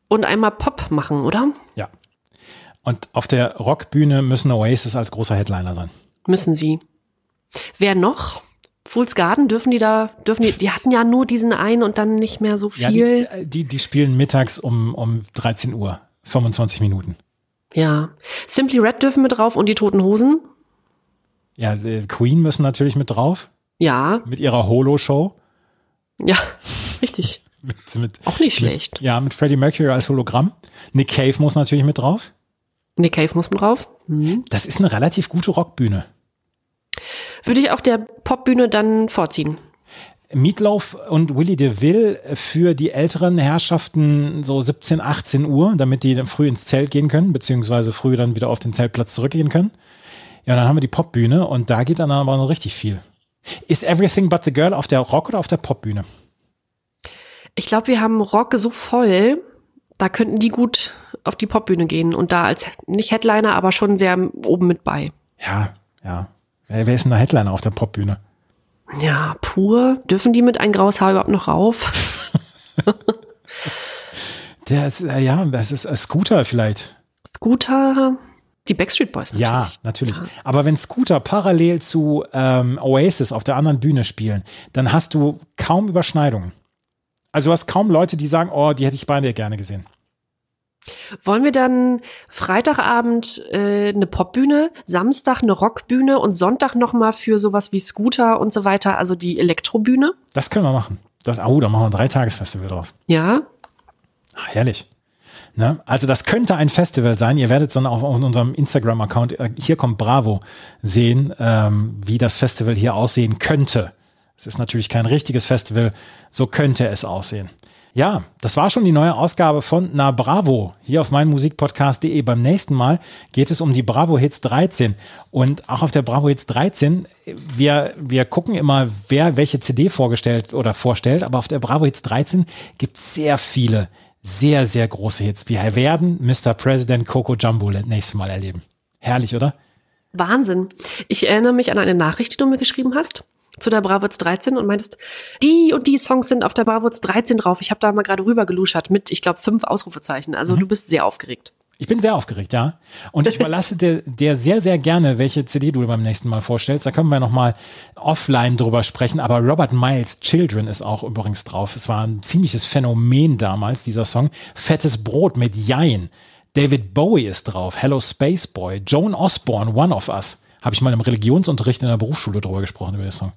und einmal Pop machen, oder? Ja. Und auf der Rockbühne müssen Oasis als großer Headliner sein. Müssen sie. Wer noch? Fool's Garden, dürfen die da, dürfen die, die hatten ja nur diesen einen und dann nicht mehr so Ja, viel. die, die, die spielen mittags um, um 13 Uhr, 25 Minuten. Ja. Simply Red dürfen mit drauf und die Toten Hosen. Ja, die Queen müssen natürlich mit drauf, Ja, mit ihrer Holo-Show. ja, richtig. Mit, mit, Auch nicht schlecht. ja, mit Freddie Mercury als Hologramm. Nick Cave muss natürlich mit drauf. Nick Cave muss mit drauf. Mhm. Das ist eine relativ gute Rockbühne. Würde ich auch der Popbühne dann vorziehen. Meatloaf und Willy DeVille für die älteren Herrschaften so 17, 18 Uhr, damit die dann früh ins Zelt gehen können, beziehungsweise früh dann wieder auf den Zeltplatz zurückgehen können. Ja, dann haben wir die Popbühne und da geht dann aber noch richtig viel. Ist Everything But the Girl auf der Rock- oder auf der Popbühne? Ich glaube, wir haben Rock so voll, da könnten die gut auf die Popbühne gehen und da als nicht Headliner, aber schon sehr oben mit bei. Ja, ja. Wer, wer ist denn der Headliner auf der Popbühne? Ja, pur. Dürfen die mit ein graues Haar überhaupt noch rauf? Der ist, äh, ja, das ist äh, Scooter vielleicht. Scooter, die Backstreet Boys. Natürlich. Ja, natürlich. Aber wenn Scooter parallel zu ähm, Oasis auf der anderen Bühne spielen, dann hast du kaum Überschneidungen. Also du hast kaum Leute, die sagen, oh, die hätte ich beide gerne gesehen. Wollen wir dann Freitagabend äh, eine Popbühne, Samstag eine Rockbühne und Sonntag nochmal für sowas wie Scooter und so weiter, also die Elektrobühne? Das können wir machen. Das, oh, da machen wir ein Dreitagesfestival drauf. Ja, Ah, herrlich. Ne? Also das könnte ein Festival sein. Ihr werdet es dann auch auf unserem Instagram-Account, äh, hier kommt Bravo, sehen, ähm, wie das Festival hier aussehen könnte. Es ist natürlich kein richtiges Festival, so könnte es aussehen. Ja, das war schon die neue Ausgabe von Na Bravo hier auf meinmusikpodcast.de. Beim nächsten Mal geht es um die Bravo Hits 13 und auch auf der Bravo Hits 13, wir, wir gucken immer, wer welche CD vorgestellt oder vorstellt, aber auf der Bravo Hits 13 gibt es sehr viele sehr, sehr große Hits. Wir werden Mr. President Coco Jumbo nächstes Mal erleben. Herrlich, oder? Wahnsinn. Ich erinnere mich an eine Nachricht, die du mir geschrieben hast zu der Bravwitz 13 und meintest, die und die Songs sind auf der Bravwitz 13 drauf. Ich habe da mal gerade rüber geluschert mit, ich glaube, fünf Ausrufezeichen. Also du bist sehr aufgeregt. Ich bin sehr aufgeregt, ja. Und ich überlasse dir, dir sehr, sehr gerne, welche CD du beim nächsten Mal vorstellst. Da können wir nochmal offline drüber sprechen. Aber Robert Miles Children ist auch übrigens drauf. Es war ein ziemliches Phänomen damals, dieser Song. Fettes Brot mit Jein. David Bowie ist drauf. Hello Space Boy. Joan Osborne, One of Us. Habe ich mal im Religionsunterricht in der Berufsschule drüber gesprochen, über den Song.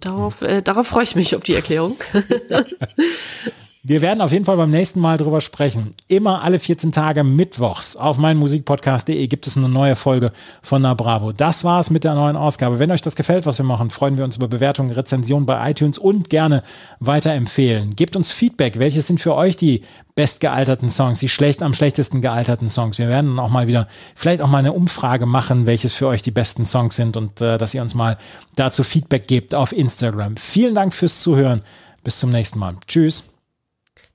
Darauf, äh, darauf freue ich mich auf die Erklärung. Wir werden auf jeden Fall beim nächsten Mal drüber sprechen. Immer alle 14 Tage mittwochs auf meinmusikpodcast.de gibt es eine neue Folge von Na Bravo. Das war's mit der neuen Ausgabe. Wenn euch das gefällt, was wir machen, freuen wir uns über Bewertungen, Rezensionen bei iTunes und gerne weiterempfehlen. Gebt uns Feedback. Welches sind für euch die bestgealterten Songs, die schlecht am schlechtesten gealterten Songs? Wir werden auch mal wieder, vielleicht auch mal eine Umfrage machen, welches für euch die besten Songs sind und äh, dass ihr uns mal dazu Feedback gebt auf Instagram. Vielen Dank fürs Zuhören. Bis zum nächsten Mal. Tschüss.